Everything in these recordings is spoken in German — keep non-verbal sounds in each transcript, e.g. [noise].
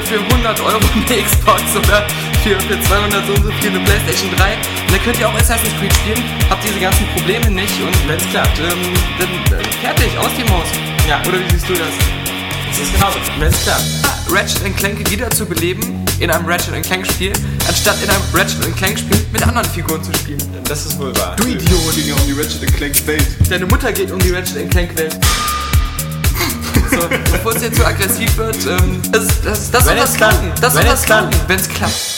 für, für 100 Euro eine Xbox oder für, für 200 so und so viel eine Playstation 3. Und dann könnt ihr auch Assassin's Creed spielen, habt diese ganzen Probleme nicht und wenn es klappt, ähm, dann äh, fertig, aus dem Haus. Ja. Oder wie siehst du das? Das ist genauso. Wenn es klappt. Ratchet Clank wieder zu beleben in einem Ratchet Clank Spiel, anstatt in einem Ratchet Clank Spiel mit anderen Figuren zu spielen. Das ist wohl wahr. Du Idiot! Es ging ja um die Ratchet Clank Welt. Deine Mutter geht um die Ratchet Clank Welt. So, bevor es jetzt zu aggressiv wird, ähm, das, das, das Wenn soll klappt. klappen. Das soll klappt. klappen, wenn es klappt.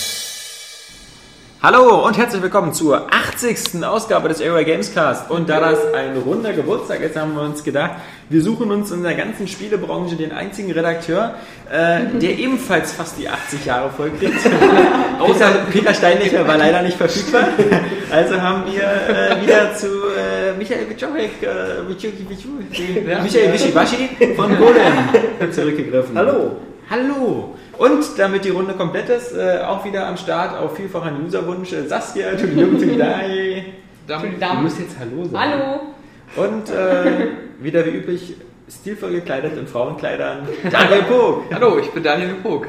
Hallo und herzlich willkommen zur 80. Ausgabe des Area Games Cast. Und da das ein runder Geburtstag ist, haben wir uns gedacht, wir suchen uns in der ganzen Spielebranche den einzigen Redakteur, äh, der ebenfalls fast die 80 Jahre voll kriegt. [laughs] Außer Peter Steinlecher war leider nicht verfügbar. Also haben wir äh, wieder zu äh, Michael Wiczorek, äh. Michael Wischiwaschi von Golem [laughs] zurückgegriffen. Hallo. Hallo! Und damit die Runde komplett ist, äh, auch wieder am Start auf vielfachen Userwunsch äh, Saskia, Entschuldigung, Tudai. [laughs] Du musst jetzt Hallo sagen. Hallo. Und äh, [laughs] wieder wie üblich stilvoll gekleidet in Frauenkleidern [laughs] Daniel Pog. Hallo, ich bin Daniel Pog.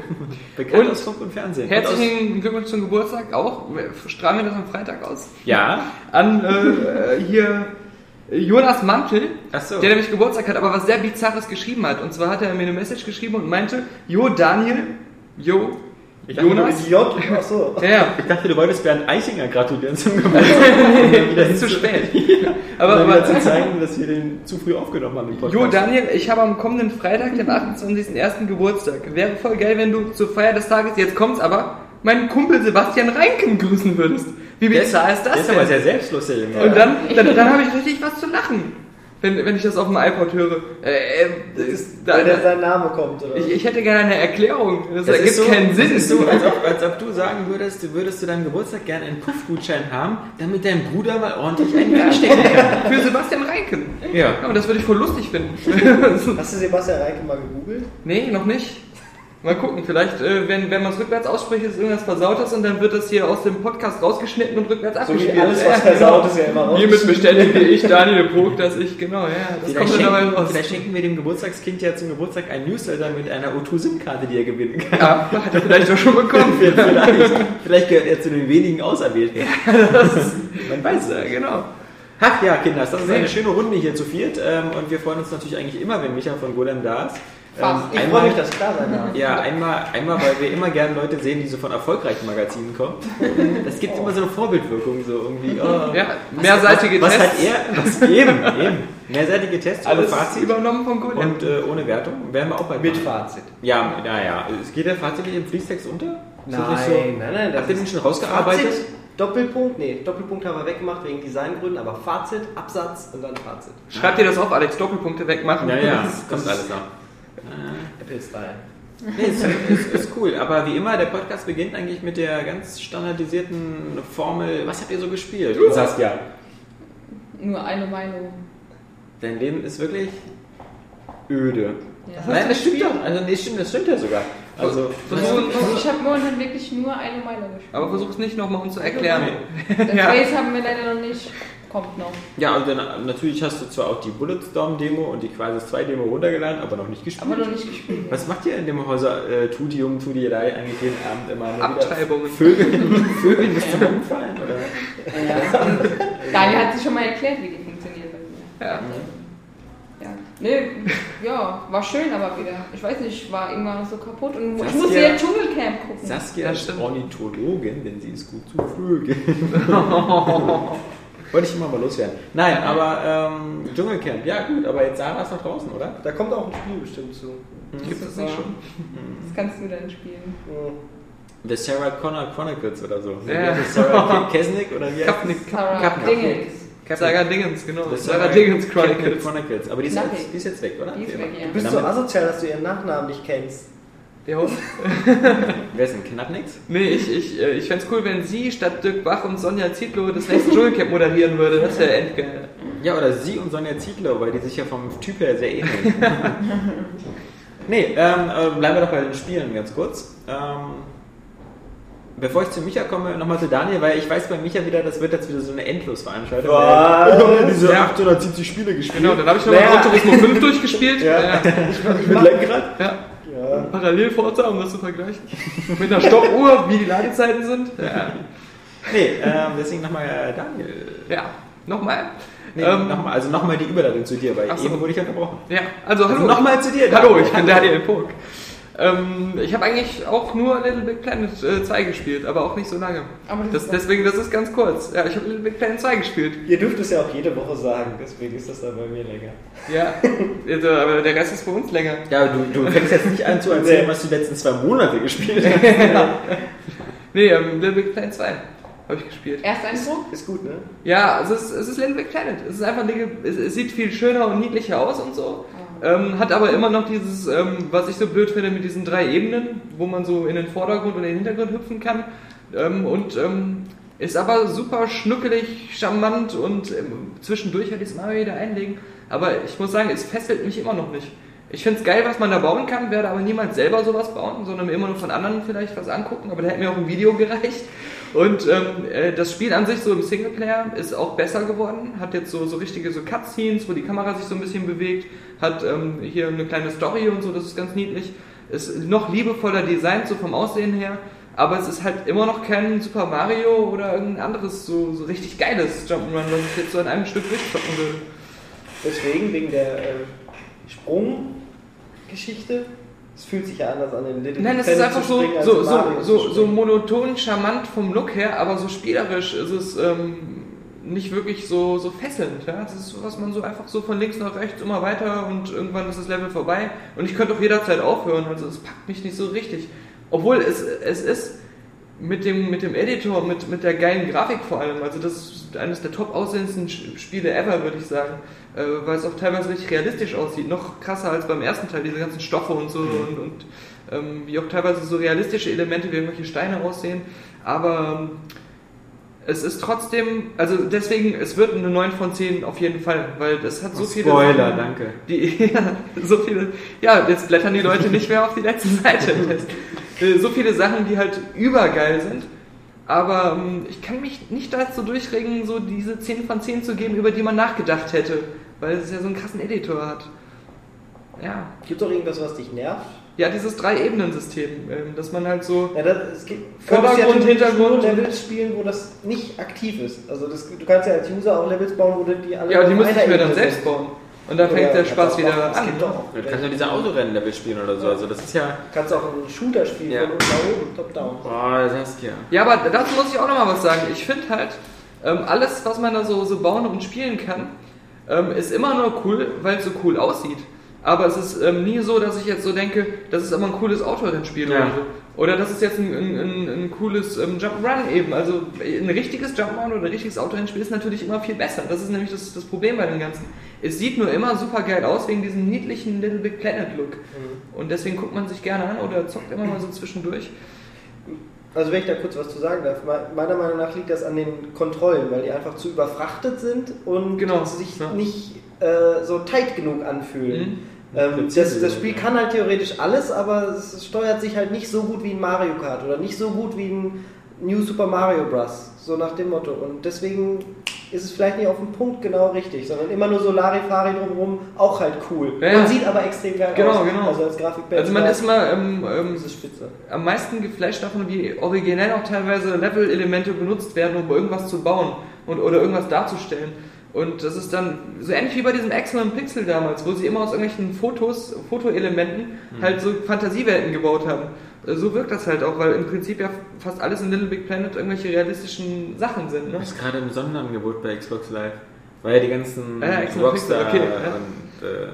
Bekannt Und aus Funk und Fernsehen. Herzlichen Glückwunsch zum Geburtstag auch. Strahlen wir das am Freitag aus? Ja. An äh, hier Jonas Mantel, Ach so. der nämlich Geburtstag hat, aber was sehr Bizarres geschrieben hat. Und zwar hat er mir eine Message geschrieben und meinte, Jo, Daniel, Jo, Jonas. J. Achso. [laughs] Ja, ja. Ich dachte, du wolltest Bernd Eichinger gratulieren zum [laughs] Geburtstag. Das ist zu spät. [laughs] Aber, Aber, um zu zeigen, dass wir den zu früh aufgenommen haben im Podcast. Jo, Daniel, ich habe am kommenden Freitag, den 28.01. Geburtstag. Wäre voll geil, wenn du zur Feier des Tages, jetzt kommt's aber, meinen Kumpel Sebastian Reinken grüßen würdest. Wie bizarr ist der das ist aber denn? sehr selbstlos, der Junge. Und dann, dann, dann habe ich richtig was zu lachen, wenn, wenn ich das auf dem iPod höre. Äh, äh, das ist, da, Weil der da, sein Name kommt, oder? ich, ich hätte gerne eine Erklärung. Das, Das ergibt so, keinen Sinn. Das ist so, als ob, als ob du sagen würdest, du würdest zu deinem Geburtstag gerne einen Puffgutschein haben, damit dein Bruder mal ordentlich einen wegstecken kann. [laughs] Für Sebastian Reinken. Ja. Ja, und das würde ich voll lustig finden. Hast du Sebastian Reike mal gegoogelt? nee, noch nicht. Mal gucken, vielleicht, äh, wenn, wenn man es rückwärts ausspricht, ist irgendwas Versautes und dann wird das hier aus dem Podcast rausgeschnitten und rückwärts So abgespielt. alles, was Ja, versaut ist, ja immer raus. Hiermit bestätige ich, Daniel Pog, dass ich, genau, ja, das Vielleicht kommt dann dabei schenken, raus. vielleicht schenken wir dem Geburtstagskind ja zum Geburtstag ein Newsletter mit einer O2-SIM-Karte, die er gewinnen kann. Ja, hat er vielleicht auch schon bekommen. [laughs] vielleicht, vielleicht gehört er zu den wenigen Auserwählten. Man weiß es. Ja, genau. Ach ja, Kinders, das ist eine schöne Runde hier zu viert. Ähm, und wir freuen uns natürlich eigentlich immer, wenn Micha von Golem da ist. Ähm, Fast. Ich freue mich, dass klar sein darf. Ja, einmal, einmal, weil wir immer gerne Leute sehen, die so von erfolgreichen Magazinen kommen. Das gibt immer so eine Vorbildwirkung, so irgendwie. Oh, Ja, mehrseitige was, was Tests. hat er? Was, eben, eben. Mehrseitige Tests ohne Fazit übernommen von Golem. und äh, ohne Wertung. Werden wir auch bei Mit Fazit. Ja, naja. Es geht der Fazit nicht im Fließtext unter? Nein, so? nein, nein. Habt ihr den schon rausgearbeitet? Fazit, Doppelpunkt, nee, Doppelpunkt haben wir weggemacht wegen Designgründen, aber Fazit, Absatz und dann Fazit. Schreib dir das auf, Alex, Doppelpunkte wegmachen. Ja, ja, Das kommt alles noch. Apple-Style. Nee, ist, ist, ist cool. Aber wie immer, der Podcast beginnt eigentlich mit der ganz standardisierten Formel. Was habt ihr so gespielt? Saskia. Nur eine Meinung. Dein Leben ist wirklich öde. Ja. Nein, das stimmt doch. Also, nee, stimmt, das stimmt ja sogar. Also, Versuch, Ich habe momentan wirklich nur eine Meinung gespielt. aber versuch's nicht nochmal uns zu erklären. [laughs] Das ja. Race haben wir leider noch nicht. Kommt noch. ja, und dann natürlich hast du zwar auch die Bulletstorm-Demo und die Quasis 2-Demo runtergeladen, aber noch nicht gespielt. Aber noch nicht gespielt. Was macht ihr in dem Häuser äh, Tudium, Tudierei eigentlich jeden Abend immer? Abtreibungen. Vögeln, [laughs] Vögeln bis zum Umfallen? Oder? Ja. Daniel hat sich schon mal erklärt, wie die funktioniert bei mir. Ja. Ja. Nee, ja, war schön, aber wieder. Ich weiß nicht, war irgendwann so kaputt und ich Saskia- musste ja Dschungelcamp gucken. Saskia Ja, ist. Ornithologin, denn sie ist gut zu Vögeln. [laughs] [laughs] Wollte ich immer mal loswerden. Nein, aber ähm, Dschungelcamp, ja gut, aber jetzt Sarah ist noch draußen, oder? Da kommt auch ein Spiel bestimmt zu. Gibt es nicht schon? Das kannst du dann spielen. The Sarah Connor Chronicles oder so. Ja. Das? Sarah [laughs] Kesnick oder wie heißt Kapnick. Sarah Kappen. Dingens. Sarah Dingens, genau. das? Sarah Dingens Chronicles. Chronicles. Aber die ist, jetzt, die ist jetzt weg, oder? Die ist weg, ja. Du bist so asozial, dass du ihren Nachnamen nicht kennst. Der Hund? [laughs] Wer ist denn Knappnix? Nee, ich, ich, äh, ich fände es cool, wenn sie statt Dirk Bach und Sonja Zietlow das nächste Dschungelcamp moderieren würde. Das wäre endgeil. Ja, oder sie und Sonja Zietlow, weil die sich ja vom Typ her sehr ähneln. [laughs] nee, ähm, äh, bleiben wir doch bei den Spielen ganz kurz. Ähm, bevor ich zu Micha komme, nochmal zu Daniel, weil ich weiß bei Micha wieder, das wird jetzt wieder so eine Endlosveranstaltung. Was? Oh, diese 870 Spiele gespielt. Genau, dann habe ich noch Naja. Turismo 5 durchgespielt. Ja. Ja. mit Lenkrad. Ja. Ja. parallel Forza, um das zu vergleichen. Mit einer Stoppuhr, wie die Ladezeiten sind. Ja, Nee, ähm, deswegen nochmal äh, Daniel. ja. nochmal. Nee, Ähm, nochmal, also nochmal die Überleitung zu dir, weil so. eben wurde ich unterbrochen. Ja, also hallo. Also nochmal zu dir. Hallo, ich bin Daniel Pog. Ähm, ich habe eigentlich auch nur Little Big Planet äh, 2 gespielt, aber auch nicht so lange. Aber das Das, ist deswegen, das ist ganz kurz. Ja, ich habe Little Big Planet 2 gespielt. Ihr dürft es ja auch jede Woche sagen, deswegen ist das dann bei mir länger. Ja, äh, [laughs] aber der Rest ist für uns länger. Ja, du, du fängst jetzt nicht an zu erzählen, Nee. was du die letzten zwei Monate gespielt [laughs] hast. Nee, ähm, Little Big Planet 2 habe ich gespielt. Ersteindruck? Ist gut, ne? Ja, es ist, es ist Little Big Planet. Es ist einfach, es, es sieht viel schöner und niedlicher aus und so. Ähm, hat aber immer noch dieses, ähm, was ich so blöd finde, mit diesen drei Ebenen, wo man so in den Vordergrund und in den Hintergrund hüpfen kann. Ähm, und ähm, ist aber super schnuckelig, charmant und ähm, zwischendurch hätte ich es mal wieder einlegen. Aber ich muss sagen, es fesselt mich immer noch nicht. Ich finde es geil, was man da bauen kann, werde aber niemals selber sowas bauen, sondern mir immer nur von anderen vielleicht was angucken. Aber da hätte mir auch ein Video [laughs] gereicht. Und ähm, äh, das Spiel an sich so im Singleplayer ist auch besser geworden. Hat jetzt so, so richtige so Cutscenes, wo die Kamera sich so ein bisschen bewegt. Hat ähm, hier eine kleine Story und so, das ist ganz niedlich. Ist noch liebevoller designt, so vom Aussehen her. Aber es ist halt immer noch kein Super Mario oder irgendein anderes so, so richtig geiles Jump'n'Run, was ich jetzt so in einem Stück durchzocken würde. Deswegen, wegen der äh, Sprunggeschichte. Es fühlt sich ja anders an, in Little Nein, es ist einfach so, so, so, so, so monoton, charmant vom Look her, aber so spielerisch ist es ähm, nicht wirklich so, so fesselnd. Ja? Das ist so, was man so einfach so von links nach rechts immer weiter und irgendwann ist das Level vorbei. Und ich könnte auch jederzeit aufhören, also es packt mich nicht so richtig. Obwohl es, es ist mit dem, mit dem Editor, mit, mit der geilen Grafik vor allem, also das ist eines der top aussehendsten Spiele ever, würde ich sagen, äh, weil es auch teilweise richtig realistisch aussieht, noch krasser als beim ersten Teil, diese ganzen Stoffe und so und, und ähm, wie auch teilweise so realistische Elemente wie irgendwelche Steine aussehen, aber ähm, es ist trotzdem, also deswegen, es wird eine 9 von 10 auf jeden Fall, weil das hat so viele Spoiler, Sachen, danke. die, [laughs] ja, so viele, ja, jetzt blättern die Leute nicht mehr auf die letzte Seite. [laughs] Äh, so viele Sachen, die halt übergeil sind. Aber ähm, ich kann mich nicht dazu durchregen, so diese 10 von 10 zu geben, über die man nachgedacht hätte. Weil es ja so einen krassen Editor hat. Ja. Gibt doch irgendwas, was dich nervt? Ja, dieses Drei-Ebenen-System, ähm, dass man halt so. Ja, das, es gibt Vordergrund, ja Hintergrund Levels spielen, wo das nicht aktiv ist. Also das, du kannst ja als User auch Levels bauen, wo du die alle Ja, die muss ich mir dann selbst bauen. Und da fängt der Spaß auch wieder das an. gibt ne? doch auch. Du kannst ja diese Autorennen-Level spielen oder so. Also das ist ja. kannst auch einen Shooter spielen Ja. von unten nach oben, top-down. Boah, das hast ja. Ja, aber dazu muss ich auch nochmal was sagen. Ich finde halt, ähm, alles, was man da so, so bauen und spielen kann, ähm, ist immer nur cool, weil es so cool aussieht. Aber es ist ähm, nie so, dass ich jetzt so denke, das ist aber ein cooles Autorennspiel Ja. oder das ist jetzt ein, ein, ein, ein cooles ähm, Jump'n'Run eben. Also ein richtiges Jump'n'Run oder ein richtiges Autorennspiel ist natürlich immer viel besser. Das ist nämlich das, das Problem bei dem Ganzen. Es sieht nur immer super geil aus wegen diesem niedlichen Little Big Planet Look. Und deswegen guckt man sich gerne an oder zockt immer mal so zwischendurch. Also wenn ich da kurz was zu sagen darf, me- meiner Meinung nach liegt das an den Kontrollen, weil die einfach zu überfrachtet sind und Genau, sich ja. nicht äh, so tight genug anfühlen. Mhm. Ähm, das, das Spiel kann halt theoretisch alles, aber es, es steuert sich halt nicht so gut wie ein Mario Kart oder nicht so gut wie ein New Super Mario Bros. So nach dem Motto. Und deswegen ist es vielleicht nicht auf den Punkt genau richtig, sondern immer nur so Larifari drumherum, auch halt cool. Ja, Man sieht aber extrem geil Genau, aus. genau. Also als Grafik Also man ist mal ähm, ähm, ist am meisten geflasht davon, wie originell auch teilweise Level-Elemente benutzt werden, um irgendwas zu bauen und, oder irgendwas darzustellen. Und das ist dann so ähnlich wie bei diesem Excellent Pixel damals, wo sie immer aus irgendwelchen Fotos, Fotoelementen halt so Fantasiewelten gebaut haben. Äh, So wirkt das halt auch, weil im Prinzip ja fast alles in Little Big Planet irgendwelche realistischen Sachen sind. Ne? Das ist gerade im Sonderangebot bei Xbox Live. Weil ja die ganzen Ja, Xbox Rockstar okay, ja. und äh,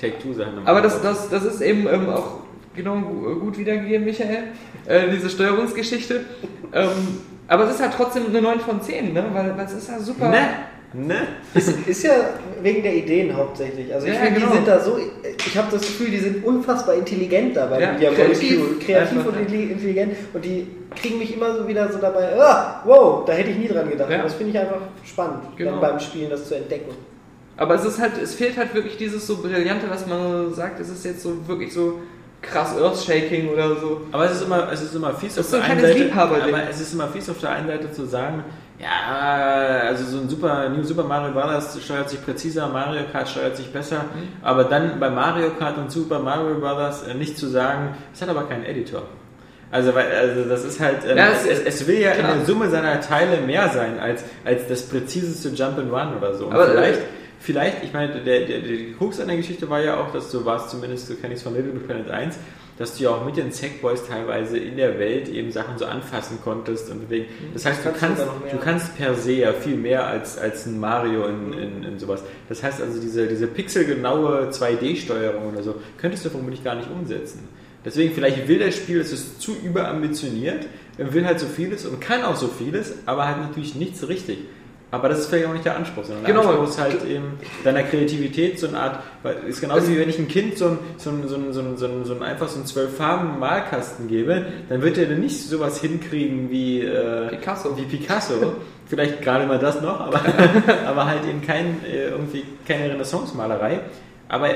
Take-Two-Sachen. Aber das, das, das ist eben ähm, auch genau gu- gut wiedergegeben, Michael, äh, diese Steuerungsgeschichte. Ähm, aber es ist halt trotzdem eine 9 von 10, ne? weil, weil es ist ja super. Ne? Ne? Ist, ist ja wegen der Ideen hauptsächlich. Also ich Ja, finde, genau. die sind da so, ich habe das Gefühl, die sind unfassbar intelligent dabei. Ja, Media kreativ. Molecule. kreativ Einfach, und intelligent. Und die kriegen mich immer so wieder so dabei, ah, wow, da hätte ich nie dran gedacht. Ja. Und das finde ich einfach spannend, Genau. dann beim Spielen das zu entdecken. Aber es ist halt, es fehlt halt wirklich dieses so Brillante, dass man sagt, es ist jetzt so wirklich so krass Earthshaking oder so. Aber es ist immer, es ist immer fies Das auf der ein einen Seite. Aber es ist immer fies auf der einen Seite zu sagen, Ja, also so ein Super, New Super Mario Bros. steuert sich präziser, Mario Kart steuert sich besser, Mhm. aber dann bei Mario Kart und Super Mario Bros. äh, nicht zu sagen, es hat aber keinen Editor. Also, weil, also das ist halt, ähm, Ja, es, es- es, will ja klar. in der Summe seiner Teile mehr sein als, als das präziseste Jump and Run oder so. Und Aber, äh, vielleicht, vielleicht, ich meine, der, der, der Krux an der Geschichte war ja auch, dass du warst zumindest, so kenne ich es von Little Big Planet 1, dass du ja auch mit den Sackboys teilweise in der Welt eben Sachen so anfassen konntest und bewegen. Das heißt, du Kannst du kannst, du per se ja viel mehr als, als ein Mario in, in, in sowas. Das heißt also, diese, diese pixelgenaue 2D-Steuerung oder so, könntest du vermutlich gar nicht umsetzen. Deswegen, vielleicht will das Spiel, es ist zu überambitioniert, will halt so vieles und kann auch so vieles, aber halt natürlich nichts richtig. Aber das ist vielleicht auch nicht der Anspruch, sondern der Genau. Anspruch ist halt eben deiner Kreativität so eine Art, weil ist genauso wie wenn ich ein Kind so ein, so ein, so ein, so ein, so ein, so ein einfach so ein zwölf Farben Malkasten gebe, dann wird er dann nicht sowas hinkriegen wie äh, Picasso. Wie Picasso. [laughs] Vielleicht gerade mal das noch, aber, [laughs] aber halt eben kein, äh, irgendwie keine Renaissance-Malerei. Aber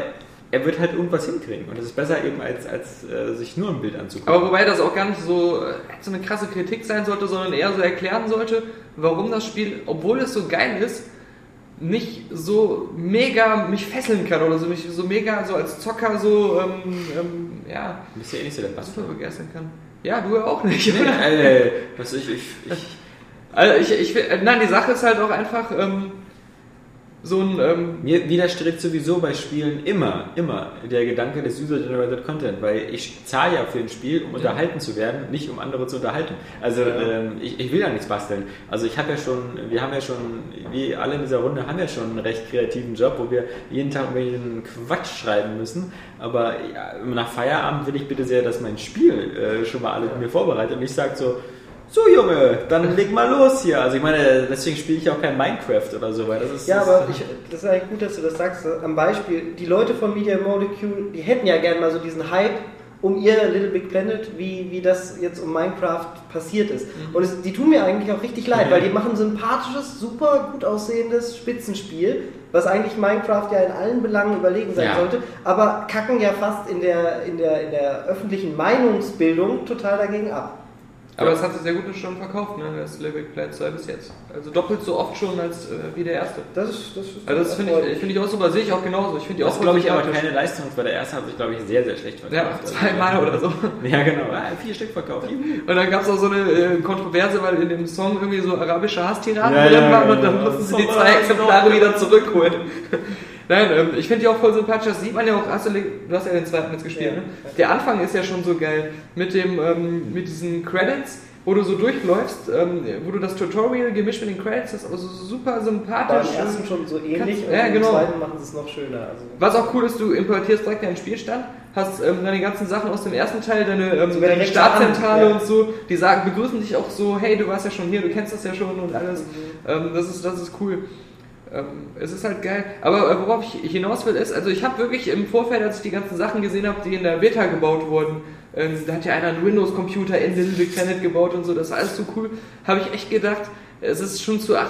er wird halt irgendwas hinkriegen. Und das ist besser eben, als, als äh, sich nur ein Bild anzugucken. Aber wobei das auch gar nicht so, äh, so eine krasse Kritik sein sollte, sondern eher so erklären sollte, warum das Spiel, obwohl es so geil ist, nicht so mega mich fesseln kann oder so mich so mega so als Zocker so ähm, ähm, ja Du bist ja eh nicht so der Bass. super begeistern kann. Ja, du ja auch nicht. Nee, [laughs] oder? äh, was ich, ich, ich, Also ich, ich nein, die Sache ist halt auch einfach ähm, so ein ähm, Mir widerstrebt sowieso bei Spielen immer, immer der Gedanke des User-Generated Content, weil ich zahle ja für ein Spiel, um unterhalten zu werden, nicht um andere zu unterhalten. Also ähm, ich, ich will ja nichts basteln. Also ich habe ja schon, wir haben ja schon, wir alle in dieser Runde haben ja schon einen recht kreativen Job, wo wir jeden Tag irgendwelchen Quatsch schreiben müssen. Aber ja, nach Feierabend will ich bitte sehr, dass mein Spiel äh, schon mal alle mir vorbereitet und ich sage so, so Junge, dann leg mal los hier. Also ich meine, deswegen spiele ich auch kein Minecraft oder so, weil das ist Ja, das, aber ich, das ist eigentlich gut, dass du das sagst. Am Beispiel, die Leute von Media Molecule, die hätten ja gerne mal so diesen Hype um ihr Little Big Planet, wie, wie das jetzt um Minecraft passiert ist. Und es, die tun mir eigentlich auch richtig leid, Ja. weil die machen ein sympathisches, super gut aussehendes Spitzenspiel, was eigentlich Minecraft ja in allen Belangen überlegen sein Ja. sollte, aber kacken ja fast in der, in, der, in der öffentlichen Meinungsbildung total dagegen ab. Aber es hat sich sehr gut schon verkauft, ne, das Big Planet 2 bis jetzt. Also doppelt so oft schon als äh, wie der erste. Das ist, das ist Also das finde ich, finde ich auch super, sehe ich auch genauso. Ich finde die Das auch glaube ich aber keine Leistung, weil der erste hat sich, glaube ich, sehr, sehr schlecht Ja, verkauft. Also, zweimal oder so. [laughs] Ja, genau. Ah, vier Stück verkauft. [laughs] Und dann gab es auch so eine äh, Kontroverse, weil in dem Song irgendwie so arabische Hasstiraden Ja, drin ja, waren und genau. dann mussten sie die So, zwei ja, Exemplare genau. wieder zurückholen. Nein, ähm, ich finde die auch voll sympathisch. Das sieht man ja auch. Hast du, du hast ja den zweiten jetzt gespielt, Ja. ne? Der Anfang ist ja schon so geil. Mit, dem, ähm, mit diesen Credits, wo du so durchläufst, ähm, wo du das Tutorial gemischt mit den Credits hast, also super sympathisch. im ersten schon so ähnlich Kannst- und ja, im genau. zweiten machen sie es noch schöner. Also Was auch cool ist, du importierst direkt deinen Spielstand, hast ähm, deine ganzen Sachen aus dem ersten Teil, deine, ähm, deine Startzentrale Hand, und so, die sagen, begrüßen dich auch so, hey, du warst ja schon hier, du kennst das ja schon und alles. Ähm, das, ist, das ist cool. Ähm, es ist halt geil. Aber äh, worauf ich hinaus will, ist, also ich habe wirklich im Vorfeld, als ich die ganzen Sachen gesehen habe, die in der Beta gebaut wurden, ähm, da hat ja einer einen Windows-Computer in Little Big Planet gebaut und so, das war alles so cool, habe ich echt gedacht, es ist schon zu 80%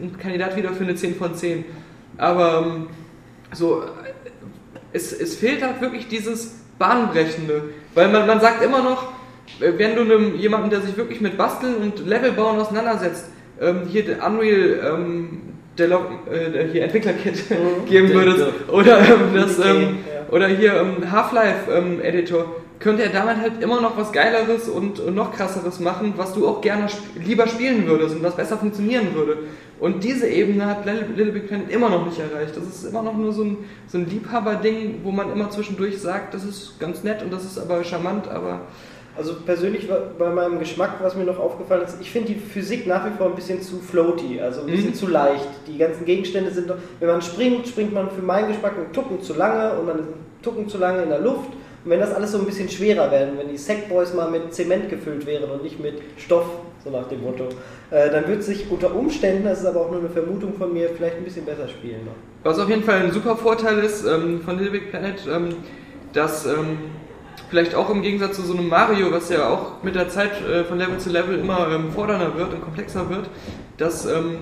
ein Kandidat wieder für eine 10 von 10. Aber ähm, so, es, es fehlt halt wirklich dieses Bahnbrechende. Weil man, man sagt immer noch, äh, wenn du einem, jemanden, der sich wirklich mit Basteln und Levelbauen auseinandersetzt, ähm, hier Unreal ähm, Delo- äh, hier Entwicklerkit Mhm. [laughs] geben Der- würdest, der- oder ähm, das, ähm, oder hier ähm, Half-Life ähm, Editor, könnte er damit halt immer noch was Geileres und, und noch krasseres machen, was du auch gerne sp lieber spielen würdest und was besser funktionieren würde. Und diese Ebene hat Little Little Big Planet immer noch nicht erreicht. Das ist immer noch nur so ein, so ein Liebhaberding, wo man immer zwischendurch sagt, das ist ganz nett und das ist aber charmant, aber Also persönlich bei meinem Geschmack, was mir noch aufgefallen ist, ich finde die Physik nach wie vor ein bisschen zu floaty, also ein bisschen Mhm. zu leicht. Die ganzen Gegenstände sind doch, wenn man springt, springt man für meinen Geschmack einen Tucken zu lange und man ist einen Tucken zu lange in der Luft. Und wenn das alles so ein bisschen schwerer werden, wenn die Sackboys mal mit Zement gefüllt wären und nicht mit Stoff, so nach dem Motto, äh, dann wird sich unter Umständen, das ist aber auch nur eine Vermutung von mir, vielleicht ein bisschen besser spielen noch. Was auf jeden Fall ein super Vorteil ist ähm, von Little Big Planet, ähm, dass ähm, vielleicht auch im Gegensatz zu so einem Mario, was ja auch mit der Zeit äh, von Level zu Level immer ähm, fordernder wird und komplexer wird, dass ähm,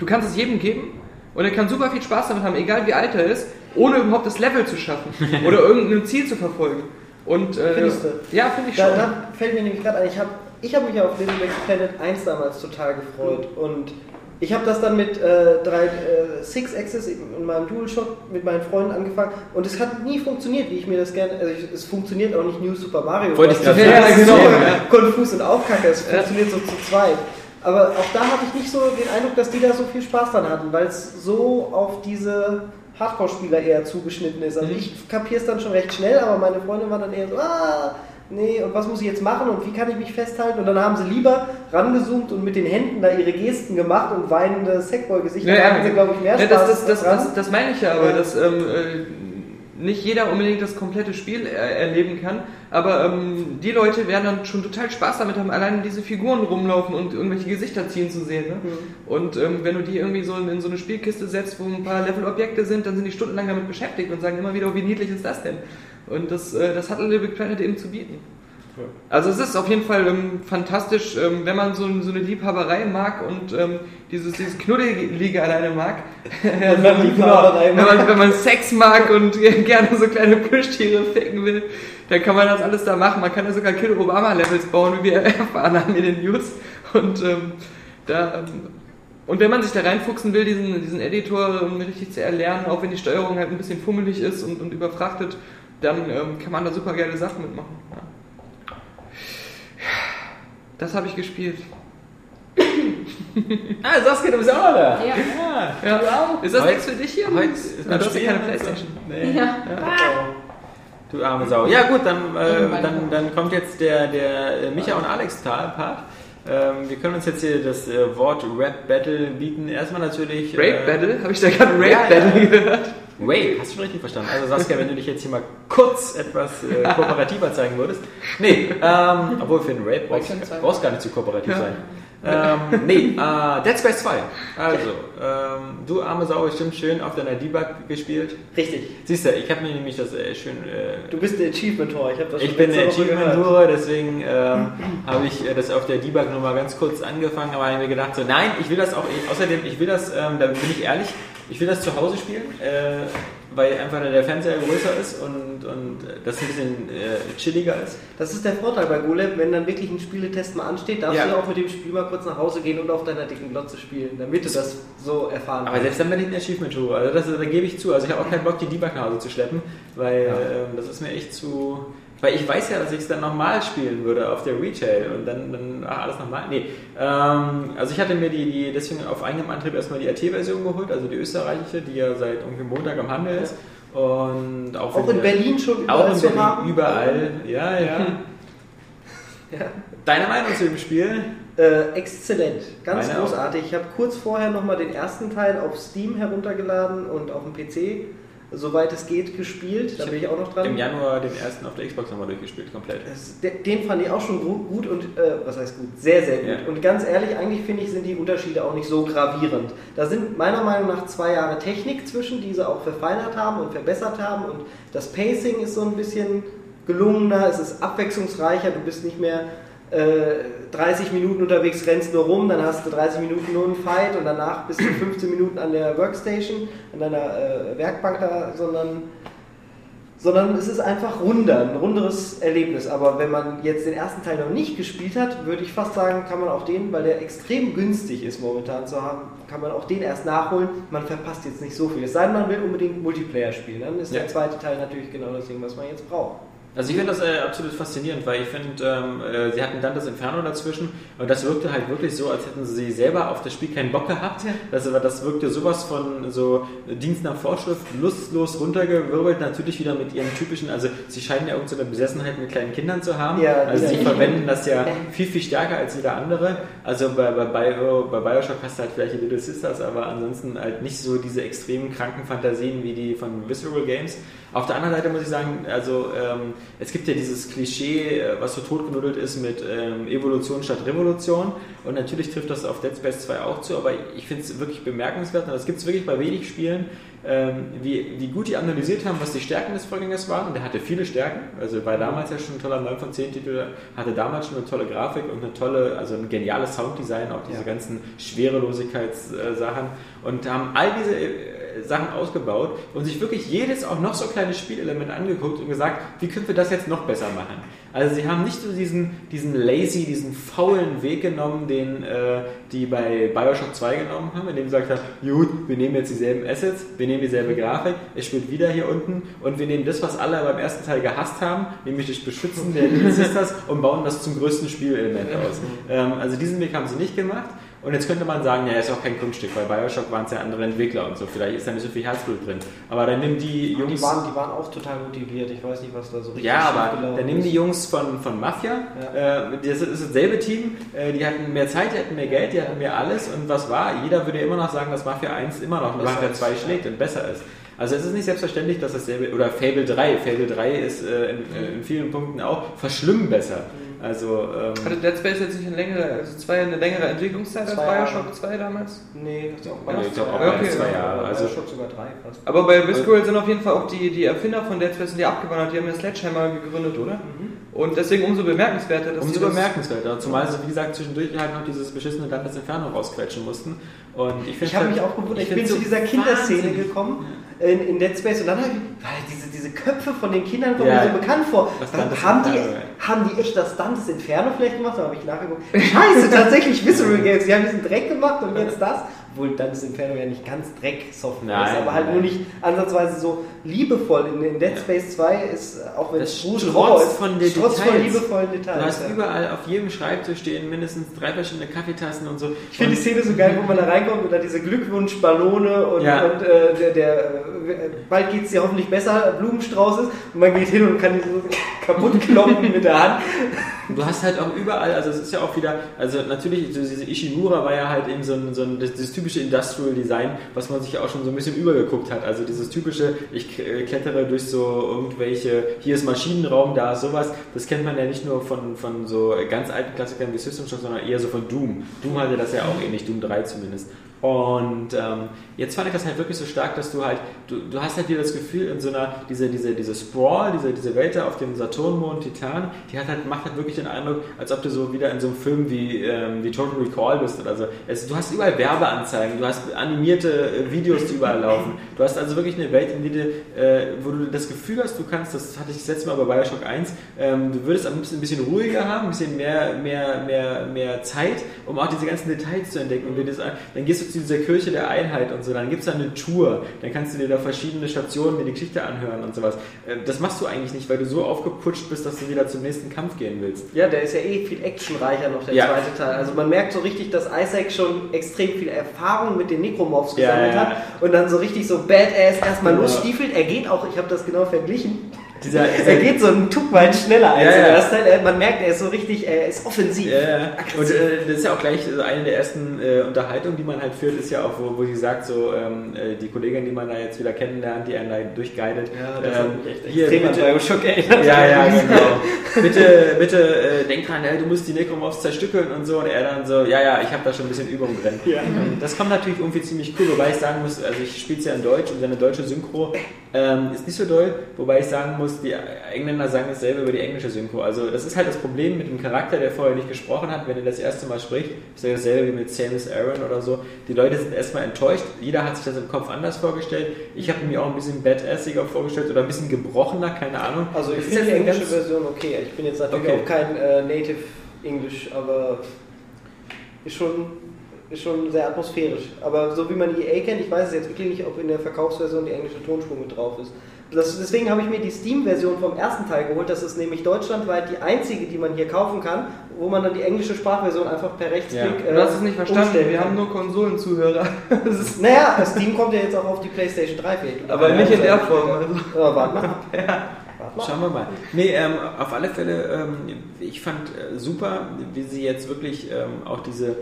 du kannst es jedem geben und er kann super viel Spaß damit haben, egal wie alt er ist, ohne überhaupt das Level zu schaffen [laughs] oder irgendein Ziel zu verfolgen. Und, äh, Findest du? Ja, finde ich Da, schon. da fällt mir nämlich gerade ein, ich habe ich habe mich ja auf Little Big Planet 1 damals total gefreut und ich habe das dann mit äh, drei, äh, Six Axis in meinem DualShock mit meinen Freunden angefangen und es hat nie funktioniert, wie ich mir das gerne. Also ich, es funktioniert auch nicht New Super Mario. Wollte ich das sagen, ist genau, ja. [laughs] konfus und auch kacke. Es funktioniert so zu zweit. Aber auch da hatte ich nicht so den Eindruck, dass die da so viel Spaß dran hatten, weil es so auf diese Hardcore-Spieler eher zugeschnitten ist. Also ich kapiere es dann schon recht schnell, aber meine Freundin war dann eher so, ah, nee, und was muss ich jetzt machen und wie kann ich mich festhalten? Und dann haben sie lieber rangezoomt und mit den Händen da ihre Gesten gemacht und weinende Sackboy-Gesichter. Ja, ja, sie, glaube ich, mehr ja, Spaß das, das, das, das, das meine ich ja, aber Ja. dass ähm, äh, nicht jeder unbedingt das komplette Spiel er erleben kann, aber ähm, die Leute werden dann schon total Spaß damit haben, allein diese Figuren rumlaufen und irgendwelche Gesichter ziehen zu sehen. Ne? Und ähm, wenn du die irgendwie so in, in so eine Spielkiste setzt, wo ein paar Levelobjekte sind, dann sind die stundenlang damit beschäftigt und sagen immer wieder, oh, wie niedlich ist das denn? Und das, äh, das hat Little Big Planet eben zu bieten. Also es ist auf jeden Fall ähm, fantastisch, ähm, wenn man so, so eine Liebhaberei mag und ähm, dieses, dieses Knuddelige alleine mag. Wenn [laughs] man Liebhaberei wenn, man, wenn man Sex mag und [laughs] gerne so kleine Plüschtiere ficken will, dann kann man das alles da machen. Man kann ja sogar Kill Obama Levels bauen, wie wir [laughs] erfahren haben in den News. Und ähm, da ähm, und wenn man sich da reinfuchsen will, diesen, diesen Editor richtig zu erlernen, auch wenn die Steuerung halt ein bisschen fummelig ist und, und überfrachtet, dann ähm, kann man da super geile Sachen mitmachen. Ja. Das habe ich gespielt. [laughs] Ah, Saskia, du bist auch noch da. Ja. Ja. Ist das nichts für dich hier? Heute Ja, ist du hast ja Spiel keine und so. Playstation. Nee. Ja. Du arme Sau. Ja gut, dann, äh, dann, dann kommt jetzt der, der äh, Micha und Alex Part. Ähm, wir können uns jetzt hier das äh, Wort Rap Battle bieten. Erstmal natürlich. Rape äh, Battle? Habe ich da gerade Rape Ja, Battle ja. gehört? Rape, hast du schon richtig verstanden. Also Saskia, wenn du dich jetzt hier mal kurz etwas äh, kooperativer zeigen würdest. Nee, ähm, obwohl für einen Rape brauchst brauchst gar nicht zu kooperativ Ja. sein. Ähm, nee, äh, Dead Space 2. Also, ähm, du arme Sau, bestimmt schön auf deiner Debug gespielt. Richtig. Siehst du, ich habe mir nämlich das äh, schön äh, Du bist der Achievement-Tor. Ich, hab das ich schon bin letzte der. Achievement-Dur, deswegen ähm, habe ich äh, das auf der Debug nur mal ganz kurz angefangen, aber habe mir gedacht, so nein, ich will das auch, ich, außerdem, ich will das, ähm, da bin ich ehrlich, ich will das zu Hause spielen, äh, weil einfach der Fernseher größer ist und, und das ein bisschen äh, chilliger ist. Das ist der Vorteil bei Golem, wenn dann wirklich ein Spieletest mal ansteht, darfst Ja. du auch mit dem Spiel mal kurz nach Hause gehen und auf deiner dicken Glotze spielen, damit du das so erfahren Aber selbst dann bin ich ein Achievement-Tour, also das, da gebe ich zu, also ich habe auch keinen Bock, die Debug nach Hause zu schleppen, weil ähm, das ist mir echt zu... Weil ich weiß ja, dass ich es dann nochmal spielen würde auf der Retail und dann, dann ach, alles nochmal. Nee. Ähm, also ich hatte mir die, die deswegen auf eigenem Antrieb erstmal die RT-Version geholt, also die österreichische, die ja seit irgendwie Montag am Handel ist. Und auch, Auch in Berlin schon Auch überall in zu Berlin, haben? überall. Ja, ja. [laughs] Ja. Deine Meinung zu dem Spiel? Äh, exzellent, ganz Meine auch. großartig. Ich habe kurz vorher nochmal den ersten Teil auf Steam heruntergeladen und auf dem PC, soweit es geht, gespielt. Da bin ich auch noch dran. Im Januar den ersten auf der Xbox nochmal durchgespielt, komplett. Den fand ich auch schon gu- gut und, äh, was heißt gut, sehr, sehr gut. Ja. Und ganz ehrlich, eigentlich finde ich, sind die Unterschiede auch nicht so gravierend. Da sind meiner Meinung nach zwei Jahre Technik zwischen, die sie auch verfeinert haben und verbessert haben. Und das Pacing ist so ein bisschen gelungener, es ist abwechslungsreicher, du bist nicht mehr äh, 30 Minuten unterwegs, rennst nur rum, dann hast du 30 Minuten nur einen Fight und danach bist du 15 Minuten an der Workstation, an deiner äh, Werkbank da, sondern sondern es ist einfach runder, ein runderes Erlebnis. Aber wenn man jetzt den ersten Teil noch nicht gespielt hat, würde ich fast sagen, kann man auch den, weil der extrem günstig ist momentan zu haben, kann man auch den erst nachholen. Man verpasst jetzt nicht so viel. Es sei denn, man will unbedingt Multiplayer spielen. Dann ist Ja. der zweite Teil natürlich genau das Ding, was man jetzt braucht. Also ich finde das äh, absolut faszinierend, weil ich finde, ähm, äh, sie hatten dann das Inferno dazwischen und das wirkte halt wirklich so, als hätten sie selber auf das Spiel keinen Bock gehabt. Das, das wirkte sowas von so Dienst nach Vorschrift, lustlos runtergewirbelt, natürlich wieder mit ihren typischen, also sie scheinen ja irgendeine Besessenheit mit kleinen Kindern zu haben. Ja, also sie ja. verwenden das ja viel, viel stärker als jeder andere. Also bei, bei, Bio, bei Bioshock hast du halt vielleicht die Little Sisters, aber ansonsten halt nicht so diese extremen kranken Fantasien wie die von Visceral Games. Auf der anderen Seite muss ich sagen, also ähm, es gibt ja dieses Klischee, äh, was so totgenuddelt ist mit ähm, Evolution statt Revolution. Und natürlich trifft das auf Dead Space 2 auch zu, aber ich finde es wirklich bemerkenswert und das gibt es wirklich bei wenig Spielen, ähm, wie, wie gut die analysiert haben, was die Stärken des Vorgängers waren. Und der hatte viele Stärken, also war damals ja schon ein toller 9 von 10 Titel, hatte damals schon eine tolle Grafik und eine tolle, also ein geniales Sounddesign, auch diese Ja. ganzen Schwerelosigkeitssachen und haben all diese äh, Sachen ausgebaut und sich wirklich jedes auch noch so kleine Spielelement angeguckt und gesagt, wie können wir das jetzt noch besser machen? Also sie haben nicht so diesen, diesen lazy, diesen faulen Weg genommen, den äh, die bei Bioshock 2 genommen haben, indem sie gesagt haben, gut, wir nehmen jetzt dieselben Assets, wir nehmen dieselbe Grafik, es spielt wieder hier unten und wir nehmen das, was alle beim ersten Teil gehasst haben, nämlich das Beschützen der [laughs] Sisters und bauen das zum größten Spielelement aus. Ähm, also diesen Weg haben sie nicht gemacht. Und jetzt könnte man sagen, ja, ist auch kein Kunststück, weil Bioshock waren es ja andere Entwickler und so, vielleicht ist da nicht so viel Herzblut drin. Aber dann nimm die Die Jungs. waren, die waren auch total motiviert. Ich weiß nicht, was da so richtig Ja, aber dann nehmen die ist. Jungs von, von Mafia, äh, das ist dasselbe Team, äh, die hatten mehr Zeit, die hatten mehr Geld, die hatten mehr alles und was war? Jeder würde immer noch sagen, dass Mafia 1 immer noch Mafia ist, 2 ja. schlägt und besser ist. Also es ist nicht selbstverständlich, dass dasselbe, oder Fable 3, Fable 3 ist äh, in, äh, in vielen Punkten auch verschlimm besser. Also, Hatte ähm, Dead Space jetzt nicht eine längere, also zwei eine längere Entwicklungszeit als Zwei Jahre. Bioshock 2 damals? Nee, das ist auch Ja, ich glaub auch Ja, okay. zwei Jahre. Also, schon sogar drei fast. Aber bei Visceral sind auf jeden Fall auch die, die Erfinder von Dead Space sind die abgewandert, die haben ja Sledgehammer gegründet, oder? Und deswegen umso bemerkenswerter, dass umso bemerkenswerter. Zumal sie, wie gesagt, zwischendurch halt noch dieses beschissene Dantes Inferno rausquetschen mussten. Und ich, Ich habe halt- mich auch gewundert, ich, bin find's zu so dieser Kinderszene gekommen in, in Dead Space und dann habe ich, weil diese, diese Köpfe von den Kindern kommen Ja. mir so bekannt vor. Haben, die, Inferno, haben die echt das Dantes Inferno vielleicht gemacht? Da habe ich nachgeguckt. Scheiße, tatsächlich Visceral Games. Die haben diesen Dreck gemacht und jetzt [laughs] das. Obwohl Dantes Inferno ja nicht ganz Dreck-Software ist, Nein, aber halt nein. nur nicht ansatzweise so liebevoll. In, in Dead Space 2 ist, äh, auch wenn Das es Horror ist, von den strotzt von Details. liebevollen Du Details. hast ja. überall auf jedem Schreibtisch stehen mindestens drei verschiedene Kaffeetassen und so. Ich finde die Szene so geil, wo man da reinkommt und da diese Glückwunschballone und, Ja. und äh, der, der äh, bald geht es dir hoffentlich besser, Blumenstrauß ist und man geht hin und kann die so [laughs] kaputt kloppen mit der Hand. Du hast halt auch überall, also es ist ja auch wieder, also natürlich, diese Ishimura war ja halt eben so ein, so ein das, dieses typische Industrial Design, was man sich auch schon so ein bisschen übergeguckt hat. Also dieses typische, ich äh, klettere durch so irgendwelche, hier ist Maschinenraum, da ist sowas, das kennt man ja nicht nur von, von so ganz alten Klassikern wie System Shock, sondern eher so von Doom. Doom hatte das ja auch ähnlich, Doom 3 zumindest. Und ähm, jetzt fand ich das halt wirklich so stark, dass du halt, du, du hast halt wieder das Gefühl in so einer, diese, diese, diese Sprawl, diese, diese Welt da auf dem Saturnmond Titan, die hat halt, macht halt wirklich den Eindruck, als ob du so wieder in so einem Film wie, ähm, wie Total Recall bist oder so. Es, du hast überall Werbeanzeigen, du hast animierte äh, Videos, die überall laufen. Du hast also wirklich eine Welt, in die du, äh, wo du das Gefühl hast, du kannst, das hatte ich das letzte Mal bei Bioshock 1, ähm, du würdest am liebsten ein bisschen ruhiger haben, ein bisschen mehr, mehr, mehr, mehr Zeit, um auch diese ganzen Details zu entdecken. Und du das, dann gehst du zu dieser Kirche der Einheit und so, dann gibt es da eine Tour, dann kannst du dir da verschiedene Stationen, dir die Geschichte anhören und sowas. Äh, Das machst du eigentlich nicht, weil du so aufgeputscht bist, dass du wieder zum nächsten Kampf gehen willst. Ja, der ist ja eh viel actionreicher noch, der Ja. zweite Teil. Also man merkt so richtig, dass Isaac schon extrem viel Erfahrung mit den Necromorphs gesammelt ja, ja. hat und dann so richtig so badass erstmal losstiefelt. Er geht auch, ich habe das genau verglichen, Dieser, er geht so einen Tuck weit schneller als Ja, ja. erste Teil. Er- Man merkt, er ist so richtig, er ist offensiv. Ja, ja. und äh, das ist ja auch gleich so eine der ersten äh, Unterhaltungen, die man halt führt, ist ja auch, wo, wo sie sagt, so ähm, äh, die Kollegin, die man da jetzt wieder kennenlernt, die einen da durchguidet. Ja, das ähm, hat mich echt hier, extrem an bitte, Bioshock erinnert. ja, ja, [laughs] genau. bitte, bitte äh, denk dran, du musst die Necromorphs zerstückeln und so. Und er dann so, ja, ja, ich habe da schon ein bisschen Übung drin. Ja. Und das kommt natürlich irgendwie ziemlich cool, wobei ich sagen muss, also ich spiele es ja in Deutsch und seine deutsche Synchro ähm, ist nicht so doll, wobei ich sagen muss, die Engländer sagen dasselbe über die englische Synchro. Also das ist halt das Problem mit dem Charakter, der vorher nicht gesprochen hat, wenn er das erste Mal spricht. Ist ja dasselbe wie mit Samus Aran oder so. Die Leute sind erstmal enttäuscht. Jeder hat sich das im Kopf anders vorgestellt. Ich habe mir auch ein bisschen badassiger vorgestellt oder ein bisschen gebrochener, keine Ahnung. Also ich finde die englische Version okay. Ich bin jetzt natürlich Okay. auch kein äh, Native English, aber ist schon, ist schon sehr atmosphärisch. Aber so wie man EA kennt, ich weiß es jetzt wirklich nicht, ob in der Verkaufsversion die englische Tonspur mit drauf ist. Das, deswegen habe ich mir die Steam-Version vom ersten Teil geholt. Das ist nämlich deutschlandweit die einzige, die man hier kaufen kann, wo man dann die englische Sprachversion einfach per Rechtsklick. Ja. Du hast es nicht verstanden, wir haben nur Konsolenzuhörer. [laughs] Naja, Steam kommt ja jetzt auch auf die PlayStation 3 vielleicht. aber nicht in der Form. Also. Ja, warte mal. [laughs] mal. Schauen wir mal. Nee, ähm, auf alle Fälle, ähm, ich fand äh, super, wie sie jetzt wirklich ähm, auch diese, äh,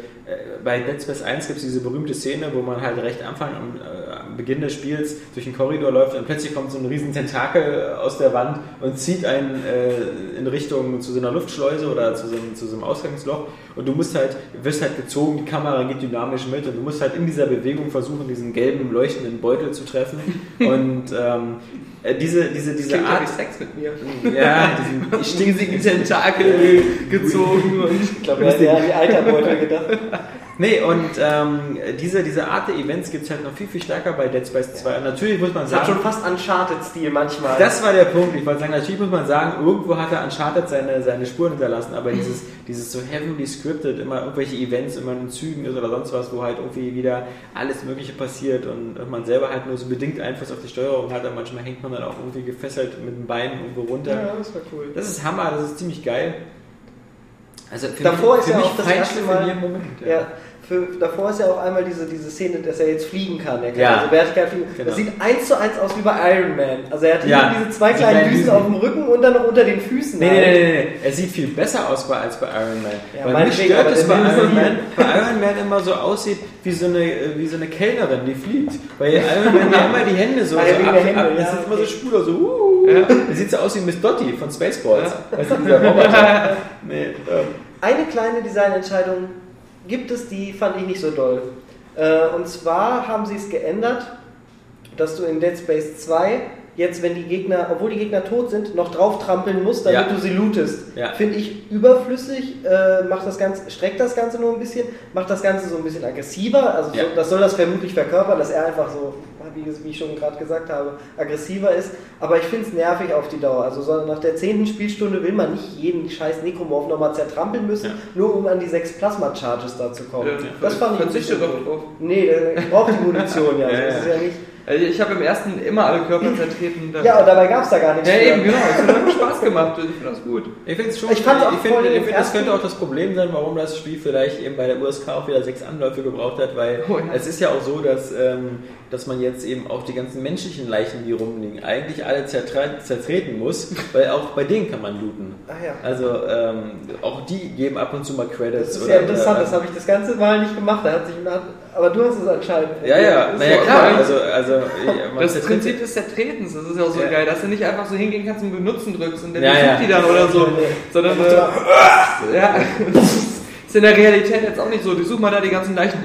bei Dead Space 1 gibt es diese berühmte Szene, wo man halt recht Anfang, am, äh, am Beginn des Spiels durch einen Korridor läuft und plötzlich kommt so ein riesen Tentakel aus der Wand und zieht einen äh, in Richtung zu so einer Luftschleuse oder zu so, einem, zu so einem Ausgangsloch und du musst halt, wirst halt gezogen, die Kamera geht dynamisch mit und du musst halt in dieser Bewegung versuchen, diesen gelben, leuchtenden Beutel zu treffen [laughs] und ähm, Äh, diese, diese, diese Klingt Art. Sex mit mir. [laughs] Ja, diesen [laughs] Stinksigen Tentakel gezogen und Ich glaube, er hat ja an die Eiterbeutel gedacht. Nee, und ähm, diese, diese Art der Events gibt es halt noch viel, viel stärker bei Dead Space 2. Und natürlich muss man Das hat sagen, schon fast Uncharted-Stil manchmal. das war der Punkt. Ich wollte sagen, natürlich muss man sagen, irgendwo hat er Uncharted seine, seine Spuren hinterlassen, aber dieses, dieses so heavily scripted, immer irgendwelche Events, immer in Zügen ist oder sonst was, wo halt irgendwie wieder alles Mögliche passiert und, und man selber halt nur so bedingt Einfluss auf die Steuerung hat und manchmal hängt man dann auch irgendwie gefesselt mit dem Bein irgendwo runter. ja, das war cool. Das ist Hammer, das ist ziemlich geil. Also für Davor mich, ist ja auch das erste Mal- Moment. Ja, für, davor ist ja auch einmal diese, diese Szene, dass er jetzt fliegen kann. Er kann Ja. also vertikal fliegen. Genau. Das sieht eins zu eins aus wie bei Iron Man. Also er hat Ja. diese zwei kleinen kleinen Düsen Düsen. auf dem Rücken und dann noch unter den Füßen. Nee, nee, halt. nee, nee, nee. Er sieht viel besser aus bei, als bei Iron Man. Ja, Weil mich meinetwegen, stört es bei Iron Man, bei Iron Man immer so aussieht wie so eine, wie so eine Kellnerin, die fliegt. Weil Iron Man ja immer die Hände so, [laughs] ja, so ab, Hände, ab, ja, ist immer so okay. Spur, so uh. Der sieht so aus wie Miss Dottie von Spaceballs. Weißt du, dieser Roboter. [laughs] nee, ähm, Eine kleine Designentscheidung gibt es, die fand ich nicht so doll. Äh, und zwar haben sie es geändert, dass du in Dead Space 2 jetzt, wenn die Gegner, obwohl die Gegner tot sind, noch drauf trampeln musst, damit Ja. du sie lootest. Ja. Finde ich überflüssig, äh, macht das Ganze, streckt das Ganze nur ein bisschen, macht das Ganze so ein bisschen aggressiver. Also Ja. so, das soll das vermutlich verkörpern, dass er einfach so, wie, ich schon gerade gesagt habe, aggressiver ist. Aber ich finde es nervig auf die Dauer. Also so nach der zehnten Spielstunde will man nicht jeden scheiß Necromorph nochmal zertrampeln müssen, Ja. nur um an die sechs Plasma-Charges da zu kommen. Ja, das fand ich doch doof. drauf. Nee, der braucht die Munition ja. [laughs] Also das ist ja nicht. Also ich habe im ersten immer alle Körper zertreten. Ja, und dabei gab es da gar nichts. ja für. eben, genau. Es hat Spaß gemacht. Ich finde das gut. Ich finde es schon. Ich ich find, den ich find, das könnte auch das Problem sein, warum das Spiel vielleicht eben bei der USK auch wieder sechs Anläufe gebraucht hat, weil Oh ja. es ist ja auch so, dass, ähm, dass man jetzt eben auch die ganzen menschlichen Leichen, die rumliegen, eigentlich alle zertre zertreten muss, [laughs] weil auch bei denen kann man looten. Ach ja. Also ähm, auch die geben ab und zu mal Credits. Das ist oder- ja interessant, oder- das habe ich das ganze Mal nicht gemacht. Da hat sich, aber du hast es anscheinend. Ja, ja, Das ist naja ja klar, also, also Das Prinzip des Zertretens, das ist ja auch so Ja. geil, dass du nicht einfach so hingehen kannst und benutzen drückst und der Ja, ja. die dann oder so, sondern äh, [laughs] ja, das ist in der Realität jetzt auch nicht so. Die such mal da die ganzen Leichen,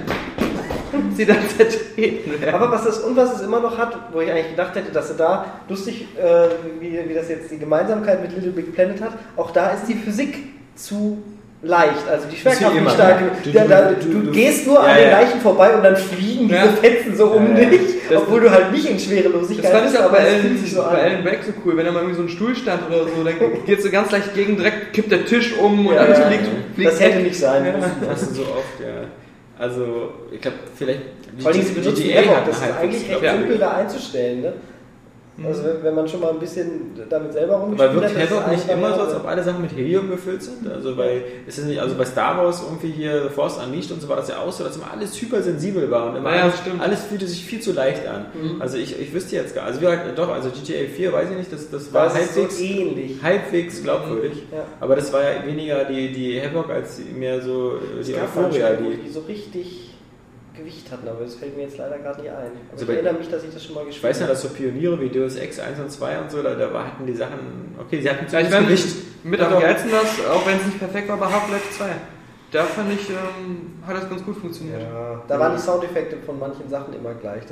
[laughs] die dann zertreten werden. Aber was das und was es immer noch hat, wo ich eigentlich gedacht hätte, dass er da lustig, äh, wie, wie das jetzt die Gemeinsamkeit mit Little Big Planet hat, auch da ist die Physik zu leicht, also die Schwerkraft nicht stark. Du- ja, du- du- du, gehst nur ja, an den. Leichen vorbei und dann fliegen Ja. diese Fetzen so um Ja, ja. dich, Das- obwohl du halt nicht in Das Schwerelosigkeit fand ich bist, auch bei es Alan, fühlt sich so bei an. Alan Wake so cool, wenn da mal irgendwie so ein Stuhl stand oder so, dann geht so ganz leicht gegen, direkt kippt der Tisch um und Ja, alles ja, fliegt, ja. fliegt Das hätte weg. nicht sein müssen. [laughs] Das ist so oft, ja. Also, ich glaube, vielleicht. Vor allem, sie benutzen GTA Havoc, hat das ist halt eigentlich ich recht glaub, simpel da einzustellen, ne? Also wenn, wenn man schon mal ein bisschen damit selber rumgespielt Aber wirkt Havoc nicht immer so, als ob alle Sachen mit Helium gefüllt sind? Also bei, ist es nicht, also bei Star Wars irgendwie hier The Force Unleashed und so war das ja auch so, dass immer alles hypersensibel war und immer Ja, alles, stimmt. alles fühlte sich viel zu leicht an. Also ich, ich wüsste jetzt gar, also wie gesagt, doch, also GTA 4 weiß ich nicht, das, das war Das halbwegs, so ähnlich. halbwegs glaubwürdig. Ja. Aber das war ja weniger die, die Havoc als mehr so äh, die Euphoria, die die so richtig Gewicht hatten, aber das fällt mir jetzt leider gerade nicht ein. Aber Also ich erinnere mich, dass ich das schon mal Ich gespielt weiß ja, dass so Pioniere wie Deus Ex 1 und 2 und so, da, da hatten die Sachen, okay, sie hatten Ja, ich Gewicht. mit am geilsten das, auch wenn es nicht perfekt war, bei Half-Life 2. Da fand ich, ähm, hat das ganz gut funktioniert. Ja, da waren die Soundeffekte von manchen Sachen immer gleich.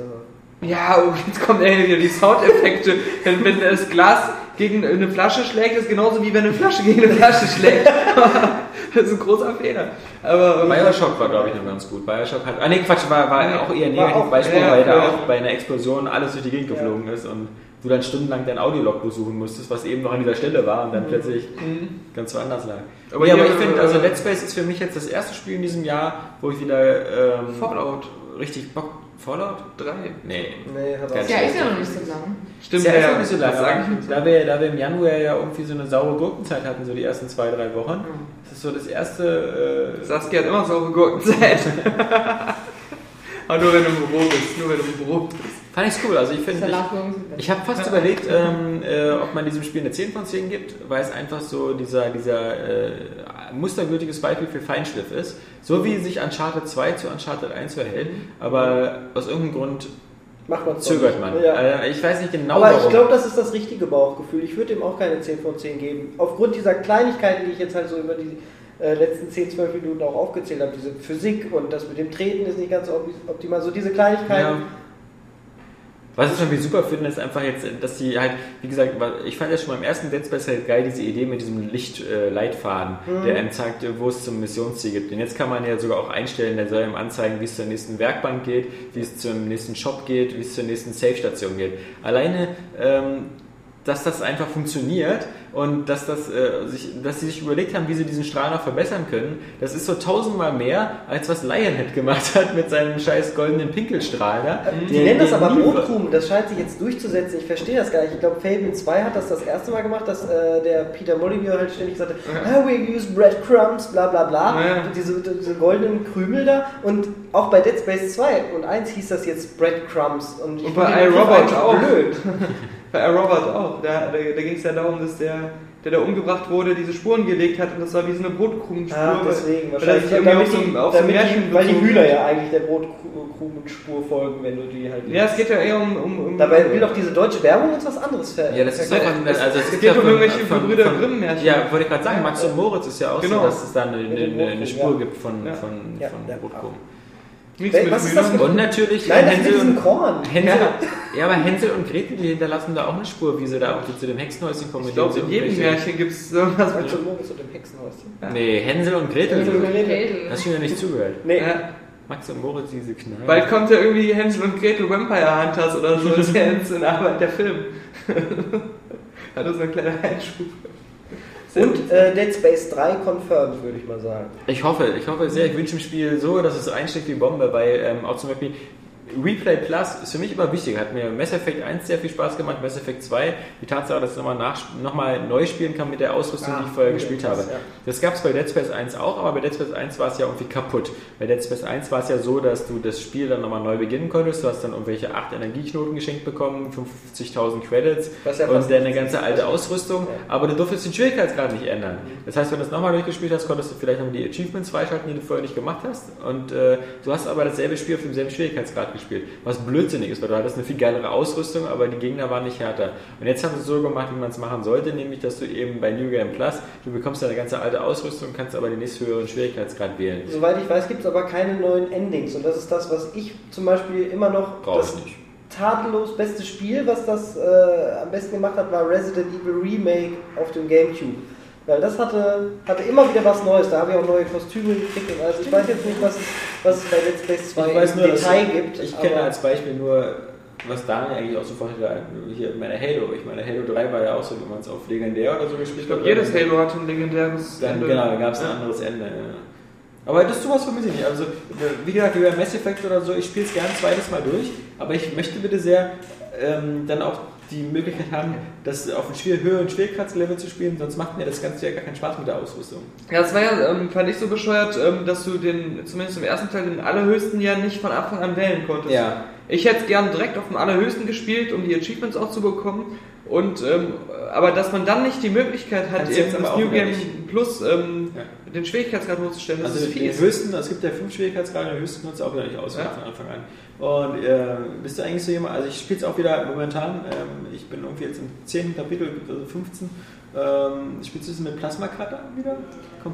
Ja, oh, jetzt kommen ey, wieder die Soundeffekte. wenn, wenn das Glas gegen eine Flasche schlägt, ist genauso wie wenn eine Flasche gegen eine Flasche schlägt. [laughs] das ist ein großer Fehler. Aber Bioshock war, glaube ich, noch ganz gut. Bioshock hat. Ah, nee, Quatsch, war, war auch eher ein War auch- Negativbeispiel, ja, weil da ja. auch bei einer Explosion alles durch die Gegend Ja. geflogen ist und du dann stundenlang dein Audiolog besuchen musstest, was eben noch an dieser Stelle war und dann plötzlich ganz woanders lag. Aber nee, aber ich finde, äh, also Dead Space ist für mich jetzt das erste Spiel in diesem Jahr, wo ich wieder ähm, Fallout richtig Bock. Fallout? 3. Nee. Nee, hat Ja, schlecht. ist ja noch nicht so lang. Stimmt, Ist ja, ist noch nicht so nicht. Da wir, da wir im Januar ja irgendwie so eine saure Gurkenzeit hatten, so die ersten zwei, drei Wochen, das ist so das erste. Äh, Saskia hat immer saure Gurkenzeit. [laughs] Aber nur wenn du im Büro bist, nur wenn du im Büro bist. Fand ich's cool. Also ich finde, ich, Ich habe fast überlegt, ähm, äh, ob man diesem Spiel eine 10 von 10 gibt, weil es einfach so dieser, dieser äh, mustergültiges Beispiel für Feinschliff ist. So wie sich Uncharted 2 zu Uncharted 1 verhält, aber aus irgendeinem Grund man zögert man. Ja. Äh, ich weiß nicht genau Aber warum. ich glaube, das ist das richtige Bauchgefühl. Ich würde ihm auch keine 10 von 10 geben. Aufgrund dieser Kleinigkeiten, die ich jetzt halt so über die äh, letzten 10, 12 Minuten auch aufgezählt habe, diese Physik und das mit dem Treten ist nicht ganz op- optimal, so diese Kleinigkeiten. ja. Was ich irgendwie super finde, ist einfach jetzt, dass die halt, wie gesagt, ich fand ja schon beim ersten Dead Space halt geil, diese Idee mit diesem Lichtleitfaden, Mhm. der einem zeigt, wo es zum Missionsziel gibt. Und jetzt kann man ja sogar auch einstellen, der soll ihm anzeigen, wie es zur nächsten Werkbank geht, wie es zum nächsten Shop geht, wie es zur nächsten Safe-Station geht. Alleine, ähm, dass das einfach funktioniert und dass, das, äh, sich, dass sie sich überlegt haben, wie sie diesen Strahl noch verbessern können, das ist so tausendmal mehr, als was Lionhead gemacht hat mit seinem scheiß goldenen Pinkelstrahl da. Die Der- nennen das aber Brotkrumen, das scheint sich jetzt durchzusetzen. Ich verstehe das gar nicht. Ich glaube, Fable 2 hat das das erste Mal gemacht, dass äh, der Peter Molyneux halt ständig sagte, ah, we use breadcrumbs, bla bla bla. Ja. Diese, diese goldenen Krümel da. Und auch bei Dead Space 2 und 1 hieß das jetzt Breadcrumbs. Und, Und bei iRobot auch. Blöd. [laughs] Bei iRobot auch. Da, da, da ging es ja darum, dass der, der da umgebracht wurde, diese Spuren gelegt hat und das war wie so eine Brotkrumenspur. Ah, deswegen wahrscheinlich. Damit auf so, die, auf so Märchen die, weil die Hühner ja eigentlich der Brotkrumenspur folgen, wenn du die halt Ja, es geht ja eher um. um, um Dabei will doch diese deutsche Werbung uns was anderes ver Ja, das ist Ja, doch von, es- also es gibt geht ja um irgendwelche von- Grimm-Märchen. Ja, wollte ich gerade sagen, Ja, Max ja. und Moritz ist ja auch Genau. so, dass es da eine, eine, eine, Spur ja. gibt von, Ja. von, Ja, von ja. Brotkrumen. Nichts mit Was ist das. Und natürlich Nein, das mit Hänsel diesem und, Korn. Hänsel, ja. aber Hänsel und Gretel, die hinterlassen da auch eine Spur, wie sie da irgendwie zu dem Hexenhäuschen kommen. Ich mit glaube, in jedem Märchen gibt es und Moritz und dem Hexenhäuschen. Nee, Hänsel und Gretel. Hänsel und Gretel. Hast du mir nicht zugehört? Nee. Ja. Max und Moritz, diese Knall. Bald kommt ja irgendwie Hänsel und Gretel Vampire Hunters oder so, ist ja jetzt in Arbeit der Film. [laughs] Hat das ein kleiner Einschub. Und äh, Dead Space 3 confirmed, würde ich mal sagen. Ich hoffe, ich hoffe sehr, ich wünsche im Spiel so, dass es einschlägt wie Bombe, weil ähm, auch zum Beispiel Replay Plus ist für mich immer wichtig. Hat mir Mass Effect 1 sehr viel Spaß gemacht, Mass Effect 2, die Tatsache, dass ich nochmal noch mal neu spielen kann mit der Ausrüstung, Ah, die ich vorher okay, gespielt habe. ja. Das gab es bei Dead Space 1 auch, aber bei Dead Space 1 war es ja irgendwie kaputt. Bei Dead Space 1 war es ja so, dass du das Spiel dann nochmal neu beginnen konntest. Du hast dann irgendwelche 8 Energieknoten geschenkt bekommen, 50.000 Credits ja und deine ganze alte Ausrüstung, aber du durftest den Schwierigkeitsgrad nicht ändern. Das heißt, wenn du es nochmal durchgespielt hast, konntest du vielleicht noch die Achievements freischalten, die du vorher nicht gemacht hast. Und äh, du hast aber dasselbe Spiel auf demselben Schwierigkeitsgrad gespielt. Was blödsinnig ist, weil du hattest eine viel geilere Ausrüstung, aber die Gegner waren nicht härter. Und jetzt haben sie es so gemacht, wie man es machen sollte, nämlich, dass du eben bei New Game Plus, du bekommst deine ganze alte Ausrüstung, kannst aber den nächsthöheren Schwierigkeitsgrad wählen. Soweit ich weiß, gibt es aber keine neuen Endings. Und das ist das, was ich zum Beispiel immer noch Brauch das ich nicht. tadellos beste Spiel, was das äh, am besten gemacht hat, war Resident Evil Remake auf dem Gamecube. Weil das hatte, hatte immer wieder was Neues. Da habe ich auch neue Kostüme gekriegt. Und also ich weiß jetzt nicht, was es, was es bei Let's Space 2 Ich weiß im nur, Detail ich, gibt. ich kenne als Beispiel nur, was Daniel eigentlich auch sofort hatte, hier meine Halo. Ich meine, Halo 3 war ja auch so, wenn man es auf legendär oder so gespielt hat, jedes Halo hat ein legendäres Dann, Ende. genau, da gab es ein Ja. anderes Ende. Ja. Aber das sowas vermisse ich nicht. Also, wie gesagt, wie bei Mass Effect oder so, ich spiele es gerne ein zweites Mal durch, aber ich möchte bitte sehr ähm, dann auch die Möglichkeit haben, das auf einem höheren Schwierigkeitslevel zu spielen, sonst macht mir das Ganze ja gar keinen Spaß mit der Ausrüstung. Ja, das war ja, ähm, fand ich so bescheuert, ähm, dass du den, zumindest im ersten Teil, den allerhöchsten ja nicht von Anfang an wählen konntest. Ja. Ich hätte gern direkt auf dem allerhöchsten gespielt, um die Achievements auch zu bekommen. Und, ähm, aber dass man dann nicht die Möglichkeit hat, eben das auch New Game. Plus ähm, Ja. den Schwierigkeitsgrad hochzustellen, das Also ist den fies. höchsten, es gibt ja fünf Schwierigkeitsgrade, den höchsten kannst du auch wieder nicht auswählen Ja. von Anfang an. Und äh, bist du eigentlich so jemand, also ich spiele es auch wieder momentan, ähm, ich bin irgendwie jetzt im 10. Kapitel, also 15. Ähm, spielst du es mit Plasma-Cutter wieder?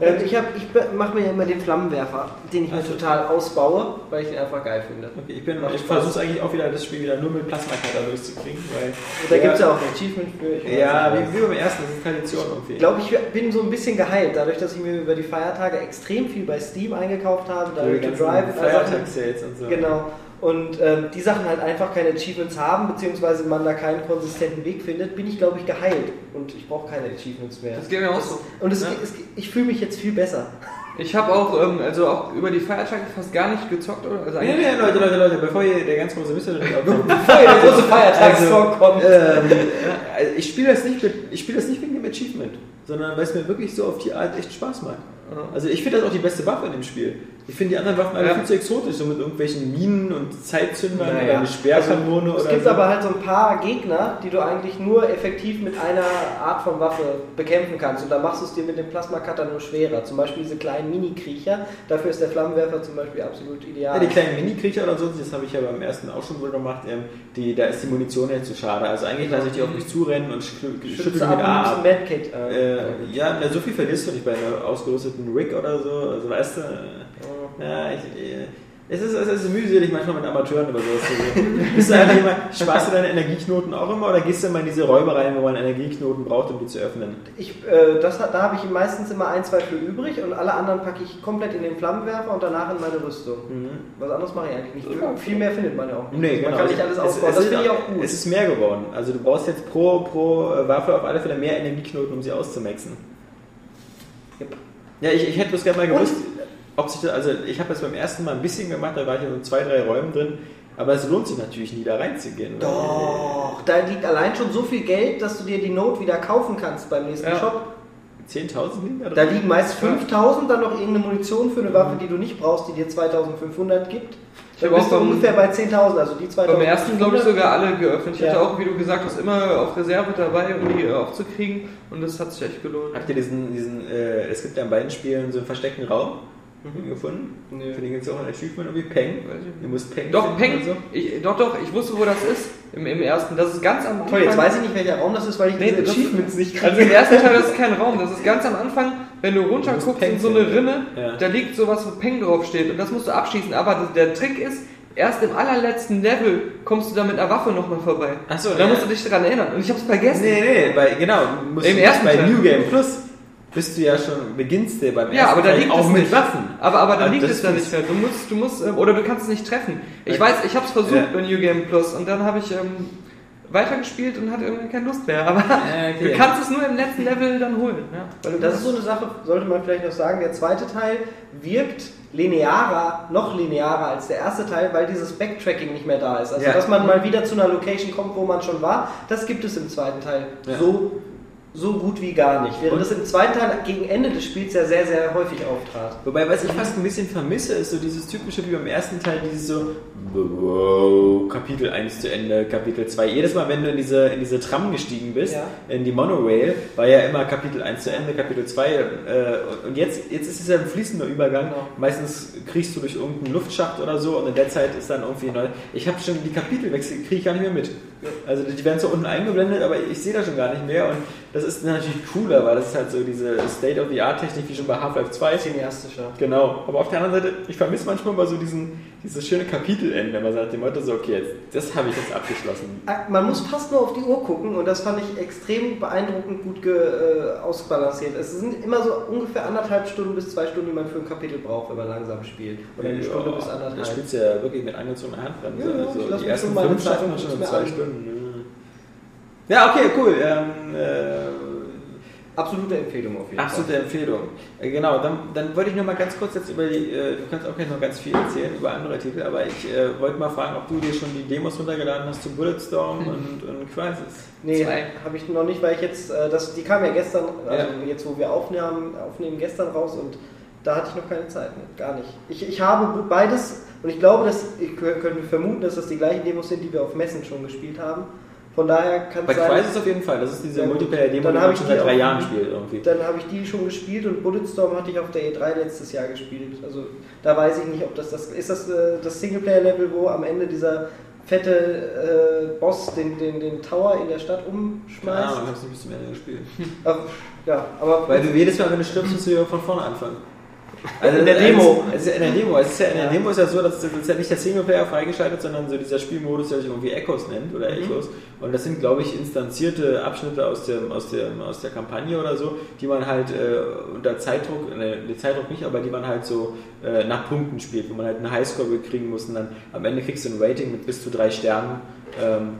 Ähm, ich hab- ich mache mir ja immer den Flammenwerfer, den ich mir Ach so. total ausbaue, weil ich den einfach geil finde. Okay, ich, bin- ich versuche eigentlich auch wieder das Spiel wieder nur mit Plasma-Cutter durchzukriegen, weil. Da gibt es ja auch ein Achievement für. Ja, wie, wie beim ersten, das ist Tradition irgendwie. Ich glaube, ich bin so ein bisschen geheilt, dadurch, dass ich mir über die Feiertage extrem viel bei Steam eingekauft habe, to ganzen Drive. Feiertagssales und so. Genau. Und ähm, die Sachen halt einfach keine Achievements haben, beziehungsweise man da keinen konsistenten Weg findet, bin ich, glaube ich, geheilt. Und ich brauche keine Achievements mehr. Das geht mir auch so. Und es, Ja. es, ich fühle mich jetzt viel besser. Ich habe auch, ähm, also auch über die Feiertage fast gar nicht gezockt, oder? Also Nee, nee, Leute, Leute, Leute, bevor hier der ganz große [laughs] aufkommt. Bevor der große Feiertagssong kommt. Ähm, also ich spiele das, nicht mit- ich spiele das nicht wegen dem Achievement, sondern weil es mir wirklich so auf die Art echt Spaß macht. Also ich finde das auch die beste Waffe in dem Spiel. Ich finde die anderen Waffen alle Ja. viel zu exotisch, so mit irgendwelchen Minen und Zeitzündern Naja. oder eine Sperrkanone Es oder gibt so. aber halt so ein paar Gegner, die du eigentlich nur effektiv mit einer Art von Waffe bekämpfen kannst. Und da machst du es dir mit dem Plasma-Cutter nur schwerer. Zum Beispiel diese kleinen Mini-Kriecher. Dafür ist der Flammenwerfer zum Beispiel absolut ideal. Ja, die kleinen Mini-Kriecher oder so, das habe ich ja beim ersten auch schon wohl gemacht, ähm, die, da ist die Munition jetzt zu schade. Also eigentlich lasse ich die auf mich zurennen und schü- schüttel mit ab ab. Medkit. Äh, Äh, ja, so viel verlierst du nicht bei einer ausgerüsteten Rig oder so. Also weißt du, äh, ja, ich, äh, Es ist, es ist mühselig, manchmal mit Amateuren über sowas zu reden. [laughs] Bist du einfach immer, sparst du deine Energieknoten auch immer oder gehst du immer in diese Räume rein, wo man Energieknoten braucht, um die zu öffnen? Ich, äh, das, da habe ich meistens immer ein, zwei für übrig und alle anderen packe ich komplett in den Flammenwerfer und danach in meine Rüstung. Was anderes mache ich eigentlich nicht. Viel mehr findet man ja auch nicht. Nee, man genau. kann nicht alles Es- aufbauen. es das ist- finde ich auch gut. Es ist mehr geworden. Also du brauchst jetzt pro, pro äh, Waffe auf alle Fälle mehr Energieknoten, um sie auszumaxen. Yep. Ja, ich, ich hätte bloß gerne mal gewusst, ob sich das, also ich habe das beim ersten Mal ein bisschen gemacht, da war ich in so zwei, drei Räumen drin, aber es lohnt sich natürlich nie, da reinzugehen. Doch, da liegt allein schon so viel Geld, dass du dir die Note wieder kaufen kannst beim nächsten Ja. Shop. 10.000 liegen da Da liegen meist 5000, dann noch irgendeine Munition für eine Waffe, die du nicht brauchst, die dir 2500 gibt. Dann hab bist auch du ungefähr bei 10.000, also die 2500. Beim ersten, glaube ich, sogar alle geöffnet. Ich Ja. hatte auch, wie du gesagt hast, immer auf Reserve dabei, um die äh, aufzukriegen. Und das hat sich echt gelohnt. Habt ihr diesen, diesen äh, es gibt ja in beiden Spielen so einen versteckten Raum gefunden? Nö. Für den gibt es auch ein Achievement irgendwie Peng. Du musst Peng Doch, Peng. so. Ich, doch, doch, ich wusste, wo das ist. Im, im ersten. Das ist ganz am Anfang. Toll, jetzt weiß ich nicht, welcher Raum das ist, weil ich Nee, diese Achievements nicht Also im ersten Teil, das ist kein Raum. Das ist ganz am Anfang, wenn du runterguckst Peng in so eine. Rinne, Ja. da liegt sowas, wo Peng draufsteht. Und das musst du abschießen. Aber der Trick ist, erst im allerletzten Level kommst du da mit einer Waffe nochmal vorbei. Ach so, Und da ja. musst du dich dran erinnern. Und ich hab's vergessen. Nee, nee, bei, genau. du Musst Im du ersten bei Teil. New Game Plus bist du ja schon, beginnst du beim Ja, ersten aber da Teil liegt auch es mit nicht. Waffen. Aber, aber da Ah, liegt es da nicht mehr. Du musst, du musst, ähm, oder du kannst es nicht treffen. Ich Ja. weiß, ich habe es versucht Ja. bei New Game Plus und dann habe ich ähm, weitergespielt und hatte irgendwie keine Lust mehr. Aber okay. du kannst es nur im letzten Level dann holen. Ja, Das ist so eine Sache, sollte man vielleicht noch sagen. Der zweite Teil wirkt linearer, noch linearer als der erste Teil, weil dieses Backtracking nicht mehr da ist. Also, Ja. dass man mal wieder zu einer Location kommt, wo man schon war, das gibt es im zweiten Teil Ja. so, so gut wie gar nicht. Während Und- das im zweiten Teil gegen Ende des Spiels ja sehr, sehr häufig auftrat. Wobei, was ich fast ein bisschen vermisse, ist so dieses typische wie beim ersten Teil, dieses so wow, Kapitel 1 zu Ende, Kapitel 2. Jedes Mal, wenn du in diese, in diese Tram gestiegen bist, Ja. in die Monorail, war ja immer Kapitel 1 zu Ende, Kapitel 2. Äh, und- und jetzt, jetzt ist es ja ein fließender Übergang. Genau. Meistens kriegst du durch irgendeinen Luftschacht oder so und in der Zeit ist dann irgendwie neu. Ich habe schon die Kapitelwechsel, kriege ich gar nicht mehr mit. Also die werden so unten eingeblendet, aber ich sehe da schon gar nicht mehr. Und das ist natürlich cooler, weil das ist halt so diese State-of-the-Art-Technik wie schon bei Half-Life 2. Cineastischer. Genau, aber auf der anderen Seite, ich vermisse manchmal mal so diesen, dieses schöne Kapitelende. Man sagt dem Motto so, okay, jetzt, das habe ich jetzt abgeschlossen. Ah, Man muss fast nur auf die Uhr gucken und das fand ich extrem beeindruckend gut ge, äh, ausbalanciert. Es sind immer so ungefähr anderthalb Stunden bis zwei Stunden, die man für ein Kapitel braucht, wenn man langsam spielt. Oder eine Stunde bis Da anderthalb. spielst du ja wirklich mit angezogener Handbremse. Ja, ja, also lass die ersten fünf lang schon zwei an. Stunden. Ja, okay, cool. Ähm, äh, Absolute Empfehlung auf jeden Absolute Empfehlung. Äh, Genau, dann, dann wollte ich noch mal ganz kurz jetzt über die, äh, du kannst auch gleich noch ganz viel erzählen über andere Titel, aber ich äh, wollte mal fragen, ob du dir schon die Demos runtergeladen hast zu Bulletstorm und, und Crisis. Nee, habe ich noch nicht, weil ich jetzt, äh, das, die kam ja gestern, also Ja. jetzt wo wir aufnehmen, aufnehmen, gestern raus und da hatte ich noch keine Zeit, ne? gar nicht. Ich, ich habe beides und ich glaube, dass, ich kö- könnte vermuten, dass das die gleichen Demos sind, die wir auf Messen schon gespielt haben. Von daher kann Bei es sein, Crisis auf jeden Fall, das ist diese Ja. Multiplayer-Demo, die man ich schon seit drei Jahren spielt irgendwie. dann habe ich die schon gespielt und Bulletstorm hatte ich auf der E3 letztes Jahr gespielt. Also da weiß ich nicht, ob das das ist das äh, das Singleplayer-Level, wo am Ende dieser fette äh, Boss den, den, den Tower in der Stadt umschmeißt. Ja, ich hab's nicht bis zum Ende gespielt. Ach, ja, aber Weil du jedes Mal, wenn du stirbst, musst du wieder von vorne anfangen. Also In der Demo. Ja in der Demo. Es ist ja in der. Demo ist ja so, dass das ist ja nicht der Singleplayer freigeschaltet, sondern so dieser Spielmodus, der sich irgendwie Echos nennt oder Mhm. Echos. Und das sind, glaube ich, instanzierte Abschnitte aus der, aus der, aus der Kampagne oder so, die man halt äh, unter Zeitdruck, ne, den Zeitdruck nicht, aber die man halt so äh, nach Punkten spielt, wo man halt eine Highscore kriegen muss und dann am Ende kriegst du ein Rating mit bis zu drei Sternen. Ähm,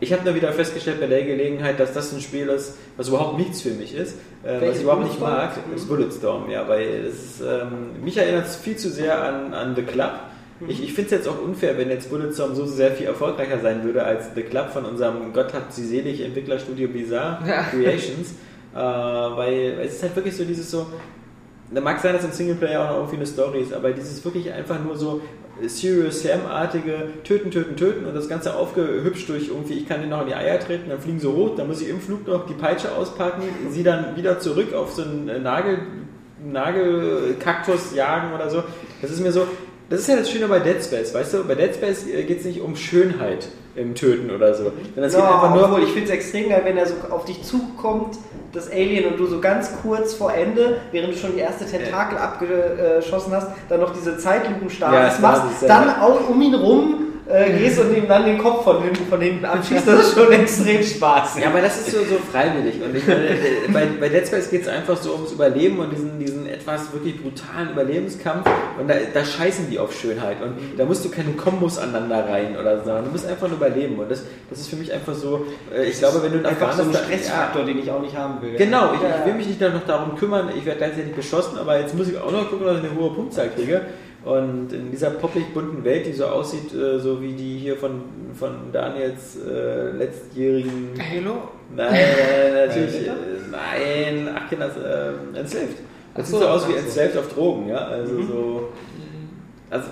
ich habe nur wieder festgestellt bei der Gelegenheit, dass das ein Spiel ist, was überhaupt nichts für mich ist, äh, was ich überhaupt nicht mag. Ist Bulletstorm, ja, weil es ähm, mich erinnert es viel zu sehr an, an The Club. Ich, ich finde es jetzt auch unfair, wenn jetzt Bulletstorm so sehr viel erfolgreicher sein würde als The Club von unserem Gott hat sie selig Entwicklerstudio Bizarre Ja. [laughs] Creations, äh, weil es ist halt wirklich so dieses so, da mag sein, dass im Singleplayer auch noch irgendwie eine Story ist, aber dieses wirklich einfach nur so Serious Sam-artige Töten, Töten, Töten und das Ganze aufgehübscht durch irgendwie, ich kann den noch in die Eier treten, dann fliegen sie rot, dann muss ich im Flug noch die Peitsche auspacken, sie dann wieder zurück auf so einen äh, Nagel, Nagelkaktus jagen oder so. Das ist mir so, das ist ja das Schöne bei Dead Space, weißt du? Bei Dead Space geht es nicht um Schönheit im Töten oder so. Sondern es Ja, geht einfach nur ich finde es extrem geil, wenn er so auf dich zukommt, das Alien, und du so ganz kurz vor Ende, während du schon die erste Tentakel abgeschossen hast, dann noch diese Zeitlupenstart Ja, das machst, das, ja. dann auch um ihn rum äh, gehst und ihm dann den Kopf von hinten, von hinten abschießt. Das ist schon extrem spaßig. Ja, aber das ist so, so freiwillig. Und ich meine, äh, bei, bei Dead Space geht es einfach so ums Überleben und diesen, diesen etwas wirklich brutalen Überlebenskampf. Und da, da scheißen die auf Schönheit. Und da musst du keine Kombos aneinander rein oder so. Du musst einfach nur überleben. Und das, das ist für mich einfach so, äh, ich glaube, wenn du in Einfach so ein Afghanistan- Stressfaktor, den ich auch nicht haben will. Genau, ich, Ja. ich will mich nicht noch darum kümmern, ich werde gleichzeitig beschossen, aber jetzt muss ich auch noch gucken, dass ich eine hohe Punktzahl kriege. Und in dieser poppig bunten Welt, die so aussieht, äh, so wie die hier von, von Daniels äh, letztjährigen. Halo? Nein, nein, [laughs] natürlich. Äh, Nein, ach, Kinder, äh, Enslaved. Das Ach sieht so, so aus wie ach so. Enslaved auf Drogen, ja. Also so. Also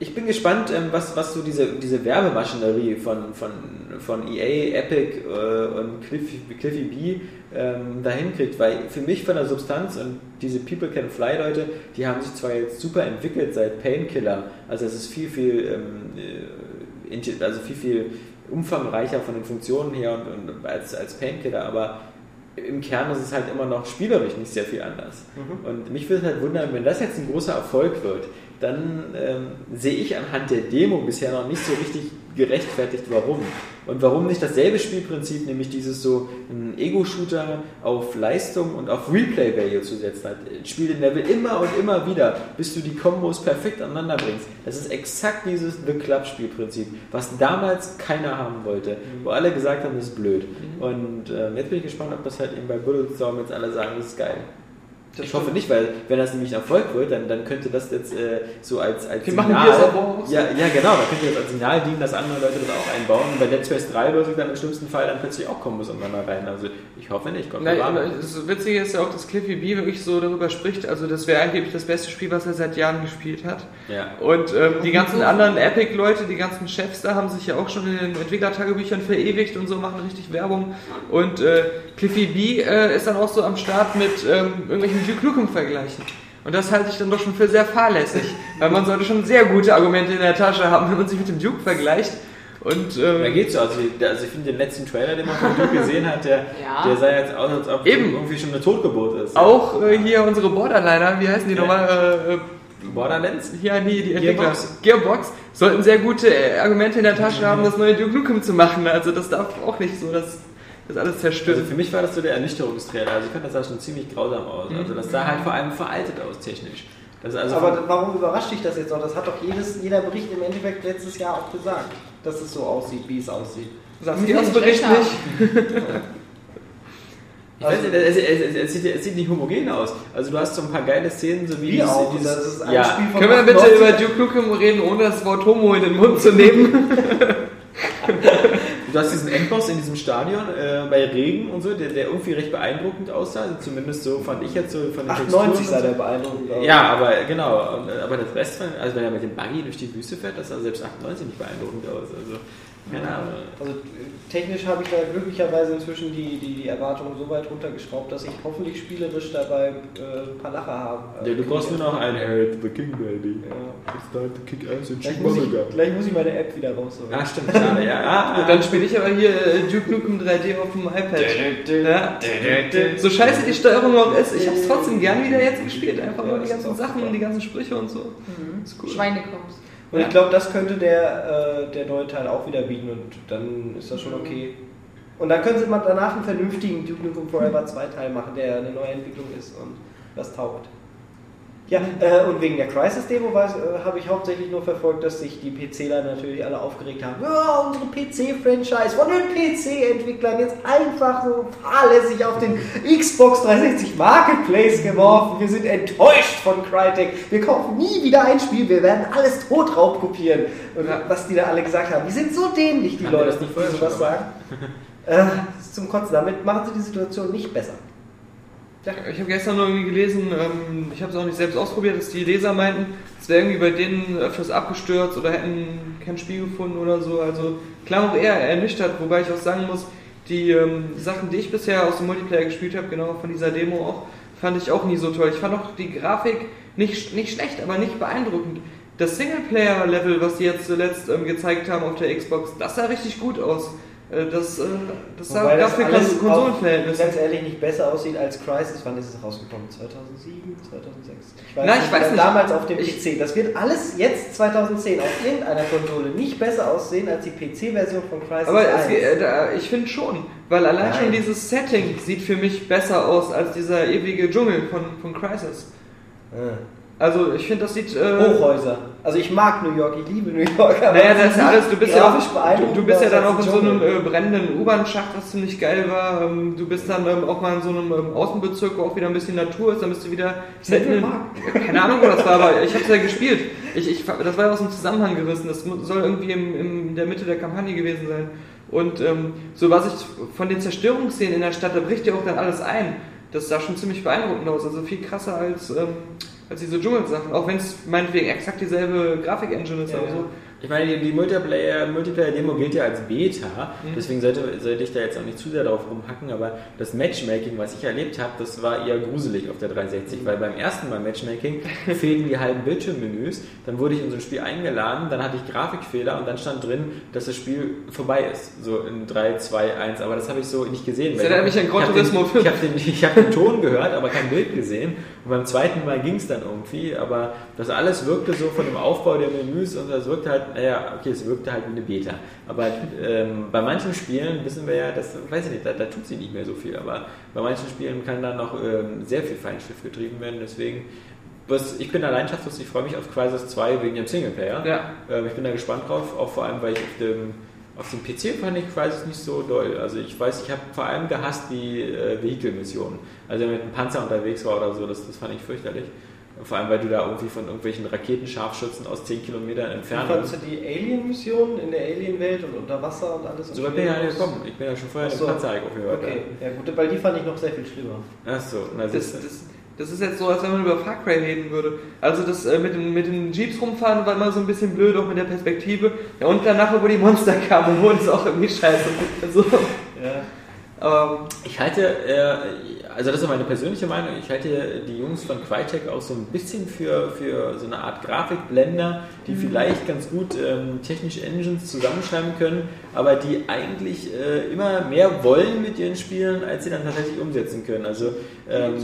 ich bin gespannt, ähm, was, was so diese, diese Werbemaschinerie von, von, von EA, Epic äh, und Cliffy, Cliffy B ähm, dahin kriegt, weil für mich von der Substanz und diese People Can Fly Leute, die haben sich zwar jetzt super entwickelt seit Painkiller, also es ist viel, viel, ähm, äh, also viel, viel umfangreicher von den Funktionen her und, und als, als Painkiller, aber im Kern ist es halt immer noch spielerisch nicht sehr viel anders. Und mich würde es halt wundern, wenn das jetzt ein großer Erfolg wird, dann ähm, sehe ich anhand der Demo bisher noch nicht so richtig gerechtfertigt, warum. Und warum nicht dasselbe Spielprinzip, nämlich dieses so ein Ego-Shooter auf Leistung und auf Replay-Value zu setzen hat. Spiel den Level immer und immer wieder, bis du die Kombos perfekt aneinander bringst. Das ist exakt dieses The Club-Spielprinzip, was damals keiner haben wollte, wo alle gesagt haben, das ist blöd. Und ähm, jetzt bin ich gespannt, ob das halt eben bei Bulletstorm jetzt alle sagen, das ist geil. Ich hoffe nicht, weil wenn das nämlich ein Erfolg wird, dann, dann könnte das jetzt äh, so als, als Wir machen of War auch ja, ja, genau, da könnte das als Signal dienen, dass andere Leute das auch einbauen. Und bei Dead Space 3 würde sich dann im schlimmsten Fall dann plötzlich auch Kombos untereinander rein. Also ich hoffe nicht, Gott Nein, aber das Witzige ist ja auch, dass Cliffy B wirklich so darüber spricht, also das wäre angeblich das beste Spiel, was er seit Jahren gespielt hat. Ja. Und ähm, die ganzen anderen Epic-Leute, die ganzen Chefs da haben sich ja auch schon in den Entwicklertagebüchern verewigt und so, machen richtig Werbung. Und äh, Cliffy B äh, ist dann auch so am Start mit ähm, irgendwelchen Duke Nukem-Vergleichen. Und das halte ich dann doch schon für sehr fahrlässig, weil man sollte schon sehr gute Argumente in der Tasche haben, wenn man sich mit dem Duke vergleicht. Und ähm, Da geht's so. Also, also ich finde den letzten Trailer, den man von Duke gesehen hat, der, Ja. der sah jetzt aus, als ob Eben. irgendwie schon eine Totgeburt ist. auch äh, hier unsere Borderliner, wie heißen die Ja. nochmal? Äh, äh, Borderlands? Ja, nee, die Entwickler. Gearbox. Gearbox sollten sehr gute äh, Argumente in der Tasche haben, das neue Duke Nukem zu machen. Also das darf auch nicht so, dass das alles zerstört. Also für mich war das so der Ernüchterungstrailer. Also ich fand, das sah schon ziemlich grausam aus. Also das sah halt vor allem veraltet aus technisch. Das ist also Aber warum überrascht dich das jetzt noch? Das hat doch jedes, jeder Bericht im Endeffekt letztes Jahr auch gesagt, dass es so aussieht, wie es aussieht. Saskias Bericht Schlechter. nicht. Ich weiß nicht, es, es, es, es, sieht, es sieht nicht homogen aus. Also du hast so ein paar geile Szenen, so wie, Wie dieses, auch. dieses das ist ein ja, Spiel von Können wir bitte 98. über Duke Nukem reden, ohne das Wort Homo in den Mund zu nehmen? [laughs] Du hast diesen Endboss in diesem Stadion äh, bei Regen und so, der, der irgendwie recht beeindruckend aussah. Also zumindest so fand ich jetzt so von den 98 sah Texturen der beeindruckend aus. so. Ja, aber genau. Und, aber das Rest, von, also wenn er mit dem Buggy durch die Wüste fährt, das sah selbst 98 nicht beeindruckend aus. Also, keine Ahnung. Also äh, technisch habe ich da glücklicherweise inzwischen die, die, die Erwartungen so weit runtergeschraubt, dass ich hoffentlich spielerisch dabei äh, ein paar Lacher habe. Ja, du brauchst nur noch ein Hate the King Baby. Ja. It's time to kick ass and Gleich shoot muss, ich, bubblegum. gleich muss ich meine App wieder rausholen. Ah, stimmt, schade, ja. Ah, [laughs] Und dann spiele ich aber hier äh, Duke Nukem 3D auf dem iPad. Ja. So scheiße die Steuerung auch ist, ich habe es trotzdem gern wieder jetzt gespielt. Einfach nur die ganzen Sachen und die ganzen Sprüche und so. Ist cool. Schweinekoms. Und ich glaube, das könnte der, äh, der neue Teil auch wieder bieten und dann ist das schon okay. Und dann können sie mal danach einen vernünftigen Duke Nukem Forever 2 Teil machen, der eine neue Entwicklung ist und was taugt. Ja, äh, und wegen der Crisis-Demo äh, habe ich hauptsächlich nur verfolgt, dass sich die PCler natürlich alle aufgeregt haben. Ja, unsere PC-Franchise von den PC-Entwicklern jetzt einfach so fahrlässig auf den Xbox 360 Marketplace geworfen. Wir sind enttäuscht von Crytek. Wir kaufen nie wieder ein Spiel, wir werden alles totraub kopieren. Und was die da alle gesagt haben, die sind so dämlich, die die Leute, das nicht die vorher schon sagen. äh, zum Kotzen. Damit machen sie die Situation nicht besser. Ich habe gestern nur irgendwie gelesen, ähm, ich habe es auch nicht selbst ausprobiert, dass die Leser meinten, es wäre irgendwie bei denen öfters abgestürzt oder hätten kein Spiel gefunden oder so. Also klang auch eher ernüchtert, wobei ich auch sagen muss, die ähm, Sachen, die ich bisher aus dem Multiplayer gespielt habe, genau von dieser Demo auch, fand ich auch nie so toll. Ich fand auch die Grafik nicht, nicht schlecht, aber nicht beeindruckend. das Singleplayer-Level, was die jetzt zuletzt ähm, gezeigt haben auf der Xbox, das sah richtig gut aus. Äh, das, äh, das Wobei das dafür alles Kon- Konsolenverhältnisse. ganz ehrlich nicht besser aussieht als Crisis. Wann ist es rausgekommen? 2007, 2006? Ich weiß Na, ich nicht, weiß nicht. Damals auf dem Ich- PC. Das wird alles jetzt 2010 auf irgendeiner Konsole nicht besser aussehen als die PC-Version von Crisis Aber es, 1. ge- äh, ich finde schon, weil allein Nein. schon dieses Setting sieht für mich besser aus als dieser ewige Dschungel von, von Crisis. Ah. Also ich finde, das sieht... Äh, Hochhäuser. Also ich mag New York, ich liebe New York. aber Naja, das ist ja alles, du bist ja auch, du, du bist ja dann auch in so einem äh, brennenden U-Bahn-Schacht, was ziemlich geil war. Ähm, du bist dann ähm, auch mal in so einem ähm, Außenbezirk, wo auch wieder ein bisschen Natur ist, dann bist du wieder mitten in- Keine Ahnung, wo das war, aber ich hab's ja gespielt. Ich, ich, das war ja aus dem Zusammenhang gerissen, das soll irgendwie im, im, in der Mitte der Kampagne gewesen sein. Und ähm, so was ich von den Zerstörungsszenen in der Stadt, da bricht ja auch dann alles ein. Das sah schon ziemlich beeindruckend aus, also viel krasser als, ähm, als diese Dschungelsachen. Auch wenn es meinetwegen exakt dieselbe Grafik-Engine ist Ja, oder ja. so. Ich meine, die, die Multiplayer- Multiplayer-Demo gilt ja als Beta, Mhm. deswegen sollte, sollte ich da jetzt auch nicht zu sehr drauf rumhacken, aber das Matchmaking, was ich erlebt habe, das war eher gruselig auf der 360, weil beim ersten Mal Matchmaking [laughs] fehlten die halben Bildschirmmenüs, dann wurde ich in so ein Spiel eingeladen, dann hatte ich Grafikfehler und dann stand drin, dass das Spiel vorbei ist, so in 3, 2, 1, aber das habe ich so nicht gesehen. Das erinnert mich an ich Gran Turismo 5. Ich habe den, ich hab den Ton gehört, aber kein Bild gesehen. Und beim zweiten Mal ging es dann irgendwie, aber das alles wirkte so von dem Aufbau der Menüs und das wirkte halt, naja, okay, es wirkte halt wie eine Beta. Aber ähm, bei manchen Spielen wissen wir ja, das weiß ich nicht, da, da tut sie nicht mehr so viel, aber bei manchen Spielen kann da noch ähm, sehr viel Feinschliff getrieben werden, deswegen. Was, ich bin da leidenschaftslos, ich freue mich auf Crisis 2 wegen dem Singleplayer. Ja. Ähm, ich bin da gespannt drauf, auch vor allem, weil ich auf dem, auf dem PC fand ich Crisis nicht so doll. Also ich weiß, ich habe vor allem gehasst die äh, Vehikelmissionen. Also wenn man mit einem Panzer unterwegs war oder so, das, das fand ich fürchterlich. Vor allem, weil du da irgendwie von irgendwelchen Raketenscharfschützen aus 10 Kilometern Wie entfernt fandst du die Alien-Mission in der Alien-Welt und unter Wasser und alles? So weit bin ich ja nicht gekommen. Ich bin ja schon vorher Ach in so. den Panzer aufgehört. Okay, ja gut, weil die fand ich noch sehr viel schlimmer. Achso, na Das, das, das ist jetzt so, als wenn man über Far Cry reden würde. Also das äh, mit, den, mit den Jeeps rumfahren war immer so ein bisschen blöd, auch mit der Perspektive. Ja, und danach, wo die Monster kamen, wurde es auch irgendwie scheiße. Also, Ja. Aber Ich halte, äh, also das ist meine persönliche Meinung, ich halte die Jungs von Crytek auch so ein bisschen für, für so eine Art Grafikblender, die vielleicht ganz gut ähm, technische Engines zusammenschreiben können, aber die eigentlich äh, immer mehr wollen mit ihren Spielen, als sie dann tatsächlich umsetzen können. Also ähm,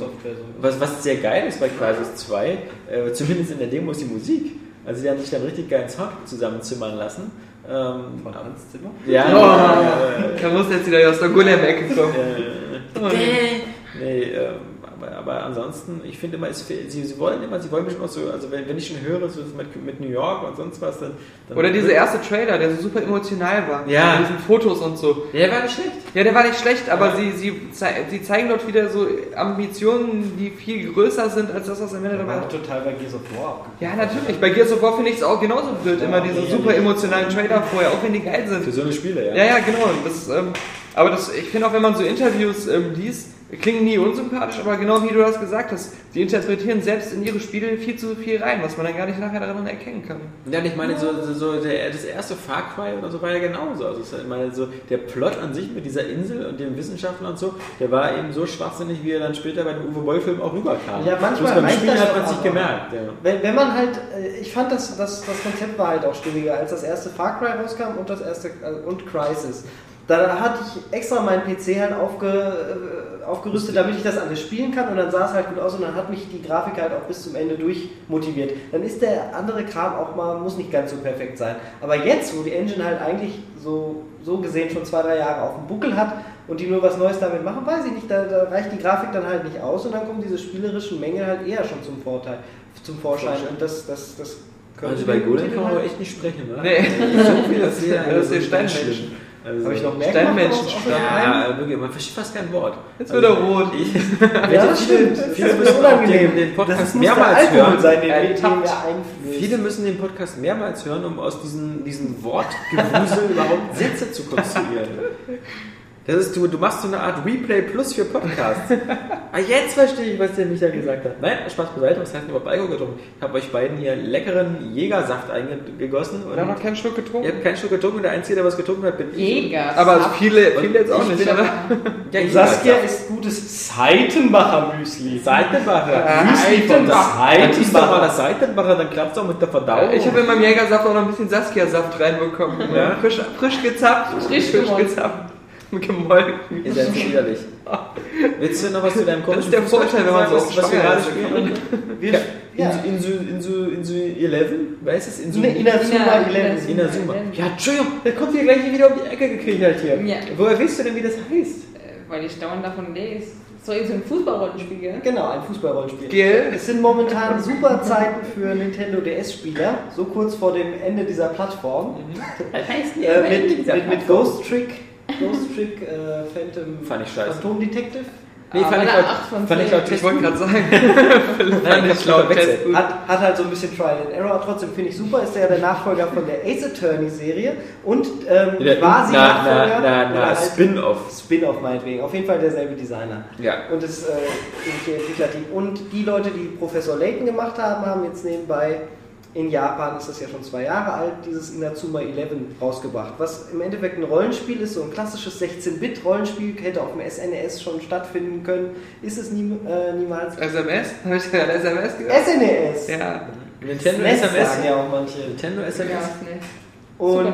was, was sehr geil ist bei Crisis 2, äh, zumindest in der Demo, ist die Musik. Also die haben sich dann richtig geilen Sound zusammenzimmern lassen. Ähm, Von Hans Zimmer? ja, Oh. da muss jetzt wieder aus der Golem-Ecke kommen. äh, nee. Nee, ähm, aber, ansonsten, ich finde immer, es fehlt, sie, sie wollen immer, sie wollen bestimmt auch so, also wenn, wenn ich schon höre, so mit, mit New York und sonst was, dann. dann Oder dieser erste Trailer, der so super emotional war. Ja. Mit diesen Fotos und so. Ja, der war nicht schlecht. Ja, der war nicht schlecht, aber Ja. sie, sie, sie zeigen dort wieder so Ambitionen, die viel größer sind als das, was am Ende Da dabei war total bei Gears of War. Ja, natürlich. Bei Gears of War finde ich es auch genauso blöd, immer diese super emotionalen Trailer vorher, auch wenn die geil sind. Für so eine Spiele, ja. Ja, ja, genau. Das, ähm, aber das, ich finde auch, wenn man so Interviews ähm, liest, klingen nie unsympathisch, aber genau wie du das gesagt hast, die interpretieren selbst in ihre Spiele viel zu viel rein, was man dann gar nicht nachher daran erkennen kann. Ja, ich meine, so, so, der, das erste Far Cry oder so war ja genauso. Also ich meine, so der Plot an sich mit dieser Insel und den Wissenschaftlern und so, der war eben so schwachsinnig, wie er dann später bei dem Uwe Boll-Film auch rüberkam. Ja, manchmal beim das hat man sich gemerkt. Ja. Wenn, wenn man halt, äh, ich fand das, das, das Konzept war halt auch stimmiger, als das erste Far Cry rauskam und das erste äh, und Crisis. Da hatte ich extra meinen PC halt aufge, äh, aufgerüstet, damit ich das alles spielen kann und dann sah es halt gut aus und dann hat mich die Grafik halt auch bis zum Ende durch motiviert. Dann ist der andere Kram auch mal, muss nicht ganz so perfekt sein. Aber jetzt, wo die Engine halt eigentlich so, so gesehen schon zwei, drei Jahre auf dem Buckel hat und die nur was Neues damit machen, weiß ich nicht, da, da reicht die Grafik dann halt nicht aus und dann kommen diese spielerischen Mängel halt eher schon zum Vorteil, zum Vorschein und das, das, das können Also bei Golem kann man aber halt- echt nicht sprechen, ne? Nee. [laughs] So viel erzählen, Das ist der ganz Steinmenschen. Also, Habe ich noch mehr außer Ja, äh, wirklich, man versteht fast kein Wort. Jetzt wird er rot. Ich, Ja, [laughs] das stimmt. Viele müssen unangenehm. den, den Podcast mehrmals hören. sein, den, einflößen. Viele müssen den Podcast mehrmals hören, um aus diesen, diesen Wortgewusel [laughs] überhaupt Sätze zu konstruieren. Das ist, du, du machst so eine Art Replay Plus für Podcasts. [laughs] ah, jetzt verstehe ich, was der Michael gesagt hat. Nein, Spaß beiseite, was heißt denn überhaupt Alkohol getrunken? Ich habe euch beiden hier leckeren Jägersaft eingegossen. Wir haben noch keinen Schluck Ihr getrunken. habt keinen Schluck getrunken und der Einzige, der was getrunken hat, bin ich. Jäger. Aber viele, viele jetzt auch Ich nicht, aber- [laughs] Ja, Und Jägersaft. Saskia ist gutes Seitenbacher Müsli. Seitenbacher. Müsli von doch mal Seitenbacher. das Seitenbacher, dann klappt es auch mit der Verdauung. Ich habe in meinem Jägersaft auch noch ein bisschen Saskia-Saft reinbekommen. Ja? Frisch, frisch gezapft. Frisch gemolken. gezapft. [laughs] Gemolken. Ihr seid widerlich. Willst du noch was zu deinem Das ist der Vorteil, wenn man so was, was wir gerade spielen? Wir, ja. Insu, Insu, Insu, Insu 11? Wer ist es? Insu, Ne, Inazuma Ina- 11. Inazuma. Ja, Entschuldigung, der kommt hier gleich wieder um die Ecke gekriegt hier. Ja. Woher weißt du denn, wie das heißt? Äh, Weil ich dauernd davon lese. So ist so ein Fußballrollenspiel, gell? Genau, ein Fußballrollenspiel. Gell? Es sind momentan super Zeiten für Nintendo DS-Spieler, so kurz vor dem Ende dieser Plattform. Was heißt Äh, mit, mit, mit Ghost Trick, Ghost Trick äh, Phantom Fand ich scheiße. Phantom Detective. Nee, Ah, fand ich, der von fand ich laut Ich wollte gerade sagen. [laughs] Nein, ich testen. Hat, hat halt so ein bisschen Trial and Error, trotzdem finde ich super, ist ja der Nachfolger von der Ace Attorney Serie und ähm, quasi na, Nachfolger na, na, na, halt Spin-off. Spin-off meinetwegen, auf jeden Fall derselbe Designer. Ja. Und das äh, Entwicklerteam. Und die Leute, die Professor Layton gemacht haben, haben jetzt nebenbei in Japan, ist das ja schon zwei Jahre alt, dieses Inazuma 11 rausgebracht. Was im Endeffekt ein Rollenspiel ist, so ein klassisches 16-Bit-Rollenspiel, hätte auf dem SNES schon stattfinden können, ist es nie, äh, niemals. SMS? [laughs] Habe ich gerade SMS gehört? SNES! Ja. Nintendo SNES SMS. sagen ja auch manche. Nintendo SMS. Ja, Und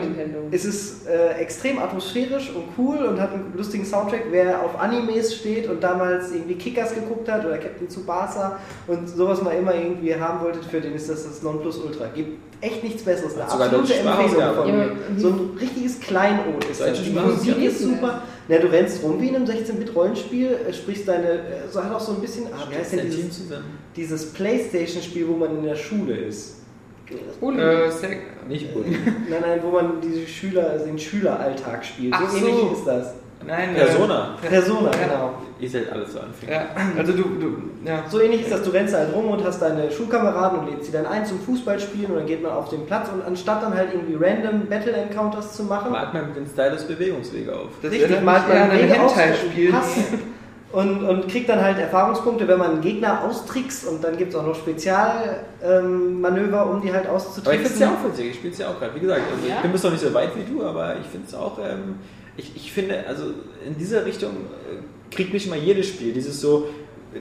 es ist äh, extrem atmosphärisch und cool und hat einen lustigen Soundtrack. Wer auf Animes steht und damals irgendwie Kickers geguckt hat oder Captain Tsubasa und sowas mal immer irgendwie haben wollte, für den ist das das Nonplusultra. Gibt echt nichts Besseres. Eine absolute Empfehlung Sprachausgabe. von Ja, mir. aber- So ein richtiges Kleinod ist das. Die. Musik ist super. Na, du rennst rum wie in einem 16-Bit-Rollenspiel, äh, sprichst deine, äh, so hat auch so ein bisschen, ah, wie heißt denn dieses, dieses Playstation-Spiel, wo man in der Schule ist? Uli. Äh, Sek Nicht gut. [laughs] Nein, nein, wo man diese Schüler, also den Schüleralltag spielt. So Ach so. ähnlich ist das. Nein, Persona. Äh, Persona, Ja. genau. Ihr seid alles so Anfänger. Ja, also du, du, ja. So ähnlich ist das, du rennst halt rum und hast deine Schulkameraden und lädst sie dann ein zum Fußballspielen und dann geht man auf den Platz und anstatt dann halt irgendwie random Battle Encounters zu machen, Malt man mit dem Stylus Bewegungswege auf. Das richtig, malt man Wege aus Hentai-Spiel. Pass und, und kriegt dann halt Erfahrungspunkte, wenn man einen Gegner austrickst und dann gibt es auch noch Spezialmanöver, um die halt Aber ich finde es auszutricksen. ja auch witzig, ich spiele es ja auch gerade. Wie gesagt, also Ja? ich bin bis noch nicht so weit wie du, aber ich finde es auch, ähm, ich, ich finde, also in dieser Richtung äh, kriegt mich mal jedes Spiel, dieses so,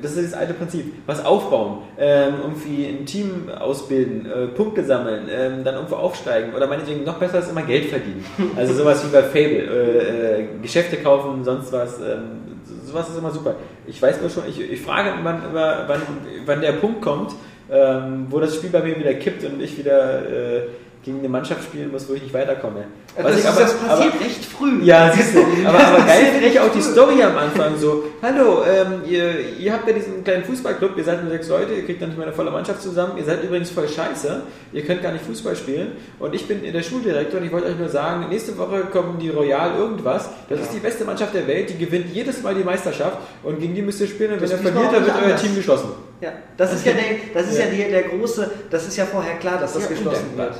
das ist das alte Prinzip, was aufbauen, ähm, irgendwie ein Team ausbilden, äh, Punkte sammeln, ähm, dann irgendwo aufsteigen oder meinetwegen noch besser ist immer Geld verdienen. [laughs] Also sowas wie bei Fable, äh, äh, Geschäfte kaufen, sonst was, ähm, sowas ist immer super. Ich weiß nur schon, ich, ich frage, wann, wann, wann der Punkt kommt, ähm, wo das Spiel bei mir wieder kippt und ich wieder äh, gegen eine Mannschaft spielen muss, wo ich nicht weiterkomme. Also das, ich ist, das passiert recht früh. ja, siehst du. [laughs] Aber, aber geil finde ich auch die. Story am Anfang so. Hallo, ähm, ihr, ihr habt ja diesen kleinen Fußballclub, ihr seid nur sechs Leute, ihr kriegt dann nicht mehr eine volle Mannschaft zusammen, ihr seid übrigens voll scheiße, ihr könnt gar nicht Fußball spielen und ich bin der Schuldirektor und ich wollte euch nur sagen, nächste Woche kommen die Royal irgendwas, das ist die beste Mannschaft der Welt, die gewinnt jedes Mal die Meisterschaft und gegen die müsst ihr spielen und wenn ihr verliert, dann wird diesmal euer anders. Team geschlossen. Ja, das ist ja [laughs] der, das ist ja. Ja. die, der große, das ist ja vorher klar, dass das Ja, geschlossen wird.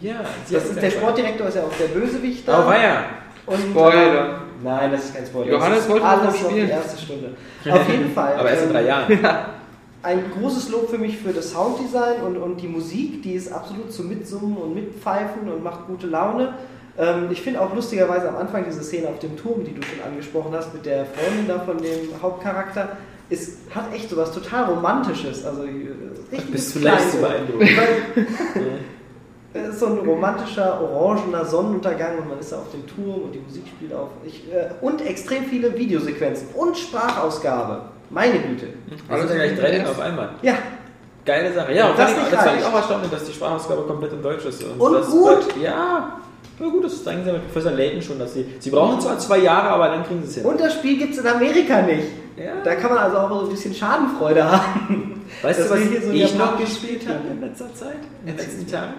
Ja, Das ist, der Sportdirektor ist ja auch der Bösewicht da. Oh, weia. Und, Spoiler. Nein, das ist kein Spoiler. Johannes wollte alles noch noch die spielen. erste Stunde. Auf jeden [laughs] Fall. Aber erst in ähm, drei Jahren. [laughs] Ein großes Lob für mich für das Sounddesign und, und die Musik, die ist absolut zum Mitsummen und Mitpfeifen und macht gute Laune. Ähm, ich finde auch lustigerweise am Anfang diese Szene auf dem Turm, die du schon angesprochen hast, mit der Freundin da von dem Hauptcharakter, ist, hat echt sowas total Romantisches. Also äh, richtig Bist du leicht zu beeindrucken. Es ist so ein romantischer, orangener Sonnenuntergang und man ist da auf dem Turm und die Musik spielt auf. Ich, äh, und extrem viele Videosequenzen und Sprachausgabe. Meine Güte. Also gleich drei Dinge auf einmal. Ja, Geile Sache. Ja, Und und das das, fand ich, das fand ich auch erstaunlich, dass die Sprachausgabe komplett in Deutsch ist. Und das, gut. Ja, ja gut, das zeigen sie mit Professor Layton schon, dass sie. Sie brauchen zwar zwei Jahre, aber dann kriegen sie es hin. und das Spiel gibt es in Amerika nicht. Ja. Da kann man also auch so ein bisschen Schadenfreude haben. weißt du, was wir hier so ich noch gespielt habe in letzter Zeit? In den letzten. Tagen?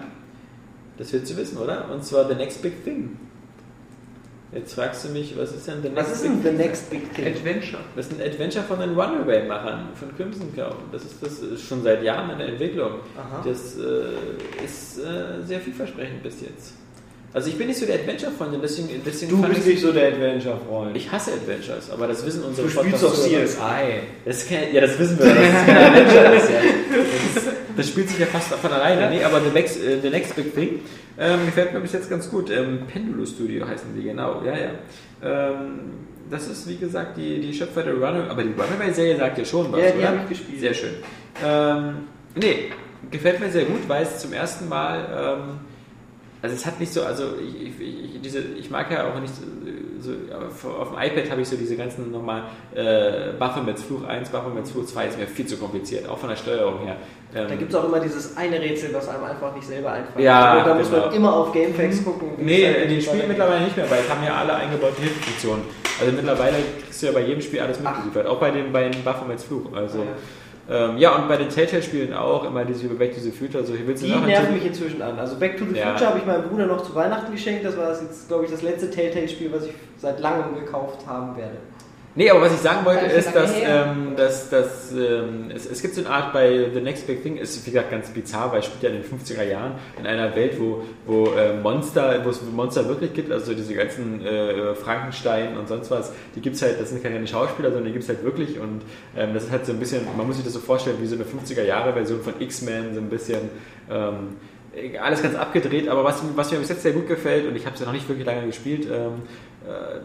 Das willst du wissen, oder? Und zwar The Next Big Thing. Jetzt fragst du mich, was ist denn The Next Was ist Big denn The Next Big Thing? Adventure. Das ist ein Adventure von den Runaway-Machern, von Crimson Cow. Das ist, das ist schon seit Jahren in der Entwicklung. Aha. Das äh, ist äh, sehr vielversprechend bis jetzt. Also ich bin nicht so der Adventure-Freund und deswegen, deswegen Du bist ich- nicht so der Adventure-Freund. Ich hasse Adventures, aber das wissen unsere Du spielst doch CSI. Das kein, ja, das wissen wir, dass [laughs] es kein Adventure ist. Ja. [laughs] Das, spielt sich ja fast von alleine. Nee, aber The Next, äh, The Next Big Thing ähm, gefällt mir bis jetzt ganz gut. Ähm, Pendulo Studio heißen die, genau. Ja, ja. Ähm, das ist, wie gesagt, die, die Schöpfer der Runaway, aber die Runaway-Serie sagt ja schon was, Ja, die habe ich gespielt. Sehr schön. Ähm, nee, gefällt mir sehr gut, weil es zum ersten Mal, ähm, also es hat nicht so, also ich, ich, ich, diese, ich mag ja auch nicht so, auf dem iPad habe ich so diese ganzen nochmal äh, Baphomets Fluch 1, Baphomets Fluch 2 ist mir viel zu kompliziert, auch von der Steuerung her. Ähm, Da gibt es auch immer dieses eine Rätsel, was einem einfach nicht selber einfällt. Ja, Und da muss genau. man immer auf Gamefax gucken. wie es Nee, halt in den Spielen mittlerweile nicht mehr, weil es haben ja alle eingebaute Hilfefunktionen. Also mittlerweile kriegst du ja bei jedem Spiel alles mitgeliefert, auch bei den, bei den Baphomets Fluch. Also, ähm, ja, und bei den Telltale-Spielen auch immer diese Back to the Future. So, hier willst du Die nerven mich inzwischen an. Also Back to the Ja. Future habe ich meinem Bruder noch zu Weihnachten geschenkt. Das war das jetzt, glaube ich, das letzte Telltale-Spiel, was ich seit langem gekauft haben werde. Nee, aber was ich sagen wollte, ist dass, ähm, dass, dass ähm, es, es gibt so eine Art bei The Next Big Thing, ist wie gesagt ganz bizarr, weil es spielt ja in den 50er Jahren in einer Welt, wo, wo äh, Monster, wo es Monster wirklich gibt, also diese ganzen äh, Frankenstein und sonst was, die gibt es halt, das sind keine Schauspieler, sondern die gibt es halt wirklich und ähm, das ist halt so ein bisschen, man muss sich das so vorstellen, wie so eine 50er Jahre Version von X-Men, so ein bisschen ähm, alles ganz abgedreht, aber was, was mir bis jetzt sehr gut gefällt, und ich habe es ja noch nicht wirklich lange gespielt, ähm, äh,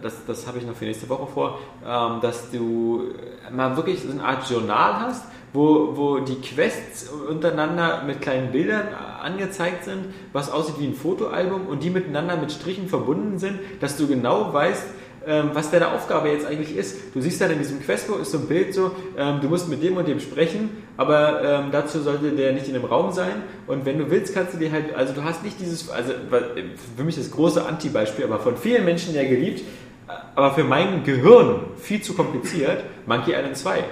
das, das habe ich noch für nächste Woche vor, ähm, dass du mal wirklich so eine Art Journal hast, wo, wo die Quests untereinander mit kleinen Bildern angezeigt sind, was aussieht wie ein Fotoalbum und die miteinander mit Strichen verbunden sind, dass du genau weißt, ähm, was deine Aufgabe jetzt eigentlich ist. Du siehst dann in diesem Questbuch ist so ein Bild so, ähm, du musst mit dem und dem sprechen, aber ähm, dazu sollte der nicht in dem Raum sein. Und wenn du willst, kannst du dir halt, also du hast nicht dieses, also für mich das große Anti-Beispiel, aber von vielen Menschen ja geliebt, aber für mein Gehirn viel zu kompliziert, Monkey Island 2.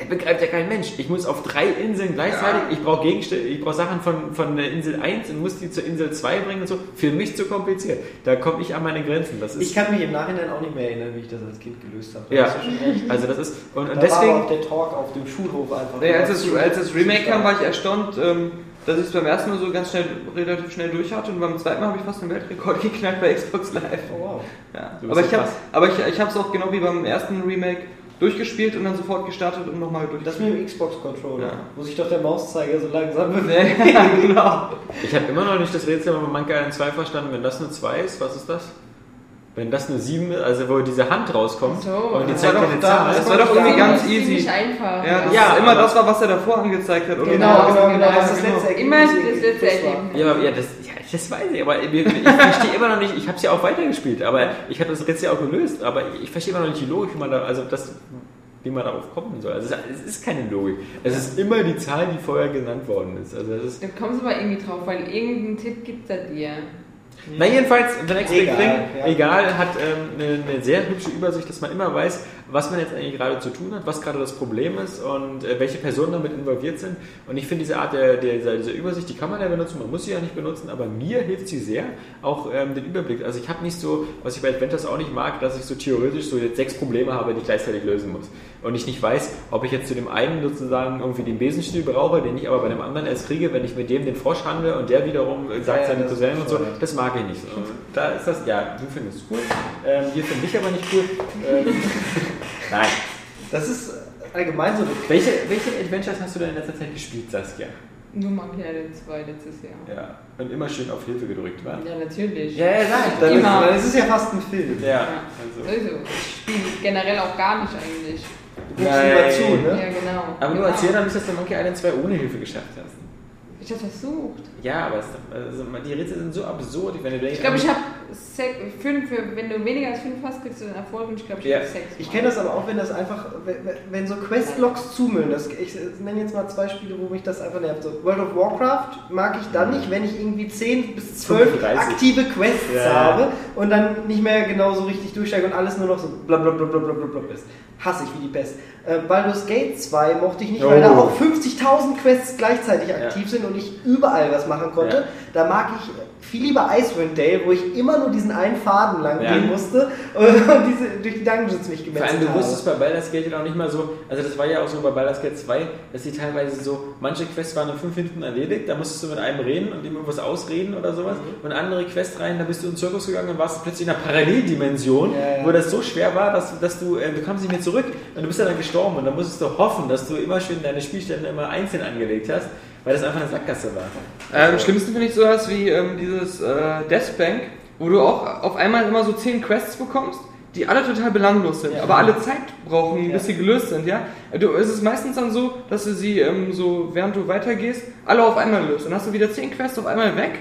Er begreift ja kein Mensch. Ich muss auf drei Inseln gleichzeitig, ich brauche Gegenstände, ich brauche Sachen von, von der Insel 1 und muss die zur Insel 2 bringen und so. Für mich zu kompliziert. Da komme ich an meine Grenzen. Das ist, Ich kann mich im Nachhinein auch nicht mehr erinnern, wie ich das als Kind gelöst habe. Da ja, also das ist, und, Da und war deswegen, aber auch der Talk auf dem Schulhof einfach. Nee, als, das, als das Remake kam, war ich erstaunt, ähm, dass ich es beim ersten Mal so ganz schnell, relativ schnell durch hatte und beim zweiten Mal habe ich fast einen Weltrekord geknackt bei Xbox Live. Oh, wow. Ja. Aber ja ich habe krass. aber ich, ich habe es auch genau wie beim ersten Remake durchgespielt und dann sofort gestartet und nochmal durch. Das mit dem Xbox-Controller, Ja. wo sich doch der Mauszeiger so langsam [laughs] bewegt. Nee, genau. ich habe immer noch nicht das Rätsel bei Monkey Island 2 verstanden. Wenn das eine 2 ist, was ist das? Wenn das eine 7 ist, also wo diese Hand rauskommt So. und die Das zeigt war dir doch eine da- Zahl. das war doch irgendwie ganz easy. Einfach. Ja, das Ja, ist immer das war, was er davor angezeigt hat. Oder Genau, genau, genau. genau, Das ist das genau. letzte Immer Ergebnis. das letzte Das war- Ergebnis. Ja, aber, ja, das, ja, das weiß ich, aber ich, ich verstehe immer noch nicht, ich habe es ja auch weitergespielt, aber ich habe das Rätsel ja auch gelöst, aber ich verstehe immer noch nicht die Logik, wie man da, also das, wie man darauf kommen soll. Also es ist keine Logik. Es ist immer die Zahl, die vorher genannt worden ist. Also ist, Da kommst du aber irgendwie drauf, weil irgendeinen Tipp gibt er dir. na jedenfalls, The Next Big Egal, Thing, egal, hat ähm, eine, eine sehr hübsche Übersicht, dass man immer weiß, was man jetzt eigentlich gerade zu tun hat, was gerade das Problem ist und äh, welche Personen damit involviert sind. Und ich finde diese Art der, der, dieser, dieser Übersicht, die kann man ja benutzen, man muss sie ja nicht benutzen, aber mir hilft sie sehr, auch ähm, den Überblick. Also ich habe nicht so, was ich bei Adventures auch nicht mag, dass ich so theoretisch so jetzt sechs Probleme habe, die ich gleichzeitig lösen muss. Und ich nicht weiß, ob ich jetzt zu dem einen sozusagen irgendwie den Besenstiel brauche, den ich aber bei dem anderen erst kriege, wenn ich mit dem den Frosch handle und der wiederum sagt Ja, seine Cousinen und so. Das mag ich nicht. Und da ist das, ja, du findest es cool. Ähm, wir finden dich aber nicht cool. Ähm, [laughs] nein. Das ist allgemein so eine Welche, welche Adventures hast du denn in letzter Zeit gespielt, Saskia? Nur Monkey Island 2 letztes Jahr. Ja. Und immer schön auf Hilfe gedrückt, wa? Ja, natürlich. Ja, ja, nein. Dann ist, Immer. dann ist es ja fast ein Film. Ja, Ja. also. Sowieso. Ich spiele generell auch gar nicht eigentlich. Du lieber zu, Ja, ne? genau. Aber du genau. erzähl doch nicht, dass du Monkey Island 2 ohne Hilfe geschafft hast. Ich habe versucht. Ja, aber es, also, die Rätsel sind so absurd. Wenn du Ich glaube, ich habe fünf, wenn du weniger als fünf hast, kriegst du den Erfolg und ich glaube, ich Ja. habe sechs. Ich kenne das aber auch, wenn das einfach, wenn, wenn so Questlogs zumüllen. Das, ich nenne jetzt mal zwei Spiele, wo mich das einfach nervt. So World of Warcraft mag ich dann nicht, wenn ich irgendwie 10 bis 12 35. aktive Quests Ja. habe und dann nicht mehr genau so richtig durchsteige und alles nur noch so blablabla ist. Hasse ich wie die Pest. Äh, Baldur's Gate 2 mochte ich nicht, weil Oh. da auch 50.000 Quests gleichzeitig aktiv sind und ich überall was machen konnte. Ja. Da mag ich viel lieber Icewind Dale, wo ich immer nur diesen einen Faden lang Ja. gehen musste [laughs] und diese, durch die Dungeons mich Vor gemetzelt allem, du habe. wusstest bei Baldur's Gate auch nicht mal so, also das war ja auch so bei Baldur's Gate 2, dass die teilweise so, manche Quests waren in fünf Minuten erledigt, da musstest du mit einem reden und ihm irgendwas ausreden oder sowas. Und andere Quests rein, da bist du in den Zirkus gegangen und warst plötzlich in einer Paralleldimension, Ja, ja. wo das so schwer war, dass, dass du, äh, du kamst nicht mehr zurück und du bist ja dann gestorben und dann musstest du hoffen, dass du immer schön deine Spielstände immer einzeln angelegt hast, weil das einfach eine Sackgasse war. Am schlimmsten finde ich sowas wie ähm, dieses äh, Deathbank, wo du auch auf einmal immer so 10 Quests bekommst, die alle total belanglos sind, Ja. aber alle Zeit brauchen, Ja. bis sie gelöst sind, ja. Du, es ist meistens dann so, dass du sie ähm, so, während du weitergehst, alle auf einmal löst. Dann hast du wieder 10 Quests auf einmal weg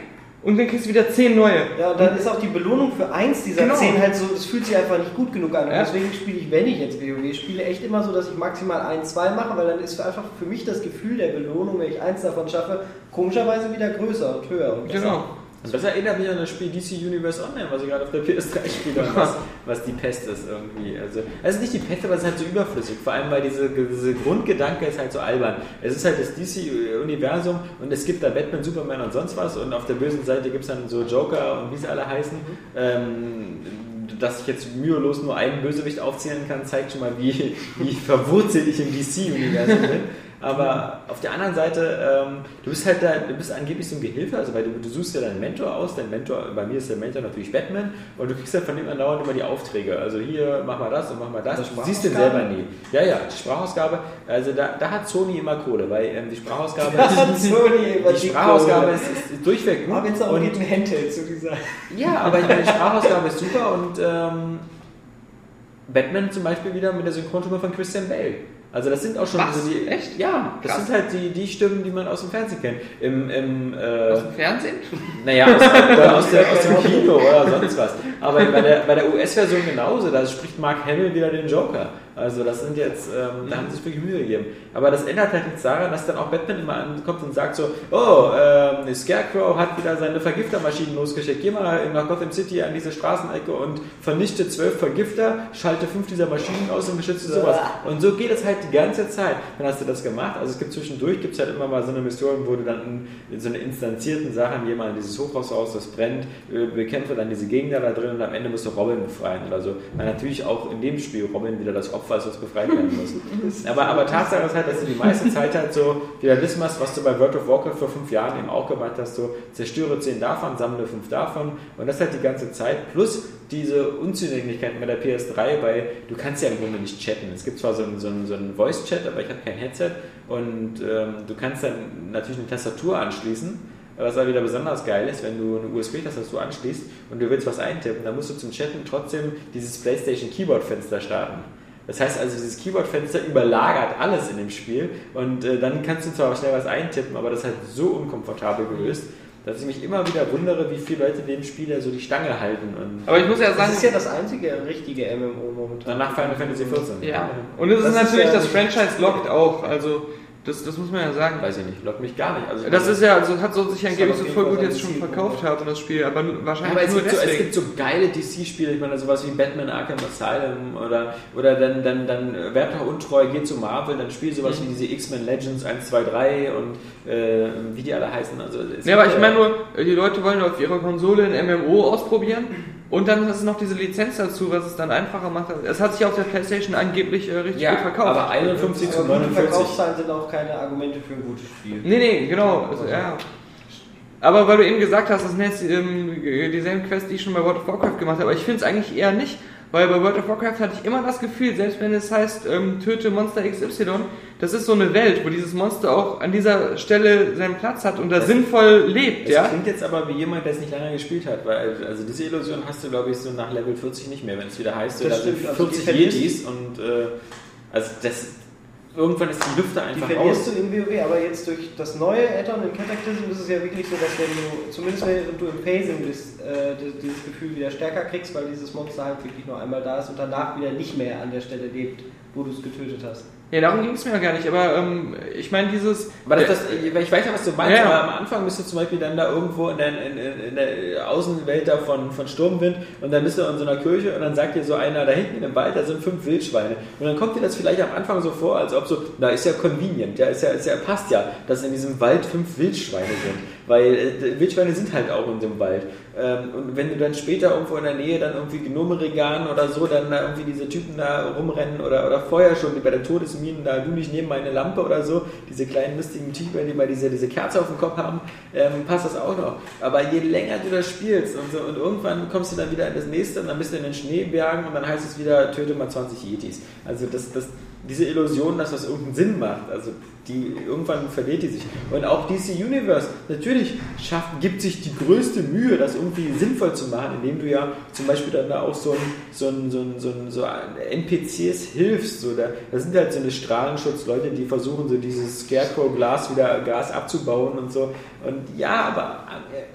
und dann kriegst du wieder 10 neue. Ja, und dann ist auch die Belohnung für eins dieser Genau. zehn halt so, es fühlt sich einfach nicht gut genug an. Und Ja. deswegen spiele ich, wenn ich jetzt WoW spiele, echt immer so, dass ich maximal ein, zwei mache, weil dann ist einfach für mich das Gefühl der Belohnung, wenn ich eins davon schaffe, komischerweise wieder größer und höher. Und. Genau. Und das erinnert mich an das Spiel DC Universe Online, was ich gerade auf der PS3 spiele, [laughs] was, was die Pest ist irgendwie. Also, also nicht die Pest, aber es ist halt so überflüssig. Vor allem, weil diese, diese Grundgedanke ist halt so albern. Es ist halt das DC-Universum und es gibt da Batman, Superman und sonst was und auf der bösen Seite gibt es dann so Joker und wie sie alle heißen. Ähm, dass ich jetzt mühelos nur einen Bösewicht aufzählen kann, zeigt schon mal, wie, wie verwurzelt ich im DC-Universum bin. [laughs] Aber auf der anderen Seite, ähm, du bist halt da, du bist angeblich so ein Gehilfe, also weil du, du suchst ja deinen Mentor aus, dein Mentor, bei mir ist der Mentor natürlich Batman und du kriegst halt von dem andauernd immer die Aufträge. Also hier, mach mal das und mach mal das. Das Du siehst den selber nie. Ja, ja, die Sprachausgabe, also da, da hat Sony immer Kohle, weil ähm, die Sprachausgabe hat Sony immer die Sprachausgabe ist, ist, ist durchweg gut. Aber wenn es auch und, ein Handheld zu dieser. ja, aber die Sprachausgabe ist super und ähm, Batman zum Beispiel wieder mit der Synchronstimme von Christian Bale. Also das sind auch schon Was? so die. Echt? Ja, das Krass. sind halt die, die Stimmen, die man aus dem Fernsehen kennt. Im, im äh, Aus dem Fernsehen? naja, aus, [laughs] aus, der, aus dem Kino oder sonst was. Aber bei der, bei der US-Version genauso, da spricht Mark Hamill wieder den Joker. Also das sind jetzt, ähm, da haben sie sich wirklich Mühe gegeben. Aber das ändert halt nichts daran, dass dann auch Batman immer ankommt und sagt so, oh, ähm, Scarecrow hat wieder seine Vergiftermaschinen losgeschickt. Geh mal nach Gotham City an diese Straßenecke und vernichte zwölf Vergifter, schalte fünf dieser Maschinen aus und beschütze sowas. Und so geht es halt die ganze Zeit. Dann hast du das gemacht. Also es gibt zwischendurch, gibt es halt immer mal so eine Mission, wo du dann in so eine instanzierten Sachen, mal in dieses Hochhaus raus, das brennt, äh, bekämpfe dann diese Gegner da drin und am Ende musst du Robin befreien oder so. Weil natürlich auch in dem Spiel Robin wieder das Opfer [laughs] ist, das befreit werden muss. aber, aber Tatsache ist halt, dass du die meiste Zeit halt so wieder das machst, was du bei World of Warcraft vor fünf Jahren eben auch gemacht hast, so zerstöre zehn davon, sammle fünf davon und das halt die ganze Zeit. Plus diese Unzulänglichkeiten bei der PS3, weil du kannst ja im Grunde nicht chatten. Es gibt zwar so einen, so einen, so einen Voice-Chat, aber ich habe kein Headset und ähm, du kannst dann natürlich eine Tastatur anschließen. Was aber wieder besonders geil ist, wenn du eine USB-Tastatur anschließt und du willst was eintippen, dann musst du zum Chatten trotzdem dieses PlayStation Keyboard-Fenster starten. Das heißt also, dieses Keyboard-Fenster überlagert alles in dem Spiel und äh, dann kannst du zwar schnell was eintippen, aber das ist halt so unkomfortabel gelöst, dass ich mich immer wieder wundere, wie viele Leute dem Spiel ja so die Stange halten. Und Aber ich muss ja Das sagen, ist ja das einzige richtige MMO momentan. danach Final Fantasy XIV. ja. Und es ist Das ist natürlich, ja- das Franchise lockt auch. Also, das, das muss man ja sagen. Weiß ich nicht, lockt mich gar nicht. Also Das meine- ist ja, also hat so sich angeblich hat so voll gut jetzt schon seine verkauft haben, das Spiel, aber wahrscheinlich Aber es nur gibt, so, es deswegen. gibt so geile DC-Spiele, ich meine, sowas wie Batman Arkham Asylum oder, oder dann, dann, dann äh, Werter Untreu geht zu Marvel, dann spiel sowas wie diese X-Men Legends 1, 2, 3 und äh, wie die alle heißen. Also, Ja, aber ich meine nur, die Leute wollen auf ihrer Konsole ein MMO ausprobieren und dann ist es noch diese Lizenz dazu, was es dann einfacher macht. Es hat sich auf der Playstation angeblich äh, richtig ja, gut verkauft. aber 51 zu Aber gute 49. Verkaufszahlen sind auch keine Argumente für ein gutes Spiel. Nee, nee, genau. Also, ja. Aber weil du eben gesagt hast, das sind jetzt ähm, dieselben Quests, die ich schon bei World of Warcraft gemacht habe, aber ich finde es eigentlich eher nicht, weil bei World of Warcraft hatte ich immer das Gefühl, selbst wenn es heißt, ähm, töte Monster XY, das ist so eine Welt, wo dieses Monster auch an dieser Stelle seinen Platz hat und da Das- sinnvoll lebt, Es ja? klingt jetzt aber wie jemand, der es nicht lange gespielt hat, weil also diese Illusion hast du, glaube ich, so nach Level 40 nicht mehr, wenn es wieder heißt, Das da sind stimmt, also die 40 verlierst- Yetis und äh, also das irgendwann ist die Lüfte Die einfach verlierst aus. du im WoW, aber jetzt durch das neue Add-on in Cataclysm ist es ja wirklich so, dass wenn du, zumindest wenn du im Phasing bist, äh, di- dieses Gefühl wieder stärker kriegst, weil dieses Monster halt wirklich nur einmal da ist und danach wieder nicht mehr an der Stelle lebt, wo du es getötet hast. Ja, darum ging es mir ja gar nicht, aber ähm, ich meine dieses... Aber das, das, ich weiß ja, was du meinst, Ja, aber am Anfang bist du zum Beispiel dann da irgendwo in der, in, in der Außenwelt da von, von Sturmwind und dann bist du in so einer Kirche und dann sagt dir so einer, da hinten im Wald, da sind fünf Wildschweine. Und dann kommt dir das vielleicht am Anfang so vor, als ob so, na, ist ja convenient, ja, ist ja, ist ja passt ja, dass in diesem Wald fünf Wildschweine sind. Weil äh, Wildschweine sind halt auch in dem Wald. Ähm, und wenn du dann später irgendwo in der Nähe dann irgendwie Gnomeregan oder so, dann da irgendwie diese Typen da rumrennen oder, oder vorher schon die bei der Todesminen da, du nicht neben meine Lampe oder so, diese kleinen lustigen Typen, die mal diese, diese Kerze auf dem Kopf haben, ähm, passt das auch noch. Aber je länger du das spielst und so, und irgendwann kommst du dann wieder in das nächste und dann bist du in den Schneebergen und dann heißt es wieder, töte mal 20 Yetis. Also das, das, diese Illusion, dass das irgendeinen Sinn macht, also die, irgendwann verliert die sich. Und auch DC Universe, natürlich schafft, gibt sich die größte Mühe, das irgendwie sinnvoll zu machen, indem du ja zum Beispiel dann da auch so ein, so ein, so ein, so ein, so ein NPCs hilfst. So, da, da sind halt so eine Strahlenschutzleute, die versuchen, so dieses Scarecrow-Glas wieder Gas abzubauen und so. Und ja, aber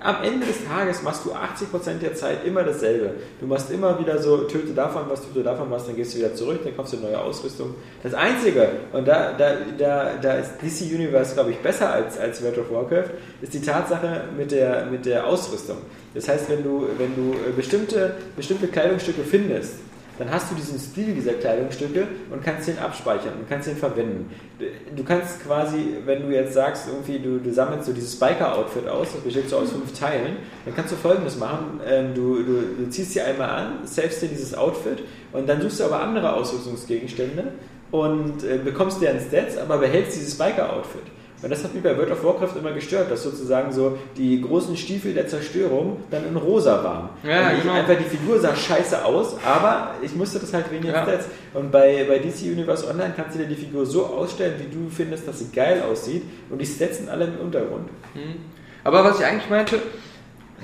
am, am Ende des Tages machst du 80% der Zeit immer dasselbe. Du machst immer wieder so, töte davon was, töte davon was, dann gehst du wieder zurück, dann kaufst du neue Ausrüstung. Das Einzige, und da, da, da, da ist DC Universe, glaube ich, besser als, als World of Warcraft, ist die Tatsache mit der, mit der Ausrüstung. Das heißt, wenn du, wenn du äh, bestimmte, bestimmte Kleidungsstücke findest, dann hast du diesen Stil dieser Kleidungsstücke und kannst den abspeichern und kannst den verwenden. Du kannst quasi, wenn du jetzt sagst, irgendwie du, du sammelst so dieses Biker-Outfit aus, das besteht so aus fünf Teilen, dann kannst du folgendes machen, ähm, du, du, du ziehst dir einmal an, savest dir dieses Outfit und dann suchst du aber andere Ausrüstungsgegenstände und äh, bekommst deren Stats, aber behältst dieses Biker-Outfit. Und das hat mich bei World of Warcraft immer gestört, dass sozusagen so die großen Stiefel der Zerstörung dann in rosa waren. Ja, und ich genau. einfach die Figur sah scheiße aus, aber ich musste das halt wegen Ja. Stats. Und bei, bei DC Universe Online kannst du dir die Figur so ausstellen, wie du findest, dass sie geil aussieht und die Stats sind alle im Untergrund. Aber was ich eigentlich meinte,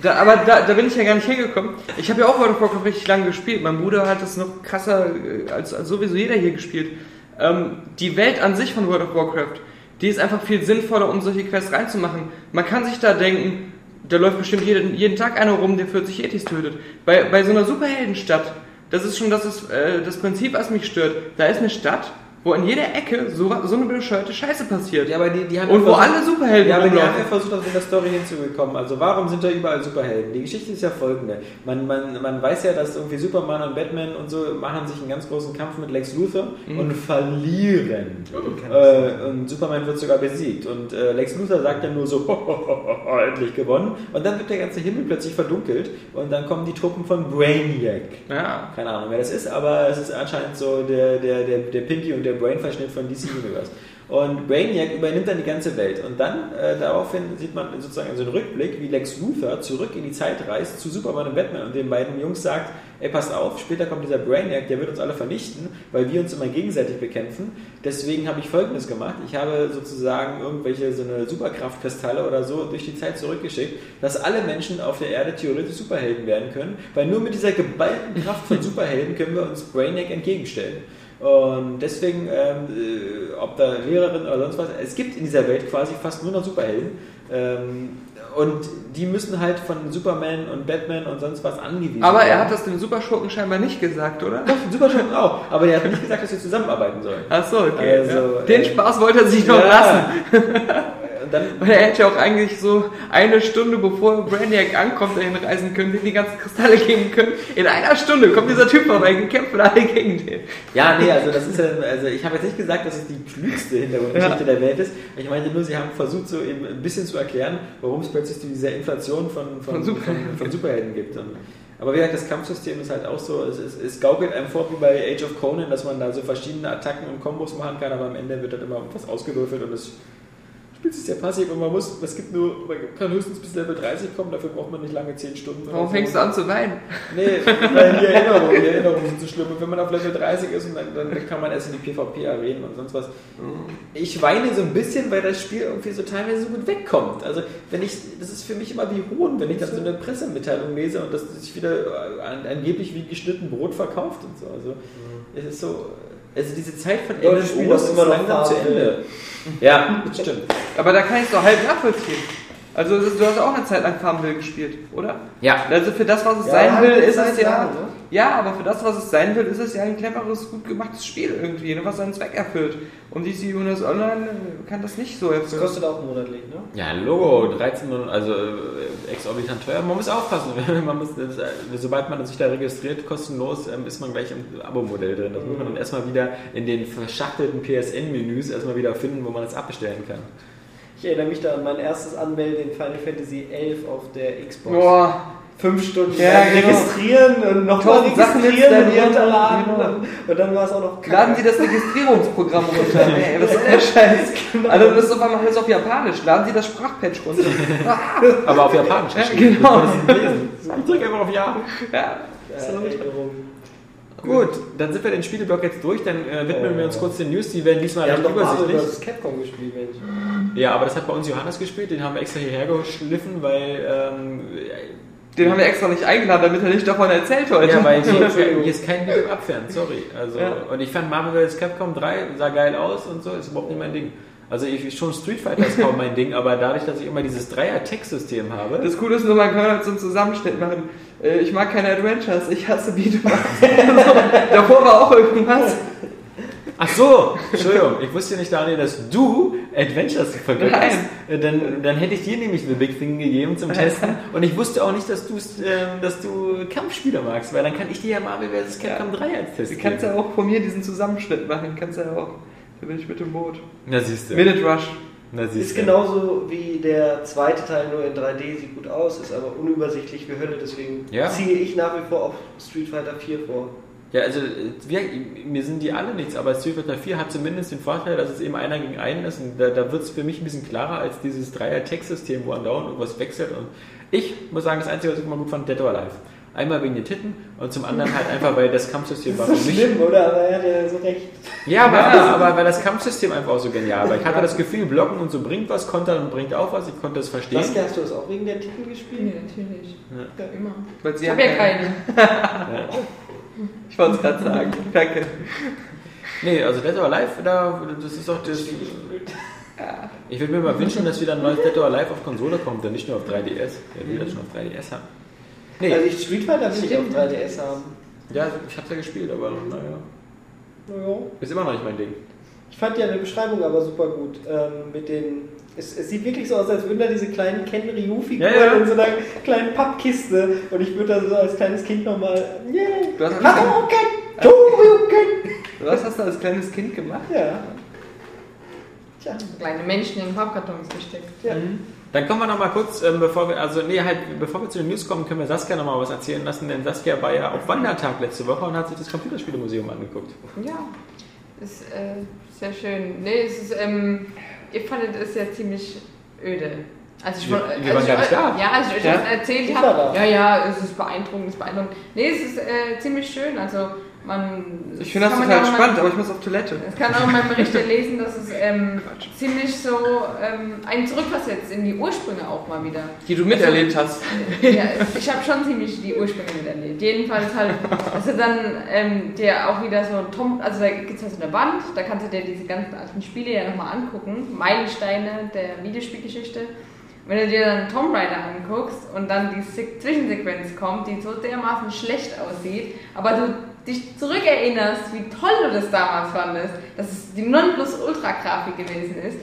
da, aber da, da bin ich ja gar nicht hingekommen. Ich habe ja auch World of Warcraft richtig lange gespielt. Mein Bruder hat es noch krasser äh, als, als sowieso jeder hier gespielt. Ähm, die Welt an sich von World of Warcraft, die ist einfach viel sinnvoller, um solche Quests reinzumachen. Man kann sich da denken, da läuft bestimmt jeden, jeden Tag einer rum, der 40 Etis tötet. Bei, bei so einer Superheldenstadt, das ist schon das, ist, äh, das Prinzip, was mich stört. Da ist eine Stadt, wo in jeder Ecke so, so eine bescheuerte Scheiße passiert. Ja, aber die, die haben Und wo versucht- alle Superhelden Ja, aber die haben ja versucht, das in der Story hinzubekommen. Also warum sind da überall Superhelden? Die Geschichte ist ja folgende. Man, man, man weiß ja, dass irgendwie Superman und Batman und so machen sich einen ganz großen Kampf mit Lex Luthor Mhm. und verlieren. Äh, und Superman wird sogar besiegt. Und äh, Lex Luthor sagt dann nur so, [laughs] endlich gewonnen. Und dann wird der ganze Himmel plötzlich verdunkelt und dann kommen die Truppen von Brainiac. Ja. Keine Ahnung, wer das ist, aber es ist anscheinend so der, der, der, der Pinky und der Brain-Verschnitt von DC Universe. Und Brainiac übernimmt dann die ganze Welt. Und dann äh, daraufhin sieht man sozusagen so einen Rückblick, wie Lex Luthor zurück in die Zeit reist zu Superman und Batman und den beiden Jungs sagt, ey, passt auf, später kommt dieser Brainiac, der wird uns alle vernichten, weil wir uns immer gegenseitig bekämpfen. Deswegen habe ich Folgendes gemacht. Ich habe sozusagen irgendwelche so eine Superkraftkristalle oder so durch die Zeit zurückgeschickt, dass alle Menschen auf der Erde theoretisch Superhelden werden können, weil nur mit dieser geballten Kraft von [laughs] Superhelden können wir uns Brainiac entgegenstellen. Und deswegen, ähm, äh, ob da Lehrerin oder sonst was, es gibt in dieser Welt quasi fast nur noch Superhelden. Ähm, und die müssen halt von Superman und Batman und sonst was angewiesen Aber er werden. hat das dem Superschurken scheinbar nicht gesagt, oder? Doch, Superschurken auch. Aber der hat nicht gesagt, dass wir zusammenarbeiten sollen. Ach so, okay. Also, ja. Den äh, Spaß wollte er sich noch Ja. lassen. [laughs] Und dann, Weil [laughs] er hätte ja auch eigentlich so eine Stunde bevor Brainiac ankommt, dahin reisen können, den die ganzen Kristalle geben können. In einer Stunde kommt dieser Typ vorbei, und kämpfen alle gegen den. ja, nee, also das ist ja, also ich habe jetzt nicht gesagt, dass es die klügste Hintergrundgeschichte der Welt ist. Ich meinte nur, sie haben versucht, so eben ein bisschen zu erklären, warum es plötzlich diese Inflation von, von, Von von, Superhelden. von, Superhelden gibt. Und, aber wie gesagt, das Kampfsystem ist halt auch so, es, es, es gaukelt einem vor wie bei Age of Conan, dass man da so verschiedene Attacken und Kombos machen kann, aber am Ende wird halt immer was ausgewürfelt und es spielt sich sehr passiv und man muss, es gibt nur, man kann höchstens bis Level 30 kommen, dafür braucht man nicht lange 10 Stunden. Warum so. fängst du an zu weinen? Nee, weil die Erinnerungen, die Erinnerungen sind so schlimm. Und wenn man auf Level 30 ist, und dann, dann kann man erst in die PvP-Arenen und sonst was. Ich weine so ein bisschen, weil das Spiel irgendwie so teilweise so gut wegkommt. Also, wenn ich, das ist für mich immer wie Hohn, wenn ich dann so eine Pressemitteilung lese und das sich wieder äh, an, angeblich wie geschnitten Brot verkauft und so. Also, es ist so, also diese Zeit von das MMOs Spiel ist immer noch langsam zu. Ende. Ja, [laughs] das stimmt. Aber da kann ich es doch halb nachvollziehen. Also das- du hast auch eine Zeit lang Farmville gespielt, oder? Ja. Also für das, was es Ja, sein halt will, ist es ja. Ne? Ja, aber für das, was es sein will, ist es ja ein cleveres, gut gemachtes Spiel irgendwie, ne, was seinen Zweck erfüllt. Und DC Universe Online äh, kann das nicht so Das erfüllen. kostet auch monatlich, ne? Ja, Logo, 13 Minuten, also äh, exorbitant teuer. Man muss aufpassen, [laughs] man muss, das, äh, sobald man sich da registriert, kostenlos, ähm, ist man gleich im Abo-Modell drin. Das muss man dann erstmal wieder in den verschachtelten PSN-Menüs erstmal wieder finden, wo man das abbestellen kann. Ich erinnere mich da an mein erstes Anmelden in Final Fantasy 11 auf der Xbox. Boah, Fünf Stunden Ja, genau. registrieren und nochmal registrieren und runterladen. Genau. Und, dann war es auch noch laden Sie das Registrierungsprogramm runter. [laughs] Ey, was ist der Scheiß? Also das ist auf einmal alles auf Japanisch. Laden Sie das Sprachpatch runter. Aber auf Japanisch Ja, [laughs] genau. Ich drücke einfach auf Ja. Ja. Ja, Erinnerung. Gut, dann sind wir den Spieleblock jetzt durch, dann äh, widmen Ja. wir uns kurz den News, die werden diesmal haben recht doch Marvel übersichtlich. vs. Capcom gespielt, Mensch. Ja, aber das hat bei uns Johannes gespielt, den haben wir extra hierher geschliffen, weil ähm, Den haben wir extra nicht eingeladen, damit er nicht davon erzählt heute. Ja, weil hier, [laughs] Entschuldigung. hier ist kein Video abfern, sorry. Also, Ja. Und ich fand Marvel vs. Capcom 3 sah geil aus und so, ist überhaupt nicht mein Ding. Also ich, schon Street Fighter ist kaum mein Ding, aber dadurch, dass ich immer dieses Dreier-Text-System habe, Das Coole ist nur, man kann halt so einen Zusammenschnitt machen. Äh, Ich mag keine Adventures, ich hasse Beat'em Ups. [laughs] Davor war auch irgendwas. Ach so, Entschuldigung, ich wusste nicht, Daniel, dass du Adventures vergötterst. Äh, Dann, dann hätte ich dir nämlich The Big Thing gegeben zum Testen. [laughs] Und ich wusste auch nicht, dass, du's, ähm, dass du Kampfspiele magst, weil dann kann ich dir ja Marvel vs. Capcom 3 als Test Du kannst ja auch von mir diesen Zusammenschnitt machen, kannst ja auch. Da bin ich mit dem Boot. Na siehst du. Minute Rush. Na Ist genauso wie der zweite Teil nur in 3D, sieht gut aus, ist aber unübersichtlich wie Hölle, deswegen Ja. ziehe ich nach wie vor auf Street Fighter 4 vor. Ja, also wir, mir sind die alle nichts, aber Street Fighter 4 hat zumindest den Vorteil, dass es eben einer gegen einen ist und da, da wird es für mich ein bisschen klarer als dieses Dreier-Text-System, wo andauernd irgendwas wechselt und ich muss sagen, das Einzige, was ich immer gut fand, Dead or Alive. Einmal wegen den Titten und zum anderen halt einfach, weil das Kampfsystem war Das für ist mich... schlimm, oder? Aber er hat ja so recht. Ja, aber, aber, aber weil das Kampfsystem einfach auch so genial war. Ich hatte das Gefühl, blocken und so bringt was, kontern und bringt auch was, ich konnte es verstehen. Saskia, hast du das auch wegen der Titel Nee, gespielt? natürlich. Ja. Ja, immer. Weil sie Ich habe ja keine- keine. [laughs] Ich wollte es gerade sagen. Danke. Nee, also Dead or Alive, da, das ist doch das... Ich würde mir mal wünschen, dass wieder ein neues Dead or Alive auf Konsole kommt und nicht nur auf 3DS. Ja, will das schon auf 3DS haben. Nee, Also ich Street Fighter will ich auf Stimmt. 3DS haben. ja, ich hab's ja gespielt, aber naja. Naja. Ist immer noch nicht mein Ding. Ich fand ja eine Beschreibung aber super gut. Ähm, mit den. Es, es sieht wirklich so aus, als würden da diese kleinen Ken Ryu-Figuren Ja, ja. in so einer kleinen Pappkiste und ich würde da so als kleines Kind nochmal. Yeah! Du hast Hadouken! Shoryuken! Was hast du als kleines Kind gemacht? Ja. Tja. Kleine Menschen in Pappkartons gesteckt. Ja. Dann kommen wir noch mal kurz, ähm, bevor wir, also nee, halt, bevor wir zu den News kommen, können wir Saskia noch mal was erzählen lassen, denn Saskia war ja auf Wandertag letzte Woche und hat sich das Computerspielemuseum angeguckt. Ja, ist äh, sehr schön. Nee, es ist, ähm, ihr fandet es ja ziemlich öde. Also ich, Wir- wir waren als gar ich, nicht da. Ja, als ich euch Ja? das erzählt habe. Ja, ja, es ist beeindruckend, es ist beeindruckend. Nee, es ist äh, ziemlich schön. Also man. Ich finde das man total ja auch mal- spannend, aber ich muss auf Toilette. Es kann auch in meinem Bericht lesen, dass es ähm, ziemlich so ähm, einen zurückversetzt in die Ursprünge auch mal wieder. Die du miterlebt hast. Ja, ich habe schon ziemlich die Ursprünge miterlebt. Jedenfalls halt, dass er dann ähm, dir auch wieder so Tom, also da gibt es halt so eine Wand, da kannst du dir diese ganzen alten Spiele ja nochmal angucken, Meilensteine der Videospielgeschichte. Wenn du dir dann Tomb Raider anguckst und dann die Se Zwischensequenz kommt, die so dermaßen schlecht aussieht, aber du dich zurückerinnerst, wie toll du das damals fandest, dass es die Nonplusultra-Grafik gewesen ist,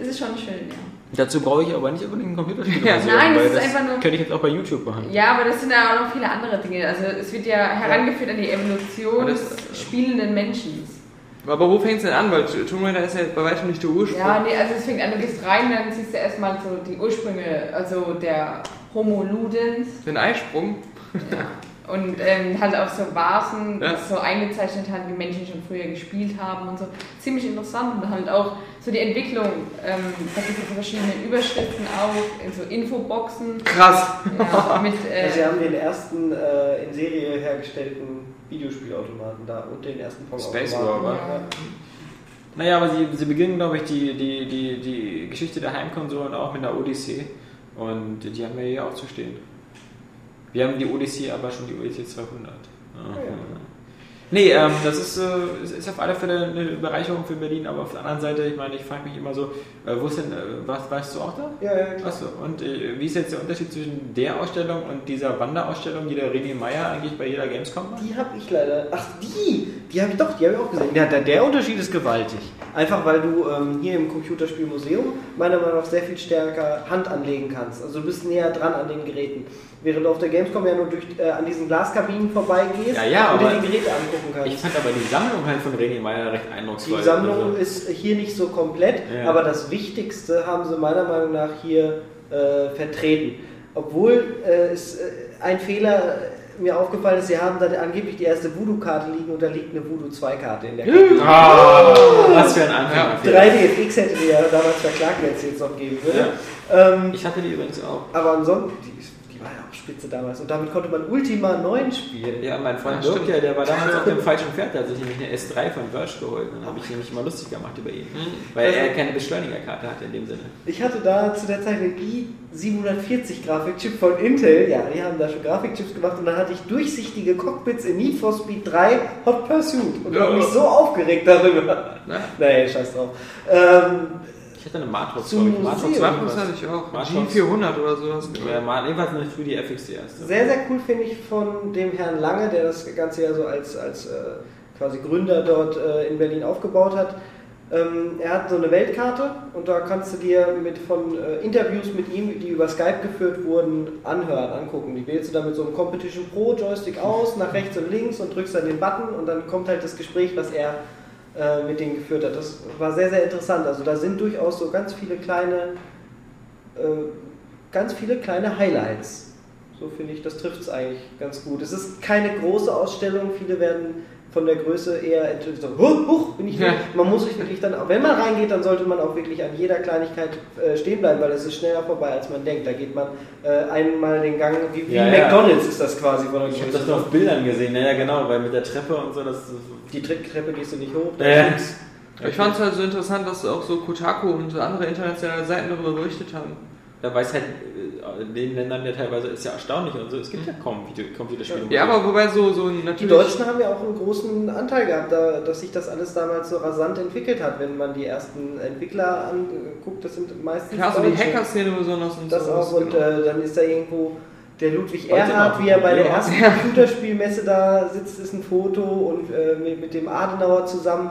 ist es schon schön, ja. Dazu brauche ich aber nicht unbedingt ein Computerspielemuseum, Ja, nein, das ist das einfach nur- könnte ich jetzt auch bei YouTube machen. Ja, aber das sind ja auch noch viele andere Dinge. Also es wird ja herangeführt an die Evolution des spielenden Menschen. Aber wo fängt es denn an? Weil Tomb Raider ist ja bei weitem nicht der Ursprung. Ja, nee, also es fängt an, du gehst rein, dann siehst du erstmal so die Ursprünge, also der Homo Ludens. Den Eisprung. Ja. [laughs] Und ähm, halt auch so Vasen, Ja. das so eingezeichnet hat, wie Menschen schon früher gespielt haben und so. Ziemlich interessant und halt auch so die Entwicklung. Ähm, da gibt es so verschiedene Überschriften auch, in so Infoboxen. Krass. Ja, mit, [laughs] Also sie äh, haben den ersten äh, in Serie hergestellten Videospielautomaten da und den ersten Space Pong-Automaten. War, ja. Naja, aber sie, sie beginnen, glaube ich, die, die, die, die Geschichte der Heimkonsolen auch mit einer Odyssey. Und die haben wir hier auch zu stehen. Wir haben die Odyssey, aber schon die Odyssey 200. Aha. Nee, ähm, das ist, äh, ist, auf alle Fälle eine Bereicherung für Berlin, aber auf der anderen Seite, ich meine, ich frage mich immer so, äh, wo ist denn, äh, was, weißt du auch da? Ja, ja, klar. Achso, und äh, wie ist jetzt der Unterschied zwischen der Ausstellung und dieser Wanderausstellung, die der René Meyer eigentlich bei jeder Gamescom macht? Die habe ich leider. Ach, die! Die habe ich doch, die habe ich auch gesehen. Ja, der, der Unterschied ist gewaltig. Einfach weil du ähm, hier im Computerspielmuseum meiner Meinung nach sehr viel stärker Hand anlegen kannst. Also du bist näher dran an den Geräten. Während du auf der Gamescom ja nur durch, äh, an diesen Glaskabinen vorbeigehst Ja, ja, und dir die Geräte angucken kannst. Ich fand aber die Sammlung halt von René Meyer recht eindrucksvoll. Die Sammlung Also, ist hier nicht so komplett, Ja. aber das Wichtigste haben sie meiner Meinung nach hier äh, vertreten. Obwohl äh, es äh, ein Fehler mir aufgefallen ist, sie haben da angeblich die erste Voodoo-Karte liegen und da liegt eine Voodoo 2-Karte in der Karte. Ah, was für ein Anfänger. 3DFX hätte die ja damals verklagt, wenn es jetzt noch geben würde. Ähm, Ich hatte die übrigens auch. aber ansonsten, spitze damals und damit konnte man Ultima 9 spielen. Ja, mein Freund Ja, der, war damals auf dem [laughs] falschen Pferd, der hat sich nämlich eine S3 von Verge geholt. Dann habe ich ihn nicht mal lustig gemacht über ihn. Weil er keine Beschleunigerkarte hatte in dem Sinne. Ich hatte da zu der Zeit einen i740 Grafikchip von Intel. Ja, die haben da schon Grafikchips gemacht und dann hatte ich durchsichtige Cockpits in Need for Speed 3 Hot Pursuit und Ja. habe mich so aufgeregt darüber. Ja. Nee, scheiß drauf. Ähm, Ich hatte eine Matrox, Zum glaub ich. Matrox, irgendwas. hatte ich auch. Matrox. G400 oder sowas. Ja, Ma- jedenfalls eine 3D FX die erste. sehr, sehr cool finde ich von dem Herrn Lange, der das Ganze ja so als, als äh, quasi Gründer dort äh, in Berlin aufgebaut hat. Ähm, er hat so eine Weltkarte und da kannst du dir mit von äh, Interviews mit ihm, die über Skype geführt wurden, anhören, angucken. Die wählst du dann mit so einem Competition Pro Joystick aus, nach rechts und links und drückst dann den Button und dann kommt halt das Gespräch, was er äh, mit denen geführt hat. Das war sehr, sehr interessant. Also da sind durchaus so ganz viele kleine, äh, ganz viele kleine Highlights. So finde ich, das trifft es eigentlich ganz gut. Es ist keine große Ausstellung, viele werden von der Größe eher enttäuscht. So, huch, huch, bin ich Ja. Man muss sich wirklich dann, auch wenn man reingeht, dann sollte man auch wirklich an jeder Kleinigkeit äh, stehen bleiben, weil es ist schneller vorbei, als man denkt. Da geht man äh, einmal den Gang, wie, wie Ja, ja. McDonalds ist das quasi von der Ich habe Größe. das nur auf Bildern gesehen, ja, ja genau, weil mit der Treppe und so, das Die Tricktreppe gehst du nicht hoch. da Ja. ist nix. Ich fand es halt so interessant, dass auch so Kotaku und andere internationale Seiten darüber berichtet haben. da weiß halt in den Ländern ja teilweise ist ja erstaunlich und so, es gibt ja kaum Video Computerspiele. Ja, aber wobei so, so natürlich. Die Deutschen haben ja auch einen großen Anteil gehabt, da, dass sich das alles damals so rasant entwickelt hat. Wenn man die ersten Entwickler anguckt, das sind meistens Klar, so die. Hacker-Szene besonders und Das sowas, auch und genau. äh, dann ist da irgendwo der Ludwig Erhard, wie er bei der Ja. ersten Computerspielmesse da sitzt, ist ein Foto und äh, mit, mit dem Adenauer zusammen.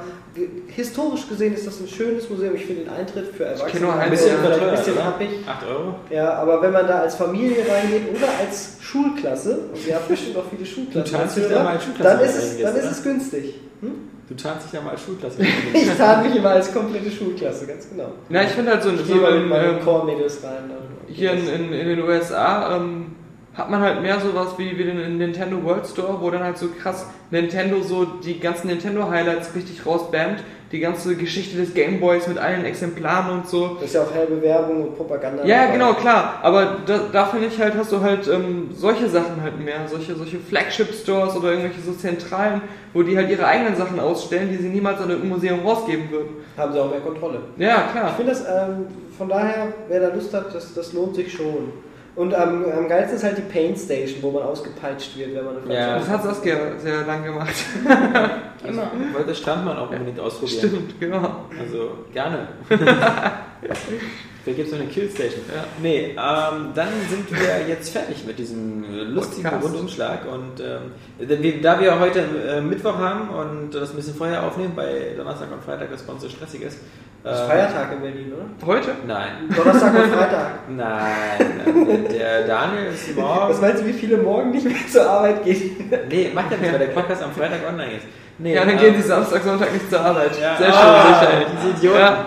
Historisch gesehen ist das ein schönes Museum. Ich finde den Eintritt für Erwachsene ein ein bisschen vielleicht ein bisschen happig. 8 Euro? Ja, aber wenn man da als Familie reingeht oder als Schulklasse, und wir haben [laughs] bestimmt auch viele Schulklassen, Du tanzt dich als da mal als Schulklasse dann ist es, dann ist es günstig. Hm? Du tanzt dich ja mal als Schulklasse. [laughs] Ich tat mich immer als komplette Schulklasse, ganz genau. Na, ich finde halt so, Ich so gehe mal mit meinen Core-Mädels rein. hier in, in, in den USA ähm, hat man halt mehr sowas wie, wie den Nintendo World Store, wo dann halt so krass Nintendo so die ganzen Nintendo-Highlights richtig rausbammt. Die ganze Geschichte des Gameboys mit allen Exemplaren und so. Das ist ja auch halbe Werbung und Propaganda. Ja, dabei. genau, klar. Aber da, da finde ich halt, hast du halt ähm, solche Sachen halt mehr. Solche, solche Flagship-Stores oder irgendwelche so Zentralen, wo die halt ihre eigenen Sachen ausstellen, die sie niemals an irgendein Museum rausgeben würden. Haben sie auch mehr Kontrolle. Ja, Ich klar. finde das, ähm, von daher, wer da Lust hat, das, das lohnt sich schon. Und am, am geilsten ist halt die Paint Station, wo man ausgepeitscht wird, wenn man eine Ja. Das hat Saskia sehr lang gemacht. [laughs] Also, wollte Strandmann auch unbedingt ausprobieren. Stimmt, genau. Also gerne. [laughs] Vielleicht gibt es noch eine Killstation. Ja. Nee, ähm, dann sind wir jetzt fertig mit diesem lustigen Podcast. Rundumschlag. Und ähm, da wir- da wir heute äh, Mittwoch haben und das ein bisschen vorher aufnehmen, bei Donnerstag und Freitag das bei uns so stressig ist. Das ist äh, Feiertag in Berlin, oder? Heute? Nein. Donnerstag und [laughs] Freitag. Nein, nein, der Daniel ist [laughs] morgen. Was meinst du, wie viele morgen nicht mehr zur Arbeit gehen? Nee, macht ja nichts, weil der Podcast am Freitag online ist. Nee, Ja, dann ähm, gehen sie Samstag, Sonntag nicht zur Arbeit. Ja. Sehr schön, Ah, sehr schön. diese Idioten. Ja.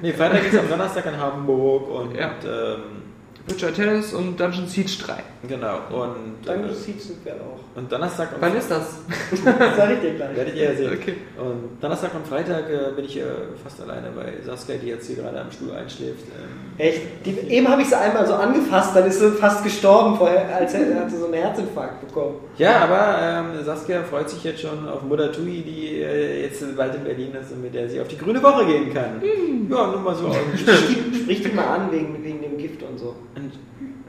Nee, Freitag ist am Donnerstag in Hamburg und Ja. ähm, Virtual Tennis und Dungeon Siege 3. genau. Und, Dann äh, sieht sind wir auch. und Donnerstag und Wann ist das? Das sag ich dir gleich. werdet ihr ja sehen. Okay. Und Donnerstag und Freitag äh, bin ich äh, fast alleine bei Saskia, die jetzt hier gerade am Stuhl einschläft. Ähm, Echt? Die, eben habe ich sie einmal so angefasst, dann ist sie fast gestorben, vorher, als hätte hat sie so einen Herzinfarkt bekommen. Ja, aber ähm, Saskia freut sich jetzt schon auf Mutter Tui, die äh, jetzt bald in Berlin ist und mit der sie auf die grüne Woche gehen kann. Ja, nur mal so. [laughs] Sprich die, mal an wegen, wegen dem Gift und so. ein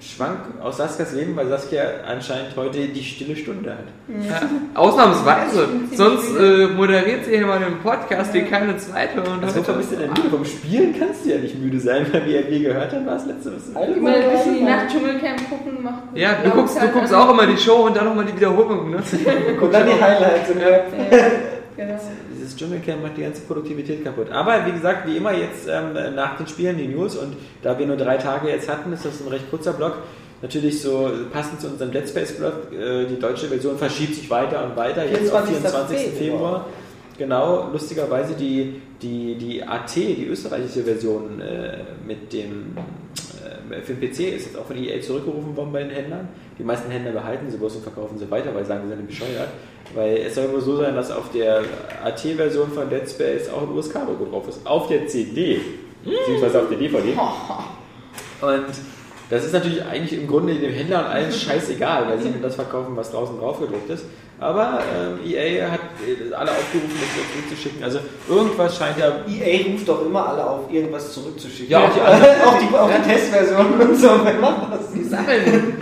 Schwank aus Saskas Leben, weil Saskia anscheinend heute die stille Stunde hat. Ja, [laughs] ausnahmsweise. Sonst äh, moderiert sie hier mal einen Podcast wie keine zweite. Und Also wovon bist du denn müde? Vom Spielen kannst du ja nicht müde sein, weil wir, wie ihr gehört haben, war es letzte Woche. Immer ein bisschen die Nacht-Dschungelcamp gucken macht. Ja, du guckst, du guckst auch immer die Show und dann nochmal die Wiederholung. Ne? [laughs] Und dann die Highlights. Web. Ja, genau. Dieses Dschungelcamp macht die ganze Produktivität kaputt. Aber wie gesagt, wie immer jetzt ähm, nach den Spielen die News und da wir nur drei Tage jetzt hatten, ist das ein recht kurzer Block. Natürlich so passend zu unserem Dead Space Blog, äh, die deutsche Version verschiebt sich weiter und weiter, jetzt auf 24. 24. Februar. Genau, lustigerweise die, die, die AT, die österreichische Version äh, mit dem für den PC ist jetzt auch von EA zurückgerufen worden bei den Händlern. Die meisten Händler behalten sie bloß und verkaufen sie weiter, weil sie sagen, sie sind bescheuert. Weil es soll wohl so sein, dass auf der AT-Version von Dead Space auch ein USK-Logo drauf ist. Auf der CD, beziehungsweise auf der DVD. [laughs] Und das ist natürlich eigentlich im Grunde dem Händler und allen scheißegal, weil sie ihm das verkaufen, was draußen drauf gedruckt ist. Aber ähm, EA hat äh, alle aufgerufen, das wieder zurückzuschicken. Also irgendwas scheint ja. EA ruft doch immer alle auf, irgendwas zurückzuschicken. Ja, auch die [laughs] anderen. auch die, auch die Testversion [laughs] und so. Wer macht das? Die sammeln.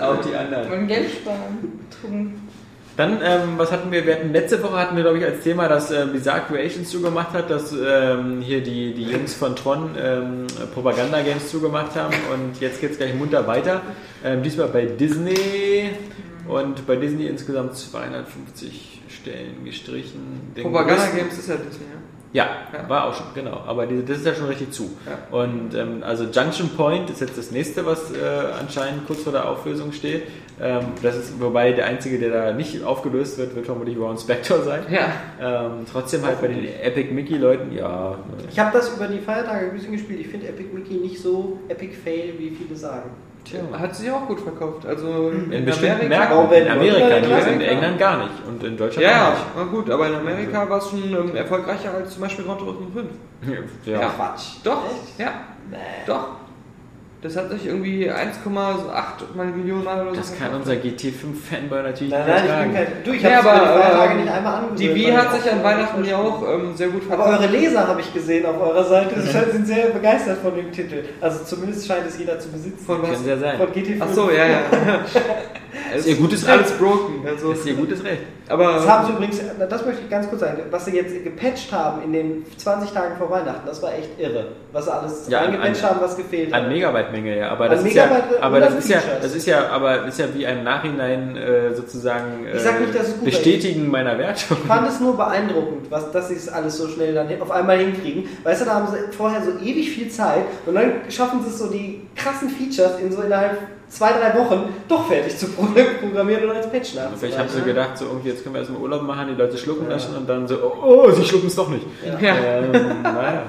Auch die anderen. Und Geld sparen. Dann, ähm, was hatten wir? Wir hatten letzte Woche hatten wir, glaube ich, als Thema, dass äh, Bizarre Creations zugemacht hat, dass ähm, hier die, die Jungs von Tron ähm, Propaganda-Games zugemacht haben und jetzt geht es gleich munter weiter. Ähm, diesmal bei Disney und bei Disney insgesamt 250 Stellen gestrichen. Den Propaganda größten- Games ist ja Disney, ja. Ja, Ja. war auch schon, genau. Aber die, das ist ja schon richtig zu. Ja. Und ähm, also Junction Point ist jetzt das nächste, was äh, anscheinend kurz vor der Auflösung steht. Ähm, das ist, wobei der einzige, der da nicht aufgelöst wird, wird vermutlich Ron Spector sein. Ja. Ähm, trotzdem halt bei den Epic Mickey Leuten, ja. Ich habe das über die Feiertage ein bisschen gespielt. Ich finde Epic Mickey nicht so Epic Fail, wie viele sagen. Tja. Hat sich auch gut verkauft. Also In bestimmten Warum Märkten, in Amerika, nicht, da in? England gar nicht und in Deutschland Ja, auch ja, nicht. na gut, aber in Amerika war es schon ähm, erfolgreicher als zum Beispiel Gran Turismo 5. Ja. Ja. Quatsch. Doch, Echt? ja, Nee. doch. Das hat sich irgendwie 1,8 mal Millionen Mal oder so. Das kann unser GT5-Fanboy natürlich Nein, nicht nein, ich bin kein. Du, ich Ja, habe aber, Feiertage ähm, nicht einmal angerührt. Die Wii hat ich sich an Weihnachten ja auch ähm, sehr gut Aber verkauft. eure Leser habe ich gesehen auf eurer Seite. Die sind sehr begeistert von dem Titel. Also zumindest scheint es jeder zu besitzen. Von was? Kann ja sein. Von GT5. Ach so, ja, ja. [laughs] Ist ihr gutes alles Recht. broken. Also, Das ist ihr gutes Recht. aber Das haben sie übrigens, das möchte ich ganz kurz sagen, was sie jetzt gepatcht haben in den 20 Tagen vor Weihnachten, das war echt irre. Was sie alles Ja, reingepatcht an- haben, was gefehlt hat. Megabyte-Menge, ja. Aber das ist ja, aber oder das ist ja, das ist ja, aber ist ja wie ein Nachhinein äh, sozusagen äh, Ich sag nicht, dass es gut ist. Bestätigen meiner Wertung. Ich fand es nur beeindruckend, was, dass sie es alles so schnell dann auf einmal hinkriegen. Weißt du, da haben sie vorher so ewig viel Zeit und dann schaffen sie es so, die krassen Features in so innerhalb zwei, drei Wochen doch fertig zu pro- [laughs] programmieren und als Patch Also Vielleicht haben sie nachzureichen. gedacht, so irgendwie jetzt können wir erstmal Urlaub machen, die Leute schlucken lassen und dann so, oh, oh sie schlucken es doch nicht. Ja. Ähm, naja.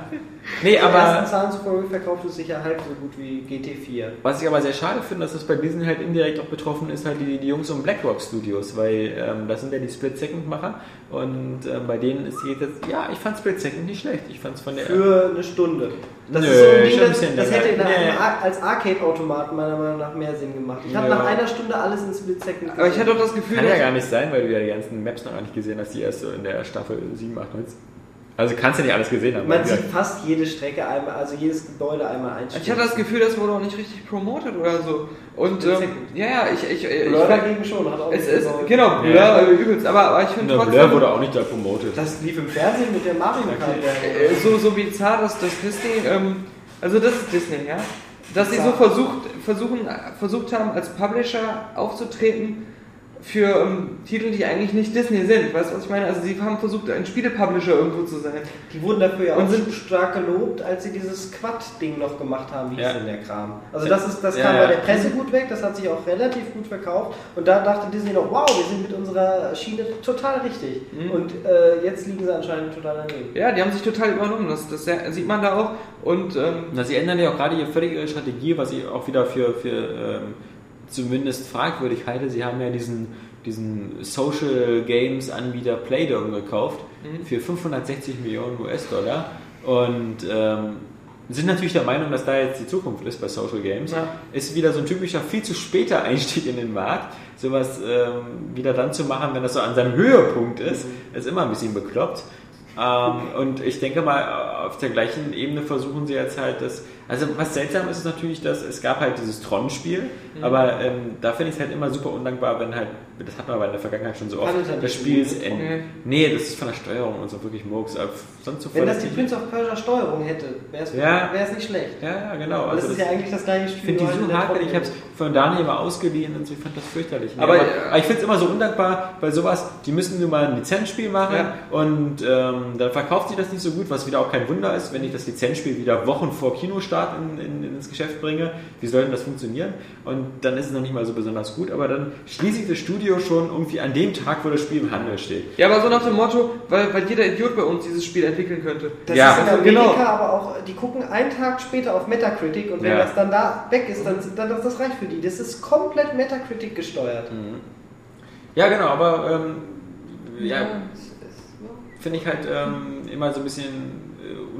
Nee, Die ersten aber Zahlen zufolge verkauft es sich ja halb so gut wie GT4. was ich aber sehr schade finde, dass das bei Disney halt indirekt auch betroffen ist, halt die, die Jungs um BlackRock Studios, weil ähm, das sind ja die Split-Second-Macher und ähm, bei denen ist jetzt, ja, ich fand Split-Second nicht schlecht. Ich fand es von der Für eine Stunde. Das Nö, ist so ein Ding, ein das, das hätte Nee. Als Arcade-Automaten meiner Meinung nach mehr Sinn gemacht. Ich habe Ja. nach einer Stunde alles in Split Second aber ich hatte auch das Gefühl, Kann ja gar nicht sein, weil du ja die ganzen Maps noch gar nicht gesehen hast, die erst so in der Staffel 7, 8, 9. Also kannst du nicht alles gesehen haben. Man sieht fast jede Strecke einmal, also jedes Gebäude einmal einstellen. ich hatte das Gefühl, das wurde auch nicht richtig promotet oder so. Und ähm, ja, ja, ich, ich, ich, Blur ich dagegen schon, hat auch es ist, genau, Blur, Ja. äh, übelst, aber, aber ich finde trotzdem, Blur wurde auch nicht da promotet. Das lief im Fernsehen mit der Mario Kart. äh, so, so bizarr, dass, dass Disney, ähm, also das ist Disney, ja, dass sie so versucht, versuchen, versucht haben, als Publisher aufzutreten für ähm, Titel, die eigentlich nicht Disney sind. Weißt du, was ich meine? Also sie haben versucht, ein Spielepublisher irgendwo zu sein. Die wurden dafür ja Und auch sind- stark gelobt, als sie dieses Quad-Ding noch gemacht haben, wie Ja. hieß denn der Kram. Also das, ist, das Ja, kam ja. bei der Presse gut weg, das hat sich auch relativ gut verkauft. Und da dachte Disney noch, wow, wir sind mit unserer Schiene total richtig. Mhm. Und äh, jetzt liegen sie anscheinend total daneben. Ja, die haben sich total übernommen. Das, das sieht man da auch. Und ähm, Na, sie ändern ja auch gerade hier völlig ihre Strategie, was ich auch wieder für, für ähm, zumindest fragwürdig halte. Sie haben ja diesen, diesen Social Games Anbieter Playdom gekauft Mhm. für 560 Millionen US-Dollar und ähm, sind natürlich der Meinung, dass da jetzt die Zukunft ist bei Social Games. Ja. Ist wieder so ein typischer viel zu später Einstieg in den Markt. Sowas ähm, wieder dann zu machen, wenn das so an seinem Höhepunkt ist, ist immer ein bisschen bekloppt. Ähm, und ich denke mal, auf der gleichen Ebene versuchen sie jetzt halt das. Also was seltsam ist, ist natürlich, dass es gab halt dieses Tron-Spiel, Mhm. aber ähm, da finde ich es halt immer super undankbar, wenn halt, das hat man aber in der Vergangenheit schon so oft, ich halt das nicht Spiel ist end- Okay. Nee, das ist von der Steuerung und so wirklich Murks. Sonst so Wenn das die Prince of Persia Steuerung hätte, wäre es Ja. nicht schlecht. Ja, genau. Aber das Also ist ja eigentlich das gleiche Ich Spiel. finde die halt so der hakelig, ich habe es von Daniel mal ausgeliehen und so, ich fand das fürchterlich. Nee, Aber, aber, aber ich finde es immer so undankbar bei sowas, die müssen nur mal ein Lizenzspiel machen Ja. und ähm, dann verkauft sich das nicht so gut, was wieder auch kein Wunder ist, wenn ich das Lizenzspiel wieder Wochen vor Kinostart in, in, ins Geschäft bringe. Wie soll denn das funktionieren? Und dann ist es noch nicht mal so besonders gut, aber dann schließe ich das Studio schon irgendwie an dem Tag, wo das Spiel im Handel steht. Ja, aber so nach dem Motto, weil, weil jeder Idiot bei uns dieses Spiel entwickeln könnte. Das Ja, ist in also Amerika genau. aber auch, die gucken einen Tag später auf Metacritic und wenn Ja. das dann da weg ist, dann, dann das, das reicht für die. Das ist komplett Metacritic gesteuert. Ja, genau, aber ähm, ja, ja. finde ich halt ähm, immer so ein bisschen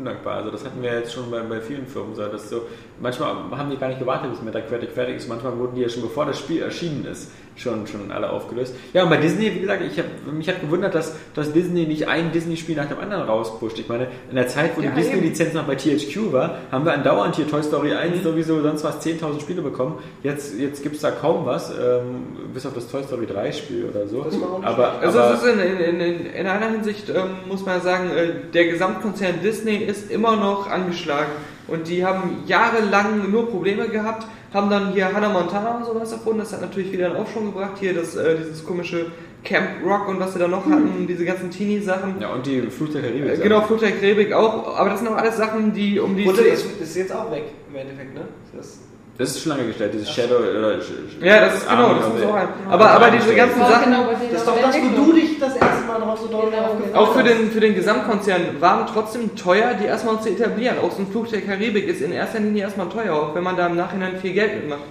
undankbar. Also das hatten wir jetzt schon bei, bei vielen Firmen so, dass so manchmal haben die gar nicht gewartet, bis Metacritic fertig ist. Manchmal wurden die ja schon bevor das Spiel erschienen ist schon schon alle aufgelöst. Ja, und bei Disney, wie gesagt, ich hab, mich hat gewundert, dass, dass Disney nicht ein Disney-Spiel nach dem anderen rauspusht. Ich meine, in der Zeit, wo Ja, die Disney-Lizenz noch bei THQ war, haben wir andauernd hier Toy Story 1 sowieso sonst was 10.000 Spiele bekommen. Jetzt, jetzt gibt es da kaum was, ähm, bis auf das Toy Story 3 Spiel oder so. Aber, Also aber es ist in, in, in, in einer Hinsicht, ähm, muss man sagen, äh, der Gesamtkonzern Disney ist immer noch angeschlagen. Und die haben jahrelang nur Probleme gehabt, haben dann hier Hannah Montana und sowas erfunden. Das hat natürlich wieder einen Aufschwung gebracht. Hier das, äh, dieses komische Camp Rock und was sie da noch hatten, diese ganzen Teenie-Sachen. ja, und die Fluch der Karibik. Äh, genau, Flucht der Karibik auch. Aber das sind auch alles Sachen, die um die... Und das ist, ist jetzt auch weg im Endeffekt, ne? Das, Das ist schon lange gestellt, dieses Shadow. Oder, ja, das ist genau, das the- auch ein. Aber, aber diese ganzen War Sachen... genau das ist doch das, wo du dich das erste Mal drauf so doll Genau, drauf genau. Auch für den, für den Gesamtkonzern waren trotzdem teuer, die erstmal zu etablieren. Auch so ein Flug der Karibik ist in erster Linie erstmal teuer, auch wenn man da im Nachhinein viel Geld mitmacht.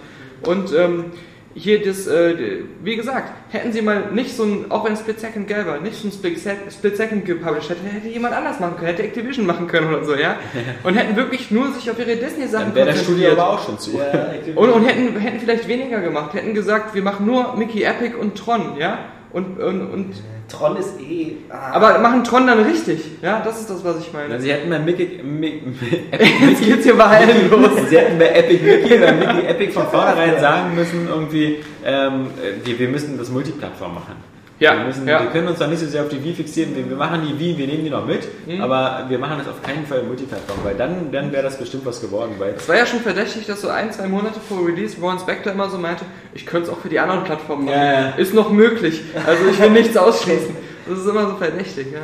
Und ähm, hier das, äh, wie gesagt, hätten sie mal nicht so ein, auch wenn Split Second geil war, nicht so ein Split, Split Second gepublished hätte, hätte jemand anders machen können, hätte Activision machen können oder so, ja. [laughs] Und hätten wirklich nur sich auf ihre Disney-Sachen Dann wäre das Studio konzentriert. aber auch schon zu. Ja, [laughs] Und, und hätten, hätten vielleicht weniger gemacht, hätten gesagt, wir machen nur Mickey Epic und Tron, ja. Und, und, und Tron ist eh. Ah. aber machen Tron dann richtig, ja, das ist das, was ich meine. Sie hätten bei Mickey, Mi- Epic [laughs] Jetzt Mickey, geht's hier bei allen los. Sie hätten bei Epic Mickey oder Mickey [laughs] Epic von vornherein sagen müssen, irgendwie, ähm, äh, wir, wir müssen das Multiplattform machen. Ja, wir, müssen, ja. wir können uns da nicht so sehr auf die Wii fixieren. Wir, wir machen die Wii, wir nehmen die noch mit, Mhm. aber wir machen das auf keinen Fall Multiplattform, weil dann, dann wäre das bestimmt was geworden. Weil Es war ja schon verdächtig, dass so ein, zwei Monate vor Release Ron Spector immer so meinte, ich könnte es auch für die anderen Plattformen machen. Ja, ja. Ist noch möglich. Also ich will nichts ausschließen. Das ist immer so verdächtig, ja.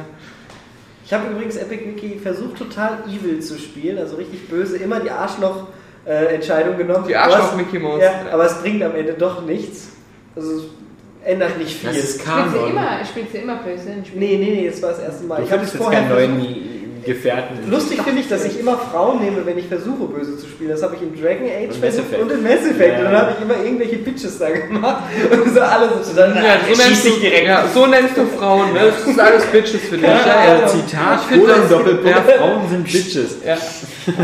Ich habe übrigens Epic Mickey versucht, total evil zu spielen, also richtig böse, immer die Arschloch-Entscheidung genommen. Die Arschloch-Mickey Mouse. Ja, aber es bringt am Ende doch nichts. Also ändert nicht viel. das ist Spielst du Kanon. immer, spielst du immer böse? Nee, nee, nee, das war das erste Mal. Du ich habe findest es vorher neuen Gefährten. Lustig finde ich, dass ich immer Frauen nehme, wenn ich versuche, böse zu spielen. Das habe ich in Dragon Age Und Mass Effect. und in Mass Effect. Ja. Und dann habe ich immer irgendwelche Bitches da gemacht. [laughs] Und so alles so dann, Ja, so, nennst du, direkt. ja, so nennst du Frauen, ne? Das ist alles Bitches für dich. Ja, Ja. Zitat, Ich finde das- Doppelpunkt, ja. Frauen sind Bitches. ja.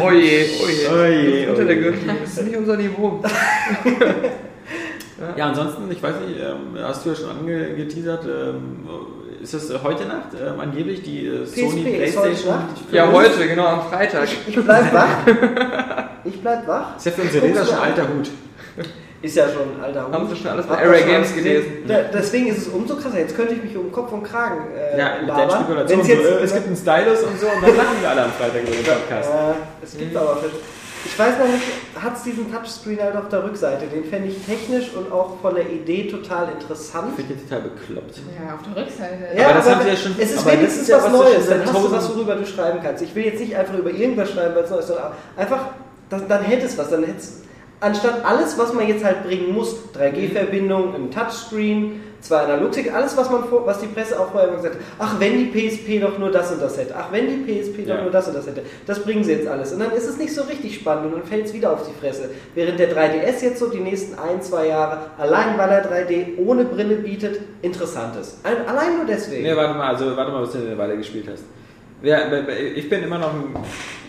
Oh je, oh je. Oh je, Unter der. Gürtellinie. Das ist nicht unser Niveau. [laughs] Ja, ansonsten, ich weiß nicht, ähm, hast du ja schon angeteasert, ähm, ist das äh, heute Nacht ähm, angeblich die äh, Sony heute Playstation? Nacht. Ja, heute, genau, am Freitag. Ich bleib wach. [laughs] Ich bleib wach. Ist ja für unsere Leser schon alter Hut. Ist ja schon ein alter Hut. Haben Sie schon alles bei Array Games gelesen? Da, deswegen ist es umso krasser. Jetzt könnte ich mich um Kopf und Kragen äh, Ja, mit deinen labern. Spekulationen. Wenn's So, jetzt, äh, es gibt einen Stylus und so und dann lachen wir alle am Freitag über den Podcast. Äh, es gibt aber Fisch. Ich weiß noch nicht, hat es diesen Touchscreen halt auf der Rückseite? Den fände ich technisch und auch von der Idee total interessant. Ich finde den total bekloppt. Ja, auf der Rückseite. aber das haben sie ja schon- Es ist aber das wenigstens ist ja was was, Neues. Dann hast du was, worüber du schreiben kannst. Ich will jetzt nicht einfach über irgendwas schreiben, weil es neu ist, sondern einfach, das, dann hätte es was. Dann hätte es, anstatt alles, was man jetzt halt bringen muss, 3G-Verbindung, ein Touchscreen, zwei Analogstick, alles, was man vor, was die Presse auch vorher immer gesagt hat, ach, wenn die PSP doch nur das und das hätte, ach, wenn die PSP doch Ja. nur das und das hätte, das bringen sie jetzt alles. Und dann ist es nicht so richtig spannend und dann fällt es wieder auf die Fresse. Während der 3DS jetzt so die nächsten ein, zwei Jahre, allein weil er 3D ohne Brille bietet, interessant ist. Ein- Allein nur deswegen. Nee, warte mal, also warte mal, bis du eine Weile gespielt hast. Ja, ich bin immer noch ein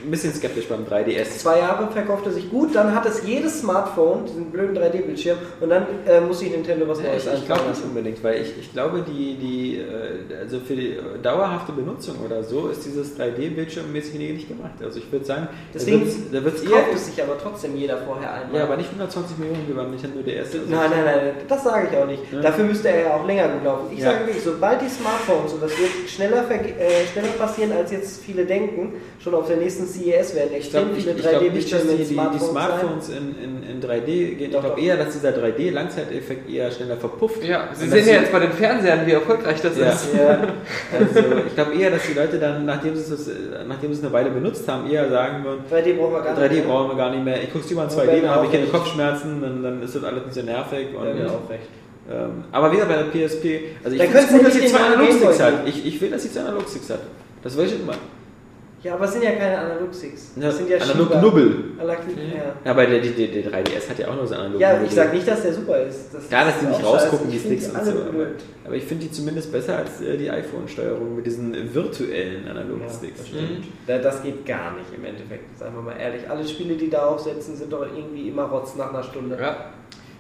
ein bisschen skeptisch beim 3DS. Zwei Jahre verkaufte sich gut, dann hat es jedes Smartphone, diesen blöden 3D-Bildschirm, und dann äh, muss sich Nintendo was Neues Ich, ich glaube nicht unbedingt, weil ich, ich glaube, die, die, äh, also für die dauerhafte Benutzung oder so ist dieses 3D-Bildschirmmäßig nicht gemacht. Also ich würde sagen, Deswegen da wird es eher. kauft es sich aber trotzdem jeder vorher einmal. Ja, aber nicht 120 Millionen wie beim Nintendo DS. Also Nein, nein, nein, das sage ich auch nicht. Ja. Dafür müsste er ja auch länger gut laufen. Ich Ja. sage wirklich, sobald die Smartphones, und das wird schneller, äh, schneller passieren, als jetzt viele denken, schon auf der nächsten CES werden Ich glaube extrem ich, viele ich glaub nicht, dass 3D-Bildschirme die, die, die Smartphones, in, in, in 3D gehen. Ich glaube eher, dass dieser 3D-Langzeiteffekt eher schneller verpufft. Ja, Sie sehen ja jetzt bei den Fernsehern, wie erfolgreich das Ja. ist. Ja. [laughs] Also ich glaube eher, dass die Leute dann, nachdem sie es, nachdem sie es eine Weile benutzt haben, eher sagen würden, 3D brauchen wir gar 3D nicht. brauchen wir gar nicht mehr. Ich gucke lieber in Ja, 2D, werden dann habe ich keine. Kopfschmerzen, dann, dann ist das alles nicht so nervig. Und, Ja, auch recht. ähm, aber wieder bei der PSP, also ich finde es könntest du gut, dass sie zwei Analogsticks hat. Ich, ich will, dass sie zwei Analogsticks hat. Das will ich immer. Ja, aber es sind ja keine Analog-Sticks. Das sind ja Analog Schieber. Nubbel. Analog ja. Ja, aber der, der, der 3DS hat ja auch nur so analog ja, ich sag nicht, dass der super ist. Das Ja, dass die nicht rausgucken, die Sticks und so. Aber, aber ich finde die zumindest besser als äh, die iPhone-Steuerung mit diesen virtuellen Analogsticks. Ja, das stimmt. Da- Das geht gar nicht im Endeffekt, sagen wir mal ehrlich. Alle Spiele, die da aufsetzen, sind doch irgendwie immer Rotz nach einer Stunde. Ja.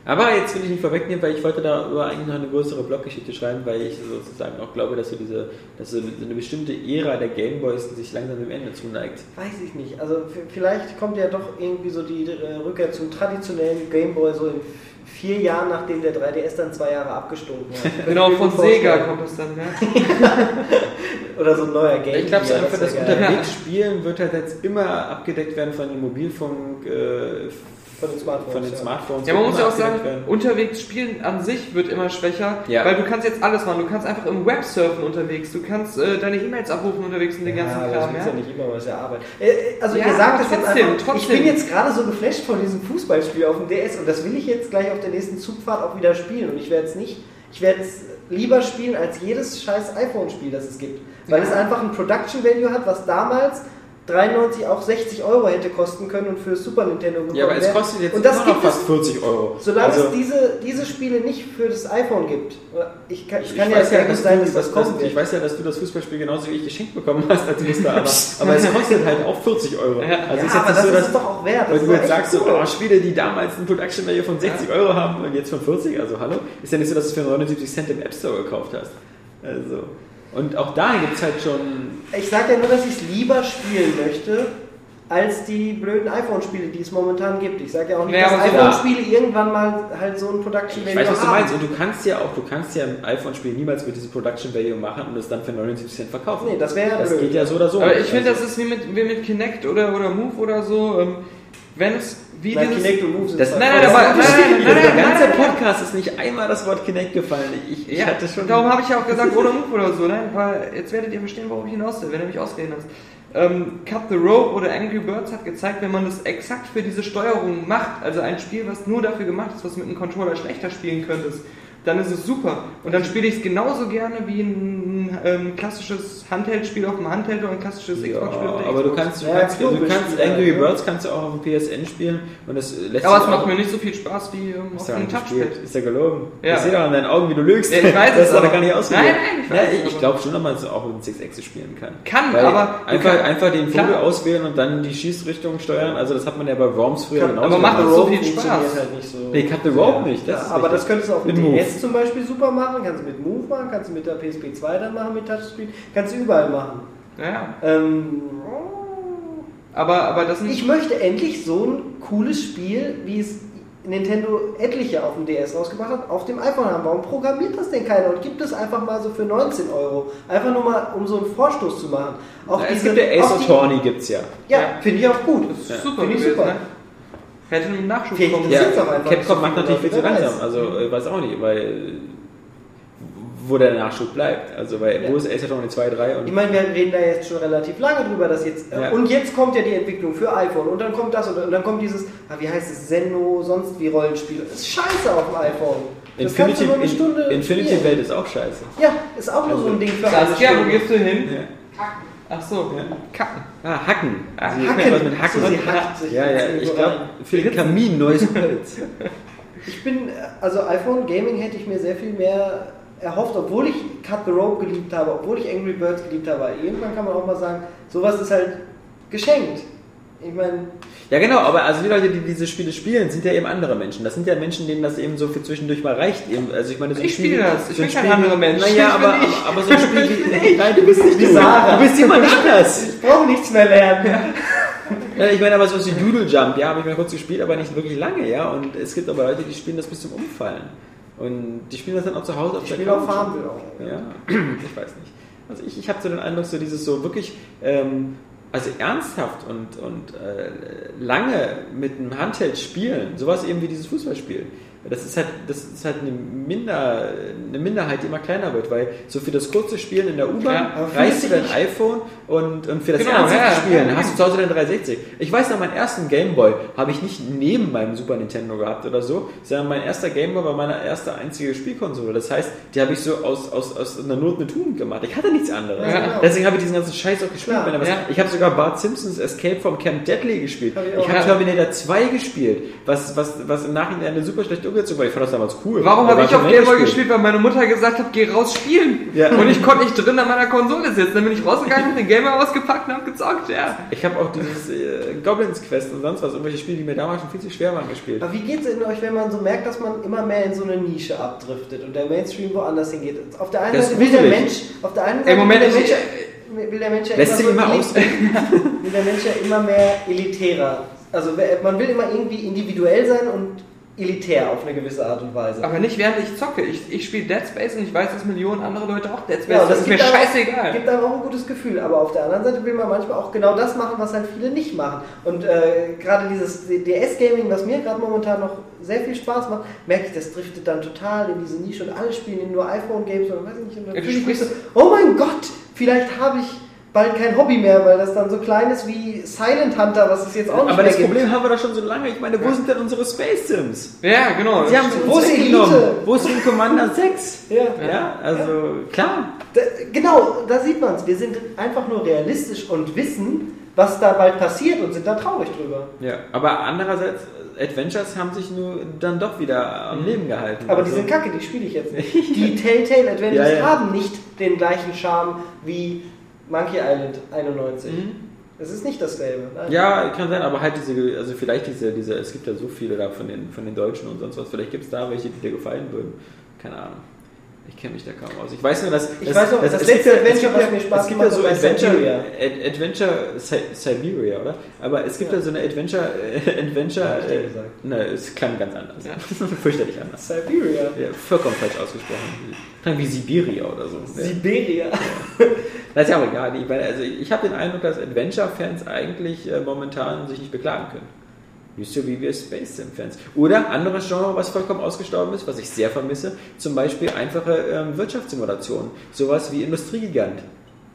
Aber jetzt will ich nicht vorwegnehmen, weil ich wollte darüber eigentlich noch eine größere Bloggeschichte schreiben, weil ich sozusagen auch glaube, dass so diese, dass so eine bestimmte Ära der Gameboys sich langsam dem Ende zuneigt. Weiß ich nicht. Also vielleicht kommt ja doch irgendwie so die äh, Rückkehr zum traditionellen Gameboy so in vier Jahren, nachdem der 3DS dann zwei Jahre abgestunken hat. [laughs] Genau, von. Sega kommt es dann, ja. [laughs] Oder so ein neuer Game. Ich glaube einfach, das wär geil. Unterwegsspielen wird halt jetzt immer abgedeckt werden von den Mobilfunk, äh, Von den Smartphones, Von den ja. Smartphones Ja, man muss ja auch sagen, werden. unterwegs spielen an sich wird immer schwächer, Ja. weil du kannst jetzt alles machen. Du kannst einfach im Web surfen unterwegs, du kannst äh, deine E-Mails abrufen unterwegs und den ganzen ja, aber das Kram. ist Ja? nicht immer, was ja Arbeit. Äh, äh, Also Ja, ihr sagt es jetzt trotzdem, einfach, ich trotzdem. bin jetzt gerade so geflasht von diesem Fußballspiel auf dem DS und das will ich jetzt gleich auf der nächsten Zugfahrt auch wieder spielen und ich werde es nicht, ich werde es lieber spielen als jedes scheiß iPhone-Spiel, das es gibt. Weil Ja. es einfach ein Production Value hat, was damals 93 auch 60 Euro hätte kosten können und für Super Nintendo gekommen Ja, aber es kostet jetzt und das immer noch gibt es, fast 40 Euro. solange Also- es diese, diese Spiele nicht für das iPhone gibt. Ich kann, Ich, kann ich ja weiß ja, dass sein, du, dass das dass, wird. ich weiß ja, dass du das Fußballspiel genauso wie ich geschenkt bekommen hast als Muster, [laughs] aber, aber es kostet halt auch 40 Euro. Ja. Also ja, ist jetzt aber nicht das so, ist dass es doch auch wert. Das weil du jetzt sagst, so, cool. oh, Spiele, die damals ein Production Value von 60 Euro haben und jetzt von 40, also hallo, ist ja nicht so, dass du es für 79 Cent im App Store gekauft hast. Also, und auch da gibt es halt schon Ich sage ja nur, dass ich es lieber spielen möchte, als die blöden iPhone-Spiele, die es momentan gibt. Ich sage ja auch nicht, Ja, dass iPhone-Spiele irgendwann mal halt so ein Production Ich Value weiß, was du haben. meinst. Und du kannst ja auch, du kannst ja im iPhone-Spiel niemals mit diesem Production Value machen und es dann für 79 Cent verkaufen. Nee, das wäre ja Das blöd. geht ja so oder so. Aber ich finde, Also, das ist wie mit, wie mit Kinect oder, oder Move oder so. Ähm, wenn es wie Nein, dieses. Kinect und Move sind Das, zwei nein, nein, aber- nein, unterschiedlich. nein, der nein, ganze nein, nein. Podcast ist nicht einmal das Wort Kinect gefallen. Ich, ich Ja, hatte schon. darum habe ich ja auch gesagt, oder Move oder so. Nein, weil jetzt werdet ihr verstehen, worauf ich hinaus will, wenn ihr mich ausreden lasst. Ähm, Cut the Rope oder Angry Birds hat gezeigt, wenn man das exakt für diese Steuerung macht, also ein Spiel, was nur dafür gemacht ist, was mit einem Controller schlechter spielen könntest, dann ist es super. Und dann spiele ich es genauso gerne wie ein ähm, klassisches Handheld-Spiel auf dem Handheld oder ein klassisches Ja, Xbox-Spiel auf der aber du Xbox. kannst, du Ja, kannst, du kannst Angry? Birds kannst du auch auf dem PSN spielen und das lässt Aber es macht mir nicht so viel Spaß wie ähm, Ist auf dem Touchpad. Ist ja gelogen. Ja. Ich sehe doch an deinen Augen, wie du lügst. Ja, ich weiß das es, aber aber- gar nicht ausprobiert. Nein, nein, ich weiß ja, es, ich, ich aber- glaube schon, dass man es auch mit 6 spielen kann. Kann, Weil aber du einfach, kann- einfach den klar. Vogel auswählen und dann die Schießrichtung steuern. Also das hat man ja bei Worms früher genauso aber macht das so viel Spaß. funktioniert Halt nicht so. Nee, Cut the Rope nicht. Aber das könntest du auch mit, dem. DS zum Beispiel super machen, kannst du mit Move machen, kannst du mit der PSP 2 dann machen, mit Touchscreen, kannst du überall machen. Ja, Ähm, aber, aber das sind ich möchte endlich so ein cooles Spiel, wie es Nintendo etliche auf dem DS rausgebracht hat, auf dem iPhone haben. Warum programmiert das denn keiner und gibt es einfach mal so für 19 Euro? Einfach nur mal, um so einen Vorstoß zu machen. Auch es diese- gibt ja Ace auch die- Attorney, gibt's ja. Ja, Ja. finde ich auch gut. Das ist Ja. super Finde ich super. ne? Hätte einen Nachschub Vielleicht bekommen. Das ja ist auch einfach Capcom macht natürlich viel zu langsam. Also ich weiß auch nicht, weil wo der Nachschub bleibt. Also weil Ja. wo ist Ace Attorney 2, 3 und Ich meine, wir reden da jetzt schon relativ lange drüber, dass jetzt. äh, Ja. Und jetzt kommt ja die Entwicklung für iPhone und dann kommt das und, dann kommt dieses, ah, wie heißt es, Senno, sonst wie Rollenspiel. Das ist scheiße auf dem iPhone. Das kannst Infinity, du nur eine Stunde. in, Infinity spielen. Welt ist auch scheiße. Ja, ist auch nur so ein Ding für eine Saskia, wo gehst du hin? Ja. Ach so, kacken. Ah, Hacken. Ah, Sie Hacken. Was mit Hacken. So, sie hackt sich ja, ja, ich glaube, für den Kamin neues Holz. Ich bin, also iPhone Gaming hätte ich mir sehr viel mehr erhofft, obwohl ich Cut the Rope geliebt habe, obwohl ich Angry Birds geliebt habe. Irgendwann kann man auch mal sagen, sowas ist halt geschenkt. ich meine, Ja, genau, aber also die Leute, die diese Spiele spielen, sind ja eben andere Menschen. Das sind ja Menschen, denen das eben so für zwischendurch mal reicht. Eben, also ich meine, so ein Ich Spiel spiele das. Ich so ein bin kein anderer Mensch. Naja, aber, ich. aber, aber so ein Spiel [laughs] wie. Nein, du bist nicht du. Sarah. Du bist jemand anders. ich brauche nichts mehr lernen. Ja, ich meine aber so wie Doodle Jump, ja, habe ich mal kurz gespielt, aber nicht wirklich lange, ja. Und es gibt aber Leute, die spielen das bis zum Umfallen. Und die spielen das dann auch zu Hause auf Ich der spiele auf Couch. Farmville auch. Ja, [clears throat] ich weiß nicht. Also ich, ich habe so den Eindruck, so dieses so wirklich, ähm, also ernsthaft und, und äh, lange mit einem Handheld spielen, sowas eben wie dieses Fußballspiel. Das ist halt, das ist halt eine, Minder, eine Minderheit, die immer kleiner wird, weil so für das kurze Spielen in der U-Bahn Ja, reißt du dein iPhone und, und für das Genau, ernsthafte ja, Spielen ja. hast du zu Hause dein 360. Ich weiß noch, meinen ersten Gameboy habe ich nicht neben meinem Super Nintendo gehabt oder so, sondern mein erster Gameboy war meine erste einzige Spielkonsole. Das heißt, die habe ich so aus, aus, aus einer Not eine Tugend gemacht. Ich hatte nichts anderes. Genau. Deswegen habe ich diesen ganzen Scheiß auch gespielt. Ich habe sogar Bart Simpsons Escape from Camp Deadly gespielt. Hab ich Ich, habe. Terminator 2 gespielt, was, was, was im Nachhinein eine super schlechte Umsetzung war. Ich fand das damals cool. Warum habe ich auf Gameboy gespielt? Weil meine Mutter gesagt hat, geh raus spielen. Ja. Und ich konnte nicht drin an meiner Konsole sitzen. Dann bin ich rausgegangen, hab den Gameboy ausgepackt und hab gezockt, ja. Ich habe auch dieses äh, Goblins Quest und sonst was, irgendwelche Spiele, die mir damals schon viel zu schwer waren, gespielt. Aber wie geht es in euch, wenn man so merkt, dass man immer mehr in so eine Nische abdriftet und der Mainstream woanders hingeht? Auf der einen Das Seite will der. Mensch, auf der einen Seite Ey, Moment, will, der ich- Mensch, ja- will der Mensch ja Lässt sich so immer ausreden. [laughs] will der Mensch ja immer mehr elitärer. Also man will immer irgendwie individuell sein und elitär auf eine gewisse Art und Weise. Aber nicht während ich zocke. Ich, ich spiele Dead Space und ich weiß, dass Millionen andere Leute auch Dead Space Ja, das ist mir einem, scheißegal. gibt einem auch ein gutes Gefühl. Aber auf der anderen Seite will man manchmal auch genau das machen, was halt viele nicht machen. Und äh, gerade dieses DS-Gaming, was mir gerade momentan noch sehr viel Spaß macht, merke ich, das driftet dann total in diese Nische und alle spielen nur iPhone-Games oder weiß ich nicht. Und dann Ja, du mich so, sprichst- oh mein Gott, vielleicht habe ich bald kein Hobby mehr, weil das dann so klein ist wie Silent Hunter, was es jetzt auch nicht Aber mehr das gibt. Problem haben wir doch schon so lange. Ich meine, wo sind denn unsere Space Sims? Ja, genau. Sie haben Wo uns ist. Elite? Wo ist Wing Commander [laughs] 6? Ja. Ja, also klar. Da, genau, da sieht man es. Wir sind einfach nur realistisch und wissen, was da bald passiert und sind da traurig drüber. Ja, aber andererseits, Adventures haben sich nur dann doch wieder am Leben gehalten. Aber die Also- sind kacke, die spiele ich jetzt nicht. [laughs] Die Telltale Adventures Ja, ja. haben nicht den gleichen Charme wie Monkey Island 91. Es ist nicht dasselbe. Nein. Ja, kann sein, aber halt diese, also vielleicht diese, diese, es gibt ja so viele da von den, von den Deutschen und sonst was, vielleicht gibt es da welche, die dir gefallen würden. Keine Ahnung. Ich kenne mich da kaum aus. Ich weiß nur, dass. Ich dass- weiß noch, das gibt letzte ja- Adventure, was ja- mir Spaß ja gemacht so hat, war Adventure. Ad, Adventure Si- Siberia, oder? Aber es gibt ja, so eine Adventure, äh, Adventure. Dir äh, gesagt. Ne, es klang ganz anders. [laughs] Fürchterlich anders. Siberia. Ja, vollkommen falsch ausgesprochen. Klang wie Siberia oder so. Ja. Siberia. [laughs] Das ist ja auch egal. Ich, meine, also ich habe den Eindruck, dass Adventure-Fans eigentlich äh, momentan sich nicht beklagen können. Nicht so wie wir Space Sim-Fans. Oder anderes Genre, was vollkommen ausgestorben ist, was ich sehr vermisse, zum Beispiel einfache ähm, Wirtschaftssimulationen. Sowas wie Industriegigant.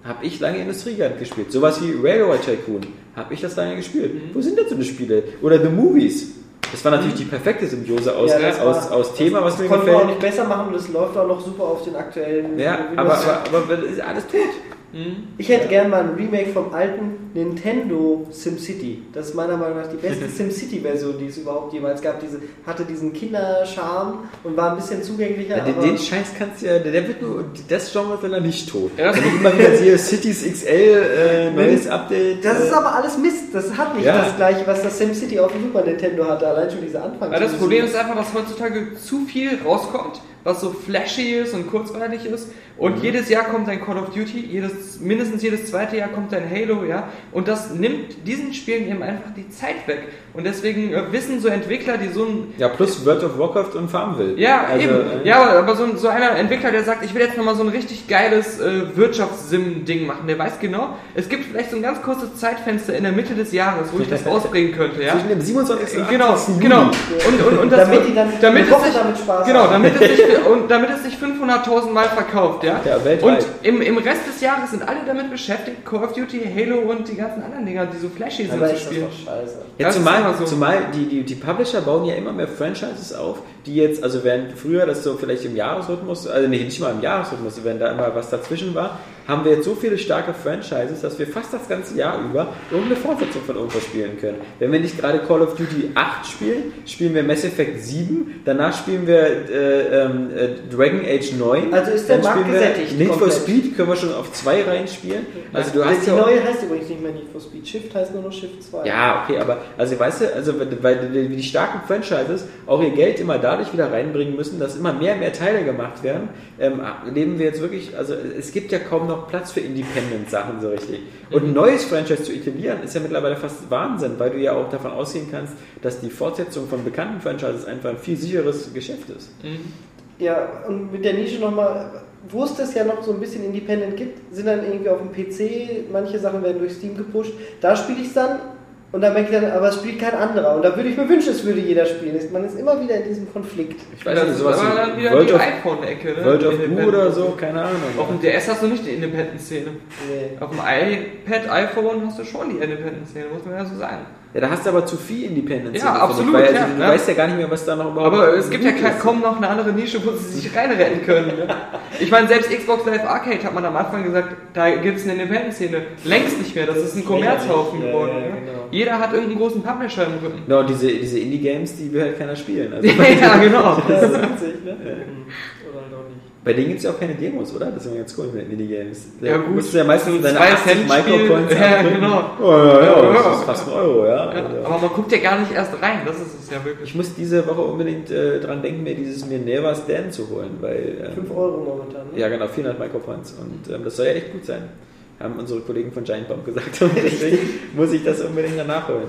Habe ich lange Industriegigant gespielt. Sowas wie Railroad Tycoon. Habe ich das lange gespielt. Wo sind denn so eine Spiele? Oder The Movies. Das war natürlich die perfekte Symbiose aus, Ja, das aus, war- aus Thema, was das mir konnten wir auch gefällt. nicht besser machen und es läuft auch noch super auf den aktuellen Ja, Windows. aber, aber, aber ist alles tot. Ich hätte gern mal ein Remake vom alten Nintendo SimCity. Das ist meiner Meinung nach die beste [laughs] SimCity-Version, die es überhaupt jemals gab. Diese hatte diesen Kindercharme und war ein bisschen zugänglicher. Ja, den, aber den Scheiß kannst du ja, der, wird nur, das Genre ist leider nicht tot. Ja. Wenn ich immer wieder sehe, Cities XL, äh, [laughs] neues Update. das ist äh, aber alles Mist. Das hat nicht Ja. das gleiche, was das SimCity auf dem Super Nintendo hatte. Allein schon diese Anfang. Weil das Problem ist einfach, dass heutzutage zu viel rauskommt, was so flashy ist und kurzweilig ist. Und jedes Jahr kommt ein Call of Duty, jedes, mindestens jedes zweite Jahr kommt ein Halo, ja. Und das nimmt diesen Spielen eben einfach die Zeit weg. Und deswegen äh, wissen so Entwickler, die so ein ja, plus World of Warcraft und Farmville. ja, Also, eben. äh, Ja, aber, aber so, ein- so einer Entwickler, der sagt, ich will jetzt nochmal so ein richtig geiles äh, Wirtschaftssim-Ding machen, der weiß genau, es gibt vielleicht so ein ganz kurzes Zeitfenster in der Mitte des Jahres, wo ich das [laughs] rausbringen könnte, ja. Zwischen dem 27. und Genau, 28. genau. Juli. Und, und, und das Damit wird- die dann damit es sich, damit Spaß genau, damit es sich, und damit es sich 500.000 Mal verkauft, ja. Ja, und weltweit. im, im Rest des Jahres sind alle damit beschäftigt, Call of Duty, Halo und die ganzen anderen Dinger, die so flashy sind aber zu ist das spielen. doch scheiße. Ja, Das zumal, so. zumal die, die, die Publisher bauen ja immer mehr Franchises auf, die jetzt, also während früher das so vielleicht im Jahresrhythmus, also nee, nicht mal im Jahresrhythmus, wenn da immer was dazwischen war, haben wir jetzt so viele starke Franchises, dass wir fast das ganze Jahr über irgendeine Fortsetzung von irgendwas spielen können. Wenn wir nicht gerade Call of Duty 8 spielen, spielen wir Mass Effect 7, danach spielen wir äh, ähm, äh, Dragon Age 9. Also ist der Markt spielen gesättigt, Need for. Speed können wir schon auf 2 reinspielen. Also du hast die ja neue heißt übrigens nicht mehr Need for Speed. Shift heißt nur noch Shift 2. ja, okay, aber also weißt du, also weil die, starken Franchises auch ihr Geld immer dadurch wieder reinbringen müssen, dass immer mehr und mehr Teile gemacht werden, ähm, leben wir jetzt wirklich, also es gibt ja kaum noch Platz für Independent-Sachen so richtig. Und ein neues Franchise zu etablieren ist ja mittlerweile fast Wahnsinn, weil du ja auch davon ausgehen kannst, dass die Fortsetzung von bekannten Franchises einfach ein viel sicheres Geschäft ist. Ja, und mit der Nische nochmal, wo es das ja noch so ein bisschen Independent gibt, sind dann irgendwie auf dem PC, manche Sachen werden durch Steam gepusht. Da spiele ich es dann und dann merke ich dann, aber es spielt kein anderer. Und da würde ich mir wünschen, es würde jeder spielen. Ist- Man ist immer wieder in diesem Konflikt. Ich Das weiß nicht, ist sowas aber dann wie wieder World die iPhone-Ecke, ne? World of. Goo oder so, keine Ahnung. Auf dem DS hast du nicht die Independent-Szene. Nee. Auf dem iPad, iPhone hast du schon die Independent-Szene, muss man ja so sagen. Ja, da hast du aber zu viel Independence. Ja, absolut, Weil, also, ja, du ja. weißt ja gar nicht mehr, was da noch überhaupt Aber es gibt ja kein, kaum noch eine andere Nische, wo sie sich reinretten können. Ne? [laughs] Ich meine, selbst Xbox Live Arcade hat man am Anfang gesagt, da gibt es eine Independent-Szene. Längst nicht mehr, das ist ein Kommerzhaufen geworden. ja, ne? genau. Jeder hat irgendeinen großen Publisher im Rücken. Genau, diese, diese Indie-Games, die will halt keiner spielen. Also [laughs] ja, genau. [laughs] Das ist witzig, ne? Oder halt auch nicht. Bei denen gibt es ja auch keine Demos, oder? Das ist immer ganz cool mit den Indie-Games. Ja, Da gut. musst du ja meistens So deine zwei 80 Cent Spiel. Micropoints Ja, genau. Oh, ja, ja, Ja. das ist fast ein Euro, ja. Ja, Also. aber man guckt ja gar nicht erst rein, das ist es ja wirklich. Ich muss diese Woche unbedingt äh, dran denken, mir dieses mir Never Stand zu holen, weil... 5 Ähm, Euro momentan, ne? ja, genau, 400 Micropoints. Und ähm, das soll ja echt gut sein. Haben unsere Kollegen von Giant Bomb gesagt. [laughs] Und deswegen muss ich das unbedingt danach holen.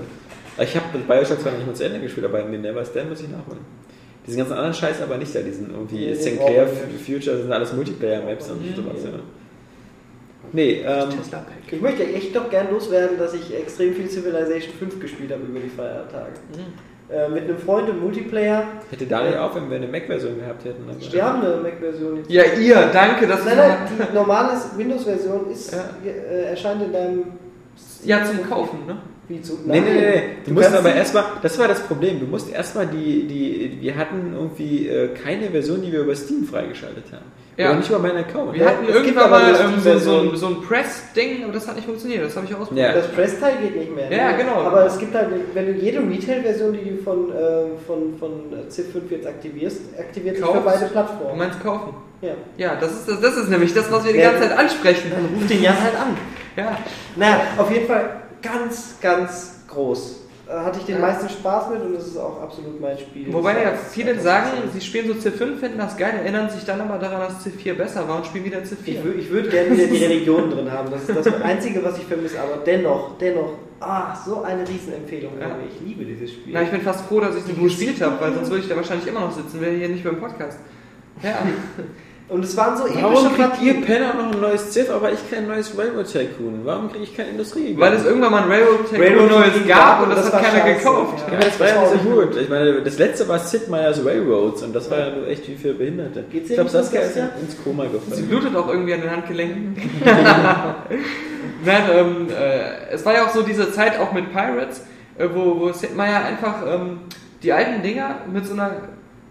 Ich habe Bioshock zwar nicht mal zu Ende gespielt, aber mir Never Stand muss ich nachholen. Diesen ganzen anderen Scheiß aber nicht da, diesen irgendwie Nee, Sinclair. Future, das sind alles Multiplayer-Maps und Mhm. sowas, ja. Nee, ähm, Ich möchte echt doch gern loswerden, dass ich extrem viel Civilization 5 gespielt habe über die Feiertage. Äh, mit einem Freund im Multiplayer. hätte Daniel auch, wenn wir eine Mac-Version gehabt hätten. Wir haben eine Mac-Version jetzt. Ja, ihr, danke, dass Nein, nein, die normale Windows-Version ist, Ja. äh, erscheint in deinem. Ja, zum Kaufen, ne? Wie zu, Nee, nee, nee, nee. Du, musst kannst aber erstmal, das war das Problem, du musst erstmal die, die, wir hatten irgendwie äh, keine Version, die wir über Steam freigeschaltet haben. Ja. Oder nicht über meinen Account. Wir Ja, hatten irgendwann aber mal so, so, so ein Press-Ding, aber das hat nicht funktioniert, das habe ich ausprobiert. Ja. Das Press-Teil geht nicht mehr. Ja, ne? genau. Aber es gibt halt, wenn du jede Retail-Version, die du von, äh, von, von Civ 5 jetzt aktivierst, aktiviert sich für beide Du Plattformen. meinst kaufen? Ja. Ja, das ist, das, das ist nämlich das, was wir die Ja. ganze Zeit ansprechen. Dann ruf den Jan halt an. Ja. Naja, auf jeden Fall ganz, ganz groß. Da hatte ich den Ja. meisten Spaß mit und das ist auch absolut mein Spiel. Wobei ja viele sagen, sie spielen so C5, finden das geil, erinnern sich dann aber daran, dass C4 besser war und spielen wieder C4. Ich, wür- ich würde gerne wieder die Religion drin haben. Das ist das Einzige, was ich vermisse. Aber dennoch, dennoch, ah, so eine Riesenempfehlung. Ja. Ich liebe dieses Spiel. Na, ich bin fast froh, dass ich es nicht gespielt habe, weil sonst würde ich da wahrscheinlich immer noch sitzen, wäre hier nicht beim Podcast. Ja, [laughs] und es waren so epische Warum kriegt ihr. Penner noch ein neues Ziff, aber ich kein neues Railroad Tycoon? Warum kriege ich kein Industrie? weil es irgendwann mal ein Railroad Tycoon Railroad Neues gab und das, das hat keiner scheiße. gekauft. ja, aber das war Das ja war nicht so gut. Ich meine, das letzte war Sid Meier's Railroads und das war ja nur echt wie für Behinderte. Geht's ich glaube, Saskia ist Saskia? ins Koma Sie gefallen. blutet auch irgendwie an den Handgelenken. [laughs] Nein, ähm, äh, es war ja auch so diese Zeit auch mit Pirates, äh, wo, wo Sid Meier einfach ähm, die alten Dinger mit so einer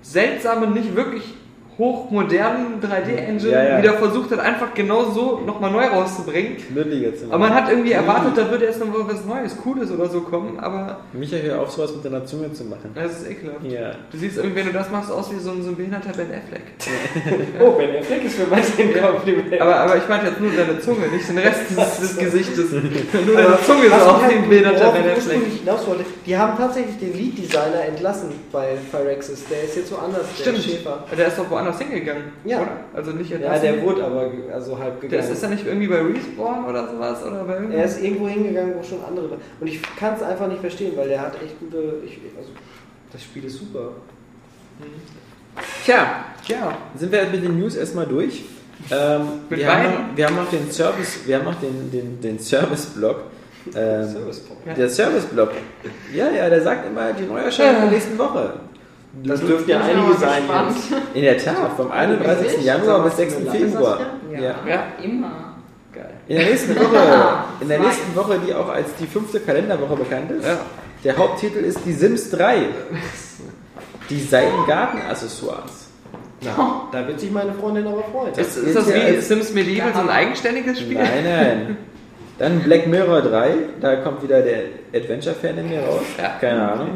seltsamen, nicht wirklich hochmodernen 3D-Engine Ja, ja. wieder versucht hat, einfach genau so nochmal neu rauszubringen. Aber man hat irgendwie erwartet, da würde jetzt noch was Neues, Cooles oder so kommen, aber Michael, hör auf, sowas mit deiner Zunge zu machen. das ist ekelhaft. Ja. Du siehst irgendwie, wenn du das machst, aus wie so ein, so ein behinderter Ben Affleck. [laughs] Oh, Ben Affleck ist für manche ein Kompliment. Aber, aber ich meinte jetzt nur deine Zunge, nicht den Rest des, [laughs] des Gesichtes. nur deine Zunge ist auch halt- wie ein behinderter Ben Affleck. ursprünglich hinaus wollte, die haben tatsächlich den Lead-Designer entlassen bei Phyrexis. Der ist jetzt woanders, der Stimmt, Schäfer. der ist doch woanders hingegangen, Ja. oder? Also nicht Ja, entlassen. der wurde aber also halb gegangen. Das ist ja nicht irgendwie bei Respawn oder sowas? Oder bei er ist irgendwo hingegangen, wo schon andere waren. Und ich kann es einfach nicht verstehen, weil der hat echt gute. Ich, also, das Spiel ist super. Tja, Ja, sind wir mit den News erstmal durch. Ähm, wir, haben noch, wir haben noch den Service, wir haben noch den, den, den Service-Blog. Ähm, Service-Blog. Ja. Der Service-Blog. Ja, ja, der sagt immer die Neuerscheinung der nächsten Woche. Das dürften ja einige sein. In der Tat, vom 31. Wirklich? Januar bis Sag mal, 6. was für eine Februar. Lache, Ja. Ja. Immer. geil. In der nächsten Woche, in der nächsten Woche, die auch als die fünfte Kalenderwoche bekannt ist. Ja. Der Haupttitel ist Die Sims 3. Design-Garten-Accessoires. Na, da wird sich meine Freundin aber freuen. Ist, ist das ja wie Sims Medieval so ein eigenständiges Spiel? Nein, nein. Dann Black Mirror 3, da kommt wieder der Adventure-Fan in mir raus. Ja. Keine Ahnung.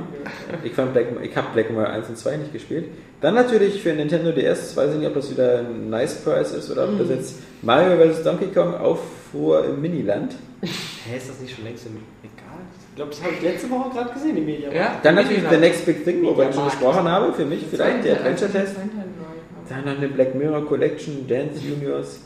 Ich, fand Black, ich habe Black Mirror 1 und 2 nicht gespielt. Dann natürlich für Nintendo DS, weiß ich nicht, ob das wieder ein Nice Price ist oder ob das jetzt Mario vs. Donkey Kong Aufruhr im Miniland. Hä, ist das nicht schon längst im Egal? Ich glaube, das habe ich letzte Woche gerade gesehen im Mediamarkt. Ja, Dann natürlich The. Next Big Thing, worüber ich schon gesprochen habe, für mich vielleicht der Adventure-Test. Dann noch eine Black Mirror Collection, Dance Juniors.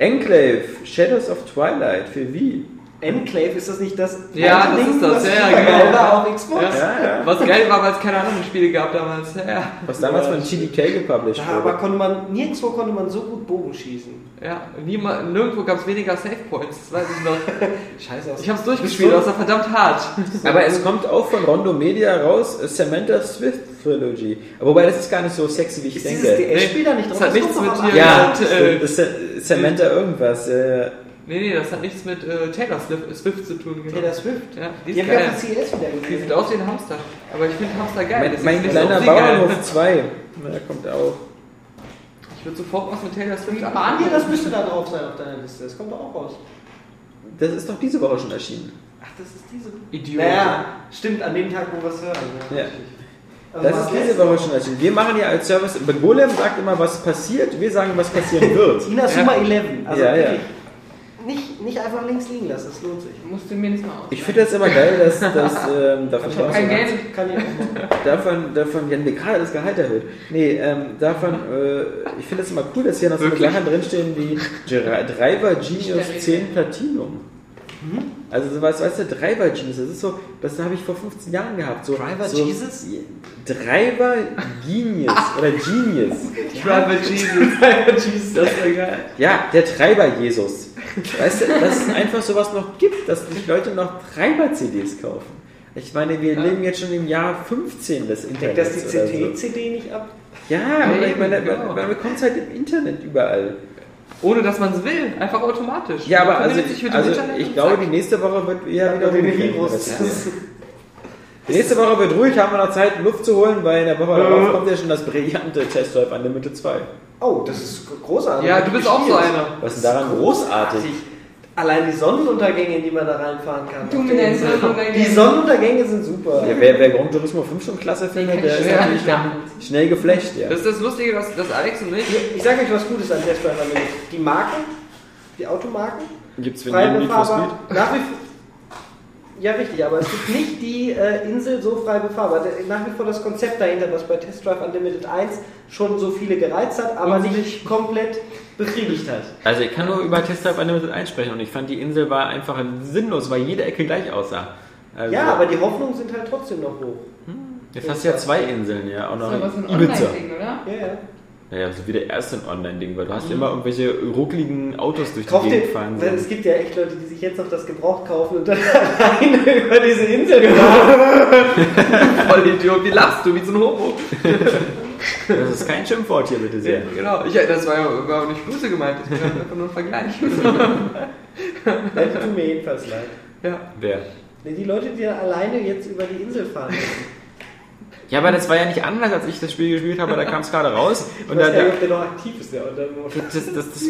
Enclave, Shadows of Twilight für Wii. Enclave, ist das nicht das Ja, das Ding, ist das, ja, ja, genau. war auf Xbox? Ja. Ja, ja. Was geil war, weil es keine anderen Spiele gab damals. Ja, ja. Was damals von GDK gepublished Da aber wurde. konnte man, nirgendwo konnte man so gut Bogen schießen. ja. Niemand, nirgendwo gab es weniger Save Points, das weiß ich noch. [laughs] Scheiße aus. Ich hab's durchgespielt, das war verdammt hart. [laughs] Aber es kommt auch von Rondo Media raus, äh, Samantha Swift Trilogy. Wobei das ist gar nicht so sexy, wie ich Ist denke. dieses DS-Spiel da nicht Das drauf? hat nichts mit hier- ja, äh, das ist Samantha irgendwas. Äh, Nee, nee, das hat nichts mit äh, Taylor Swift, Swift zu tun. Genau. Taylor Swift. Ja, die Die ist geil. CS wieder Die gesehen. sieht aus wie ein Hamster. Aber ich finde Hamster geil. mein mein kleiner. Bauernhof [laughs] 2. Der kommt auch. Ich würde sofort was mit Taylor Swift Barnier, das müsste da drauf sein auf deiner Liste. Das kommt doch auch raus. Das ist doch diese Woche schon erschienen. Ach, das ist diese. Idiot. Naja, stimmt, an dem Tag, wo wir es hören. Ja. Aber Das ist diese Woche schon erschienen. Wir machen ja als Service, Golem sagt immer, was passiert, wir sagen, was passieren [laughs] wird. Inazuma 11. Also Ja, ja. Nicht, nicht einfach links liegen lassen, das lohnt sich. musst du mir das mal aus. Ich finde das immer geil, dass, [laughs] dass ähm, davon, Ich hab Kein Geld. 80, Kann ich auch machen. davon, davon, wir haben gerade das Gehalt erhöht. Nee, ähm, davon, äh, ich finde das immer cool, dass hier noch so? Sachen drinstehen wie Dri- Driver Genius Steril. 10 Platinum. Also sowas, weißt du, Driver Genius, das ist so, das habe ich vor 15 Jahren gehabt. So, Driver so, Jesus? Driver Genius [laughs] oder Genius. [laughs] Driver Jesus. Das wäre geil. Ja, der Treiber Jesus. Weißt du, dass es einfach sowas noch gibt, dass sich Leute noch Treiber-CDs kaufen. Ich meine, wir leben jetzt schon im Jahr 15 des Deckt Internets. das die oder so. CT-CD nicht ab? Ja, aber ich meine, genau. man, man bekommt es halt im Internet überall. Ohne dass man es will. Einfach automatisch. Ja, aber also, also ich glaube, die nächste Woche wird eher wieder den. Virus. [laughs] Die nächste Woche wird ruhig, haben wir noch Zeit, Luft zu holen, weil in der Woche darauf kommt ja schon das brillante Test Drive Unlimited 2. Oh, das ist großartig. Ja, du bist auch so einer. Was ist denn daran großartig? Allein die Sonnenuntergänge, in die man da reinfahren kann. Du mit deinen Sonnenuntergängen. Die Sonnenuntergänge sind super. Ja, wer, wer Gran Turismo 5 schon klasse findet, der ist natürlich schnell geflasht, ja. Das ist das Lustige, dass, dass Alex und ich. Ich sage euch was Gutes an Drive Unlimited. Die Marken, die Automarken, Gibt's für frei jeden Need for befahrbar. Speed? Nach wie vor. Ja, richtig, aber es gibt nicht die äh, Insel so frei befahrbar. Nach wie vor das Konzept dahinter, was bei Test Drive Unlimited 1 schon so viele gereizt hat, aber Und nicht komplett befriedigt hat. Also ich kann nur über Test Drive Unlimited einsprechen und ich fand die Insel war einfach sinnlos, weil jede Ecke gleich aussah. Also, Ja, aber die Hoffnungen sind halt trotzdem noch hoch. Jetzt hast du ja zwei Inseln, ja, auch Das noch ist aber so ein Ibiza. Online-Ding, oder? Ja, ja. Naja, so wie der erste Online-Ding, weil du hast immer irgendwelche ruckligen Autos durch die Kauf Gegend fahren es gibt ja echt Leute, die sich jetzt noch das Gebraucht kaufen und dann [laughs] alleine über diese Insel fahren. Voll Idiot, wie lachst du? Wie so ein Homo. Das ist kein Schimpfwort hier, bitte sehr. Genau. Ich, das war ja auch nicht böse gemeint. Das war einfach nur ein Vergleich. Das tut mir jedenfalls leid. ja. Wer? Die Leute, die alleine jetzt über die Insel fahren müssen. Ja, aber das war ja nicht anders, als ich das Spiel gespielt habe, da kam es gerade raus. Ich [laughs] Und weiß da, gar nicht, da, ob der noch aktiv ist, der das, das, das,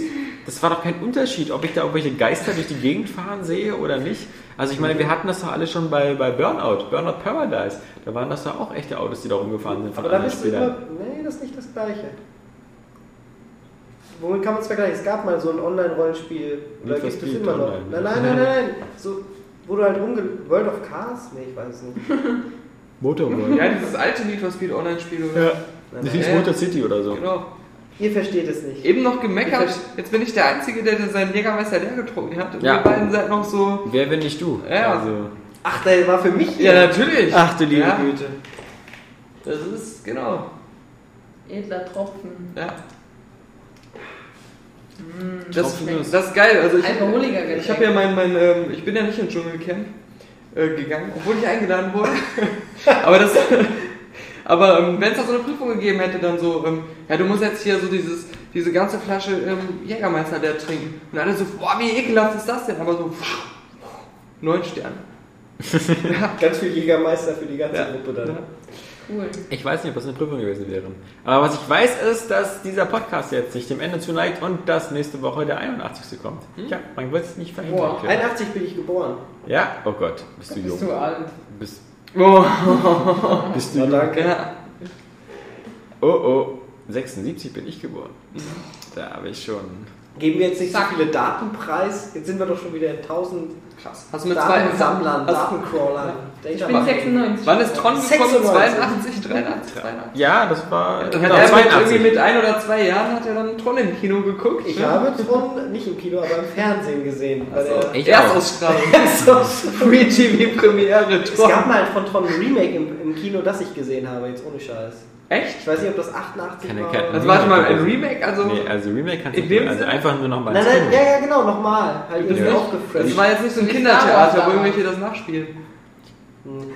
das war doch kein Unterschied, ob ich da irgendwelche Geister durch die Gegend fahren sehe oder nicht. Also ich meine, wir hatten das doch alle schon bei, bei Burnout, Burnout Paradise. Da waren das doch auch echte Autos, die da rumgefahren sind von Aber da anderen Spielern. immer. Nee, das ist nicht das Gleiche. Womit kann man es vergleichen? Es gab mal so ein Online-Rollenspiel. For gibt es immer noch? Nein, nein, nein, nein. So, wo du halt rumge... World of Cars? Nee, ich weiß es nicht. [laughs] Motorworld. ja, dieses alte Need for Speed Online-Spiel. oder? Ja. Das hieß Ja. Motor City oder so. Genau. Ihr versteht es nicht. Eben noch gemeckert. Ich Jetzt bin ich der Einzige, der seinen Jägermeister leer getrunken hat. Und Ja. wir beiden seid noch so. Wer, wenn nicht du? Ja. Also, Ach, der war für mich Ja, natürlich. ach du liebe Ja. Güte. Das ist, genau. Edler Tropfen. Ja. Mm, Das, das ist geil. Also ich, Alkoholiker ich habe ja mein, mein ähm, ich bin ja nicht ins Dschungelcamp äh, gegangen, obwohl ich eingeladen wurde. [laughs] aber das, aber ähm, wenn es da so eine Prüfung gegeben hätte, dann so, ähm, ja, du musst jetzt hier so dieses, diese ganze Flasche ähm, Jägermeister leer trinken. Und alle so, boah, wie ekelhaft ist das denn? Aber so, neun Sterne. [laughs] Ganz viel Jägermeister für die ganze Ja. Gruppe dann. Ja. Cool. Ich weiß nicht, ob das eine Prüfung gewesen wäre. Aber was ich weiß, ist, dass dieser Podcast jetzt sich dem Ende zuneigt und dass nächste Woche der 81. kommt. Ja, man wird es nicht verhindern Boah. können. 81 bin ich geboren. Ja? Oh Gott, bist du jung. Bist du alt? Bist, Oh, bist du jung. danke. Oh oh, 76 bin ich geboren. Da habe ich schon... Geben wir jetzt nicht Zack. so viele Daten preis? Jetzt sind wir doch schon wieder in 1000 Krass. Hast du mit zwei Hast- Datencrawlern. Ich bin 96. Wann ist Tron gekommen? 96. 82, 83, 83. Ja, das war... Dann genau, hat er mit, 82. irgendwie mit ein oder zwei Jahren hat er dann Tron im Kino geguckt. Ich habe Tron nicht im Kino, aber im Fernsehen gesehen. Der Ich Erstausstrahlung. [laughs] Free TV Premiere Es Tron. gab mal von Tron ein Remake im, im Kino, das ich gesehen habe, jetzt ohne Scheiß. Echt? Ich weiß nicht, ob das 88 Keine- war. keine- oder- Also warte mal, ein Remake? Also, Nee, also Remake kannst du nicht, also einfach nur nochmal Nein, nein, ja, ja, genau, nochmal. Halt irgendwie Ja. das war jetzt nicht so ein Kindertheater, wo irgendwelche das nachspielen.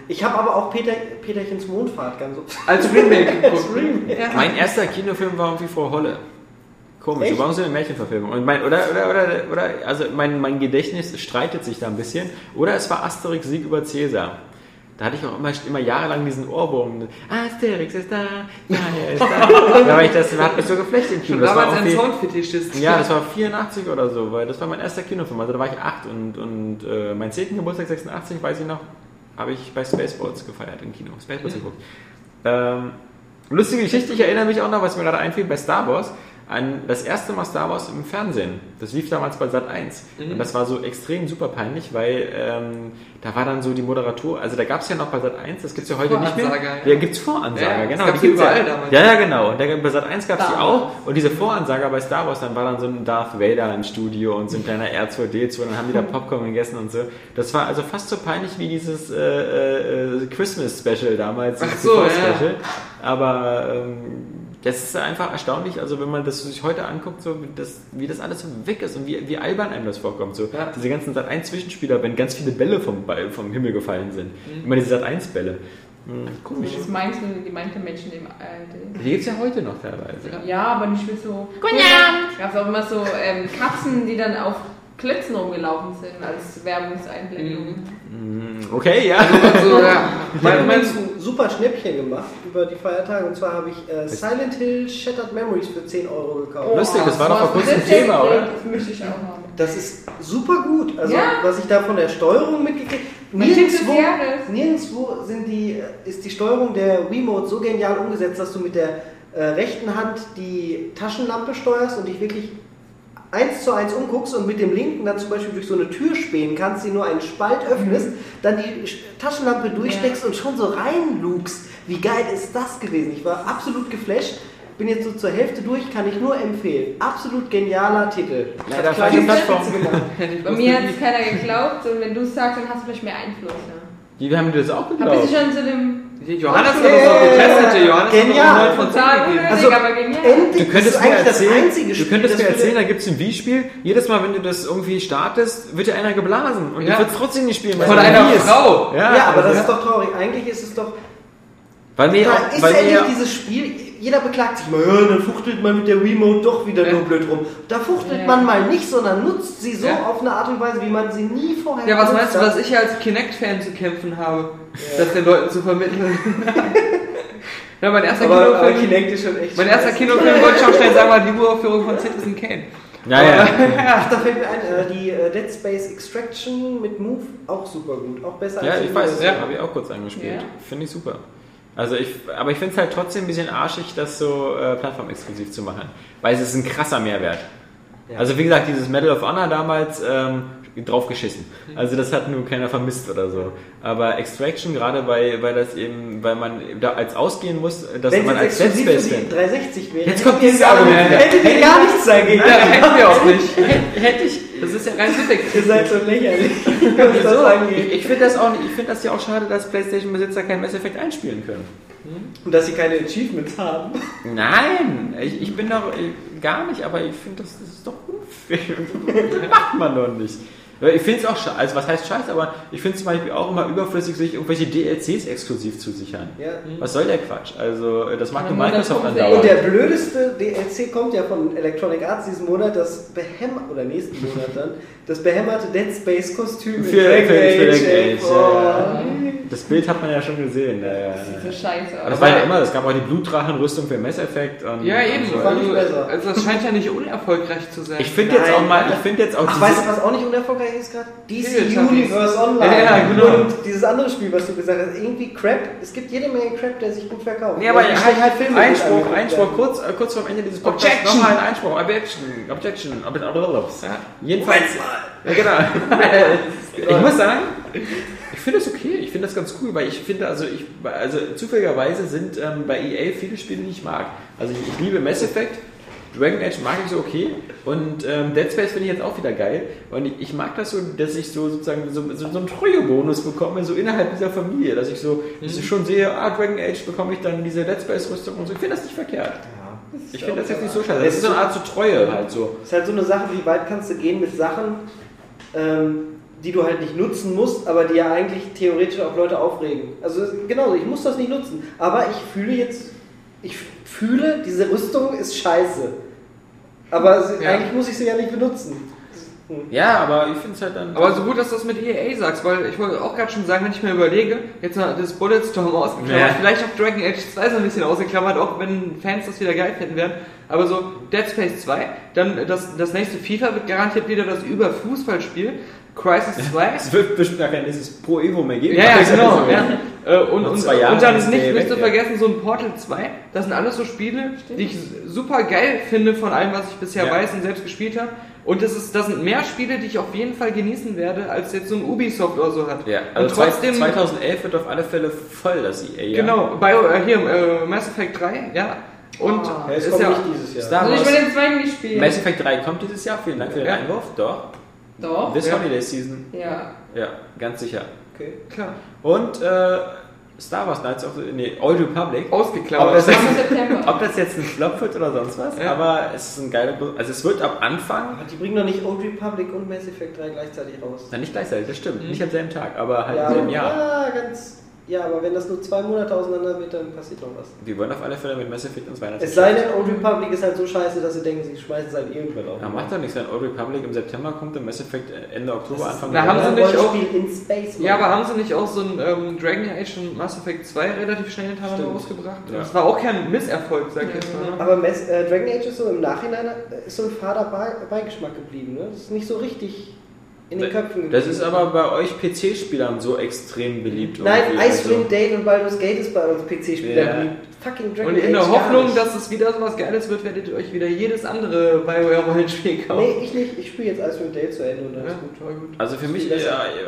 Ich habe aber auch Peter, Peterchens Mondfahrt ganz so. Als [laughs] Remake geguckt. Ja. Mein erster Kinofilm war irgendwie Frau Holle. Komisch, Echt? warum so eine Märchenverfilmung? Und mein, oder, oder, oder, oder, also mein, mein Gedächtnis streitet sich da ein bisschen. Oder es war Asterix Sieg über Cäsar. Da hatte ich auch immer, immer jahrelang diesen Ohrwurm. Asterix ist da, ja, er [laughs] ist da. ja, weil ich das hat mich so geflecht im Kino. Schon Das war damals ein irgendwie- Soundfetischist. ja, das war 84 oder so, weil das war mein erster Kinofilm. Also da war ich 8 und, und äh, mein 10. Geburtstag 86, weiß ich noch, habe ich bei Spaceballs gefeiert im Kino. Spaceballs geguckt. Ähm, lustige Geschichte, ich erinnere mich auch noch, was mir gerade einfiel, bei Star Wars. An das erste Mal Star Wars im Fernsehen. Das lief damals bei Sat 1. Und das war so extrem super peinlich, weil ähm, da war dann so die Moderator, also da gab es ja noch bei Sat 1, das gibt es ja heute nicht mehr. Ja, ja. gibt es Voransager, Ja, das genau. gab's die gibt's überall ja, damals. Ja, ja, genau. Und da, bei Sat 1 gab es die auch. Und diese Voransager bei Star Wars, dann war dann so ein Darth Vader im Studio und so ein kleiner R2D2 und dann haben die da [laughs] Popcorn gegessen und so. Das war also fast so peinlich wie dieses äh, äh, Christmas Special damals. Ach das so, ja. TV-Special. Aber ähm, das ist einfach erstaunlich, also wenn man das sich heute anguckt, so wie das, wie das alles so weg ist und wie, wie albern einem das vorkommt. So Ja. diese ganzen Sat 1 Zwischenspieler, wenn ganz viele Bälle vom, Ball, vom Himmel gefallen sind. Mhm. Immer diese Sat 1 Bälle. Hm, komisch. Das meinst du, die manche Menschen im Alter. Die gibt es ja heute noch teilweise. Ja, aber nicht mit so. Guten Abend. Gab es auch immer so ähm, Katzen, die dann auf Klötzen rumgelaufen sind als Werbungseinblendung. Hm, Okay, ja. Also, [laughs] ja. Ich habe übrigens ein super Schnäppchen gemacht über die Feiertage. Und zwar habe ich äh, Silent Hill Shattered Memories für 10 Euro gekauft. Lustig, das war doch vor kurzem Thema, das? oder? Das möchte ich auch haben. Das ist super gut. Also, Ja. was ich da von der Steuerung mitgekriegt des nirgendwo, nirgendwo sind die, ist die Steuerung der Wiimote so genial umgesetzt, dass du mit der äh, rechten Hand die Taschenlampe steuerst und dich wirklich eins zu eins umguckst und mit dem linken dann zum Beispiel durch so eine Tür spähen kannst, die nur einen Spalt öffnest, dann die Sch- Taschenlampe durchsteckst und schon so reinlugst. Wie geil ist das gewesen? Ich war absolut geflasht. Bin jetzt so zur Hälfte durch, kann ich nur empfehlen. Absolut genialer Titel. Leider falsche Plattform. [laughs] Gemacht. Bei mir hat es keiner geglaubt und wenn du es sagst, dann hast du vielleicht mehr Einfluss. Ja. Die haben dir das auch geglaubt. bist du schon zu dem Johannes hat das auch getestet. Johannes Genial. hat auch 9 von 10 total gegeben. Also. Endlich, Du könntest das ist mir eigentlich das erzählen, einzige du Spiel, könntest das mir erzählen, da gibt es ein Wii-Spiel. Jedes Mal, wenn du das irgendwie startest, wird dir einer geblasen. Und Ja. du würdest trotzdem nicht spielen. weil Von es einer Wii ist. Frau. Ja, Ja, aber das also- ist doch traurig. Eigentlich ist es doch. Weil mir ist weil endlich mir, dieses Spiel. Jeder beklagt sich mal, ja, dann fuchtelt man mit der Remote doch wieder Ja. nur blöd rum. Da fuchtelt Ja. man mal nicht, sondern nutzt sie so Ja. auf eine Art und Weise, wie man sie nie vorher Ja, was meinst du, hat. was ich als Kinect-Fan zu kämpfen habe, das den Leuten zu vermitteln? [laughs] ja, mein erster Aber, aber Kinofilm, Kinect ist schon echt mein erster scheiße. Kinofilm wollte ich auch schnell sagen, war die Uraufführung von Citizen Kane. ja, ja. [laughs] Ach, da fällt mir ein, äh, die äh, Dead Space Extraction mit Move auch super gut. Auch besser ja, als ich die weiß, ja. habe ich auch kurz angespielt. Ja. Finde ich super. Also ich, aber ich finde es halt trotzdem ein bisschen arschig, das so äh, plattformexklusiv zu machen. Weil es ist ein krasser Mehrwert. Ja. Also wie gesagt, dieses Medal of Honor damals ähm, drauf geschissen. Also das hat nur keiner vermisst oder so. Aber Extraction, gerade weil, weil das eben, weil man da als ausgehen muss, dass Wenn man als Dead exklusiv Space für die Fan. 360 wäre, Jetzt kommt ihr dieses Argument. Hättet ihr gar nichts dagegen. Ja, hätten wir auch nicht. Hätte ich. Das ist ja rein subjektiv. Ihr seid so lächerlich, [laughs] So, ich ich finde das auch nicht, ich finde das ja auch schade, dass Playstation-Besitzer kein Mass Effect einspielen können. Und dass sie keine Achievements haben. Nein, ich, ich bin doch ich, gar nicht, aber ich finde, das, das ist doch unfair. Das [laughs] macht man doch nicht. Ich finde es auch scheiße, also was heißt scheiße, aber ich finde es zum Beispiel auch immer überflüssig, sich irgendwelche DLCs exklusiv zu sichern. Ja. Was soll der Quatsch? Also, das macht nur Microsoft andauernd. Und der blödeste DLC kommt ja von Electronic Arts diesen Monat, das behämmerte, oder nächsten Monat dann, das behämmerte Dead Space Kostüm in Für- Dragon für- für Age, Age, ja, ja. Das Bild hat man ja schon gesehen. Ja, ja, Sieht so ja. scheiße Aber aus. das war ja immer, es gab auch die Blutdrachenrüstung für Mass Effect. Und Ja, eben. Und so. Fand ich besser. also das scheint ja nicht unerfolgreich zu sein. Ich finde jetzt auch mal, ich finde jetzt auch Ach, weißt du, was auch nicht unerfolgreich ist gerade? DC. Universe Online. Ja, ja, genau. Und dieses andere Spiel, was du gesagt hast, irgendwie Crap. Es gibt jede Menge Crap, der sich gut verkauft. Nee, aber Ja, ja, wie halt Filme Einspruch, Einspruch, kurz, äh, kurz vor dem Ende dieses Podcasts Objection. nochmal ein Einspruch, Objection, Objection, Objection. Ja. Jedenfalls, ja genau. [laughs] ich muss sagen, ich finde das okay, ich finde das ganz cool, weil ich finde, also ich, also zufälligerweise sind ähm, bei EA viele Spiele, die ich mag. Also ich, ich liebe Mass Effect, Dragon Age mag ich so okay und ähm, Dead Space finde ich jetzt auch wieder geil und ich, ich mag das so, dass ich so sozusagen so, so, so einen Treuebonus bekomme, so innerhalb dieser Familie, dass ich so dass ich schon sehe, ah, Dragon Age bekomme ich dann diese Dead Space Rüstung und so, ich finde das nicht verkehrt. Ich finde das jetzt nicht so scheiße. Das ist so eine Art so Treue halt so. Es ist halt so eine Sache, wie weit kannst du gehen mit Sachen, ähm, die du halt nicht nutzen musst, aber die ja eigentlich theoretisch auch Leute aufregen. Also genauso, ich muss das nicht nutzen, aber ich fühle jetzt, ich fühle, diese Rüstung ist scheiße. Aber sie, Ja. eigentlich muss ich sie ja nicht benutzen. Ja, aber ich finde es halt dann. Aber so gut, dass du das mit EA sagst, weil ich wollte auch gerade schon sagen, wenn ich mir überlege, jetzt mal das Bulletstorm ausgeklammert, Ja. vielleicht auch Dragon Age 2 so ein bisschen ausgeklammert, auch wenn Fans das wieder geil finden werden, aber so Dead Space 2, dann das, das nächste FIFA wird garantiert wieder das Über-Fußballspiel, Crisis [laughs] 2. es wird bestimmt gar kein nächstes Pro Evo mehr geben. Ja, ja, ist genau. so. Ja. Äh, Und, und, und dann ist nicht, nicht zu vergessen, so ein Portal 2, das sind alles so Spiele, die ich super geil finde von allem, was ich bisher Ja. weiß und selbst gespielt habe. Und das, ist, das sind mehr Spiele, die ich auf jeden Fall genießen werde, als jetzt so ein Ubisoft oder so hat. Ja, und also trotzdem, 2011 wird auf alle Fälle voll das EA. Ja. genau, Bio, äh, hier äh, Mass Effect 3, ja. Und Oh. Ja, es ist kommt ja, nicht dieses Jahr. Star Also ich will den zweiten nicht spielen. Mass Effect 3 kommt dieses Jahr. Vielen Dank für den Ja. Einwurf. Doch. Doch. This Ja. Holiday Season. Ja. Ja, ganz sicher. Okay. klar, Und äh, Star Wars Knights of the nee, Old Republic. ausgeklammert. Aber das [laughs] Am September. Ob das jetzt ein Flop wird oder sonst was, Ja. aber es ist ein geiler. Bu- Also es wird ab Anfang, Aber die bringen doch nicht Old Republic und Mass Effect 3 gleichzeitig raus. na nicht gleichzeitig, das stimmt, Mhm. nicht am selben Tag, aber halt Ja, im selben Jahr. ja, ganz. Ja, aber wenn das nur zwei Monate auseinander wird, dann passiert doch was. Wir wollen auf alle Fälle mit Mass Effect ins Weihnachten. Es sei denn, Old Republic ist halt so scheiße, dass sie denken, sie schmeißen es halt irgendwann auf. Ja, macht doch nichts, wenn Old Republic im September kommt und Mass Effect Ende Oktober, Anfang Na, haben November. sie nicht auch- in Space. Ja, aber haben sie nicht auch so ein ähm, Dragon Age und Mass Effect 2 relativ schnell hintereinander Stimmt. rausgebracht? Ja. Das war auch kein Misserfolg, sag ich jetzt mal. ne? Aber Mass, äh, Dragon Age ist so im Nachhinein äh, ist so ein fader Be- Beigeschmack geblieben. Ne? Das ist nicht so richtig in den Köpfen. Das ist aber bei euch PC-Spielern so extrem beliebt. Nein, Icewind also. Dale und Baldur's Gate ist bei uns PC-Spielern beliebt. Fucking Dragon Und in der Hoffnung, dass es wieder so was Geiles wird, werdet ihr euch wieder jedes andere BioWare-Rollenspiel kaufen. Nee, ich nicht. Ich spiele jetzt Icewind Dale zu Ende und alles Ja, gut. voll gut. Also für mich, ja,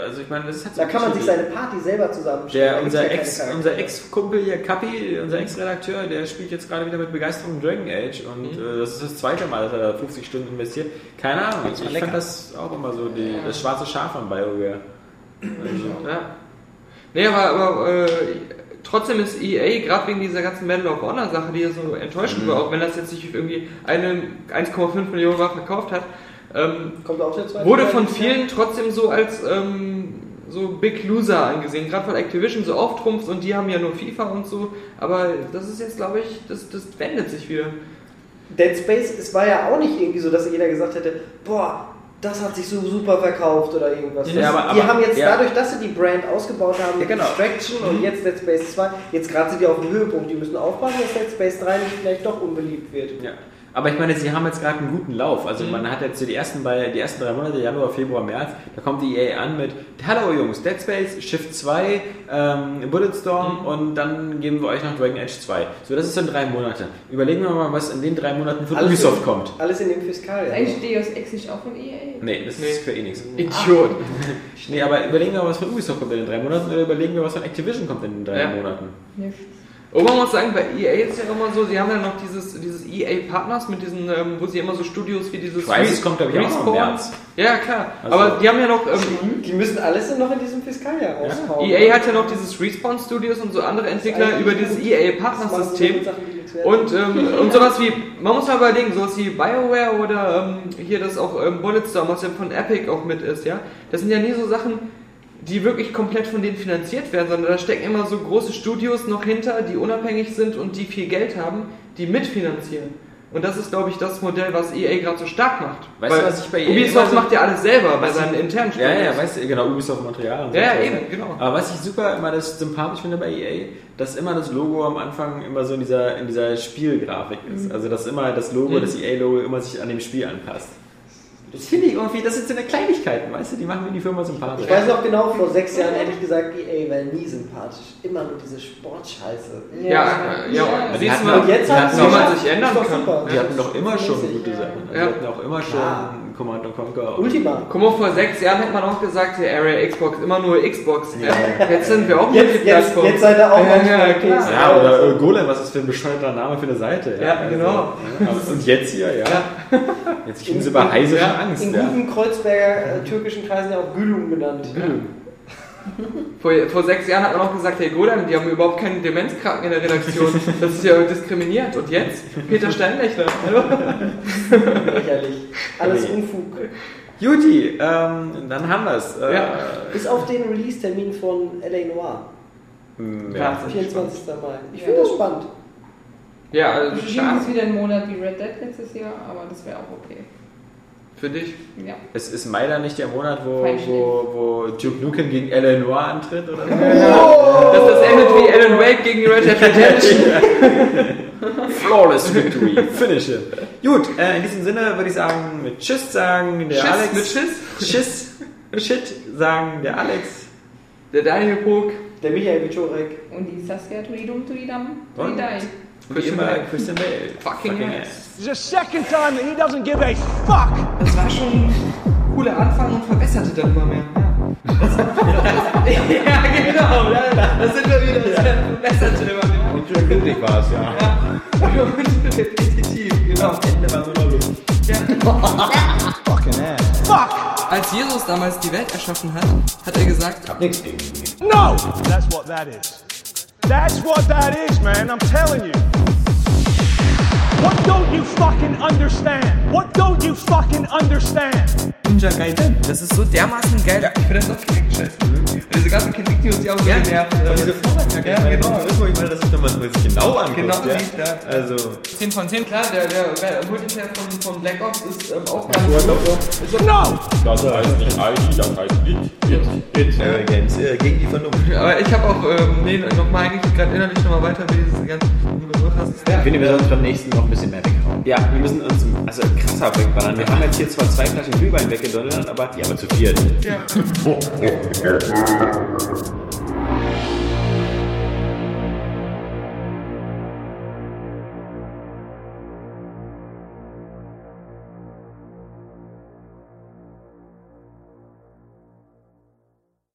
also ich meine, das ist halt so Da kann man sich seine. Party selber zusammenstellen. Der, unser ja Ex, unser Ex-Kumpel hier, Kappi, unser Ex-Redakteur, der spielt jetzt gerade wieder mit Begeisterung Dragon Age und äh, das ist das zweite Mal, dass er da 50 Stunden investiert. Keine Ahnung, ich lecker. fand das auch immer so die, das schwarze Schaf von BioWare. Also, Ja. Nee, aber, aber äh, trotzdem ist EA, gerade wegen dieser ganzen Medal of Honor Sache, die ja so enttäuschend Mhm. war, auch wenn das jetzt nicht irgendwie eine 1,5 Millionen Mal verkauft hat, ähm, wurde von vielen trotzdem so als ähm, so Big Loser angesehen, gerade weil Activision so auftrumpft und die haben ja nur FIFA und so, aber das ist jetzt, glaube ich, das, das wendet sich wieder. Dead Space, es war ja auch nicht irgendwie so, dass jeder gesagt hätte, boah, das hat sich so super verkauft oder irgendwas. Ja, aber- die aber- haben jetzt ja. dadurch, dass sie die Brand ausgebaut haben, Ja, genau. Distraction und jetzt Dead Space 2, jetzt gerade sind die auf dem Höhepunkt, die müssen aufpassen, dass Dead Space 3 nicht vielleicht doch unbeliebt wird. ja. Aber ich meine, sie haben jetzt gerade einen guten Lauf. Also man hat jetzt so die ersten, bei, die ersten drei Monate, Januar, Februar, März, da kommt die EA an mit Hallo Jungs, Dead Space, Shift 2, ähm, Bulletstorm und dann geben wir euch noch Dragon Age 2. So, das ist in drei Monate. Überlegen wir mal, was in den drei Monaten von Ubisoft in, kommt. Alles in dem Ist Fiskaljahr. eigentlich Deus Ex nicht auch von EA? Nee, das Nee. ist für eh nichts. Idiot. [laughs] Nee, aber überlegen wir mal, was von Ubisoft kommt in den drei Monaten oder überlegen wir, was von Activision kommt in den drei Ja. Monaten. Nichts. Und man muss sagen, bei EA ist ja immer so, sie haben ja noch dieses, dieses EA Partners mit diesen, ähm, wo sie immer so Studios wie dieses Crisis kommt, glaube ich, auch noch im März. Ja, klar. Also- Aber die haben ja noch, ähm, Die müssen alles noch in diesem Fiskaljahr raushauen. EA hat ja noch dieses Respawn Studios und so andere Entwickler über dieses. EA nichts werden. Und, ähm, und sowas wie, man muss mal überlegen, sowas wie BioWare oder ähm, hier das auch ähm, Bulletstorm, was ja von Epic auch mit ist, ja. Das sind ja nie so Sachen, die wirklich komplett von denen finanziert werden, sondern da stecken immer so große Studios noch hinter, die unabhängig sind und die viel Geld haben, die mitfinanzieren. Und das ist, glaube ich, das Modell, was EA gerade so stark macht. Weißt du, Weil was ich bei EA Ubisoft macht ja alles selber bei seinen internen Ja, Spielen. ja, weißt du, genau, Ubisoft und Ja, ja, eben, genau. Aber was ich super immer das sympathisch finde bei EA, dass immer das Logo am Anfang immer so in dieser, in dieser Spielgrafik ist. Also, dass immer das Logo, Mhm. das EA-Logo immer sich an dem Spiel anpasst. Das finde ich irgendwie, das sind so eine Kleinigkeiten, weißt du, die machen mir die Firma sympathisch. Ich weiß noch genau, vor sechs Jahren hätte ich gesagt, EA wäre nie sympathisch. Immer nur diese Sportscheiße. Ja, ja, ja. Die Siehst hatten du Und jetzt geschafft. sich ändern super. Die hatten doch immer schon gute ja. Sachen. Die Ja. hatten auch immer schon Ja. Command and Conquer. Ultima. Guck mal, vor sechs Jahren hätte man auch gesagt, die Area Xbox, immer nur Xbox. Jetzt sind wir auch Jetzt, jetzt, Multiplattform. jetzt seid ihr auch Ja, ja, klar. Ja, oder äh, Golem, was ist für ein bescheuerter Name für eine Seite? Ja, genau. ja. Aber- Und jetzt hier, ja. Jetzt kriegen sie bei Heise schon Angst. In Ja. guten Kreuzberger äh, türkischen Kreisen ja auch Gülum genannt. Vor, vor sechs Jahren hat man auch gesagt, hey Golem, die haben überhaupt keinen Demenzkranken in der Redaktion. Das ist ja diskriminiert. Und jetzt? Peter Steinlechner. Hallo? Lächerlich. Alles Okay. Unfug. Juti, ähm, dann haben wir es. Äh, Ja. Bis auf den Release-Termin von LA Noir. mh, Ja. ja. 24. Mai. Ich finde das spannend. Ja, also Verschieben es wieder einen Monat wie Red Dead letztes Jahr, aber das wäre auch okay. Für dich. Ja. Es ist Mai dann nicht der Monat, wo, wo, wo Duke Nukem gegen Alan Noir antritt? Oder so? Dass das endet wie Alan Wake gegen Red Dead Redemption. Flawless Victory. Finish it. Gut, äh, in diesem Sinne würde ich sagen, mit Tschüss sagen der Schiss Alex. mit Schiss. Schiss. Shit sagen der Alex. Der Daniel Pog. Der Michael Wiczorek. Und die Saskia Tudidum Tudidam Und? Christian immer Bale. Christian Bale. Fucking ass. The second time that he doesn't give a fuck. Das war schon ein cooler Anfang und verbesserte dann immer mehr. Ja, [laughs] ja genau. da- Das sind wir wieder. Das verbesserte immer mehr. Und schön war es, ja. Und repetitiv, genau. Ende war noch Luft. Fucking ass. Fuck. Als Jesus damals die Welt erschaffen hat, hat er gesagt, No. That's what that is. That's what that is, man. I'm telling you. What don't you fucking understand? What don't you fucking understand? Ninja Gaiden. Das ist so dermaßen geil. Ich finde das auch richtig scheiße. Diese ganzen Kritik-News, die auch so genervt. Diese Vorwärtsjacke, Ja, ich genau. das ich meine, das ist, wenn man sich genau anguckt. Genau ja. sieht, ja. Also, 10 von 10, klar, der, der, Multiplayer von, von Black Ops ist ähm, auch ganz gut. Ist No. Das heißt nicht ID, das heißt It. It. Äh, Games äh, gegen die Vernunft. Aber ich habe auch, ähm, nee, nochmal eigentlich gerade innerlich nochmal weiter, wie diese ganzen Ich finde, wir sollen uns beim nächsten noch ein bisschen mehr weghauen. Ja, wir müssen uns also krasser wegballern. Wir haben jetzt hier zwar zwei Flaschen Glühwein weggedonnert, aber Ja, aber zu viert. Ja. [laughs] Thank you.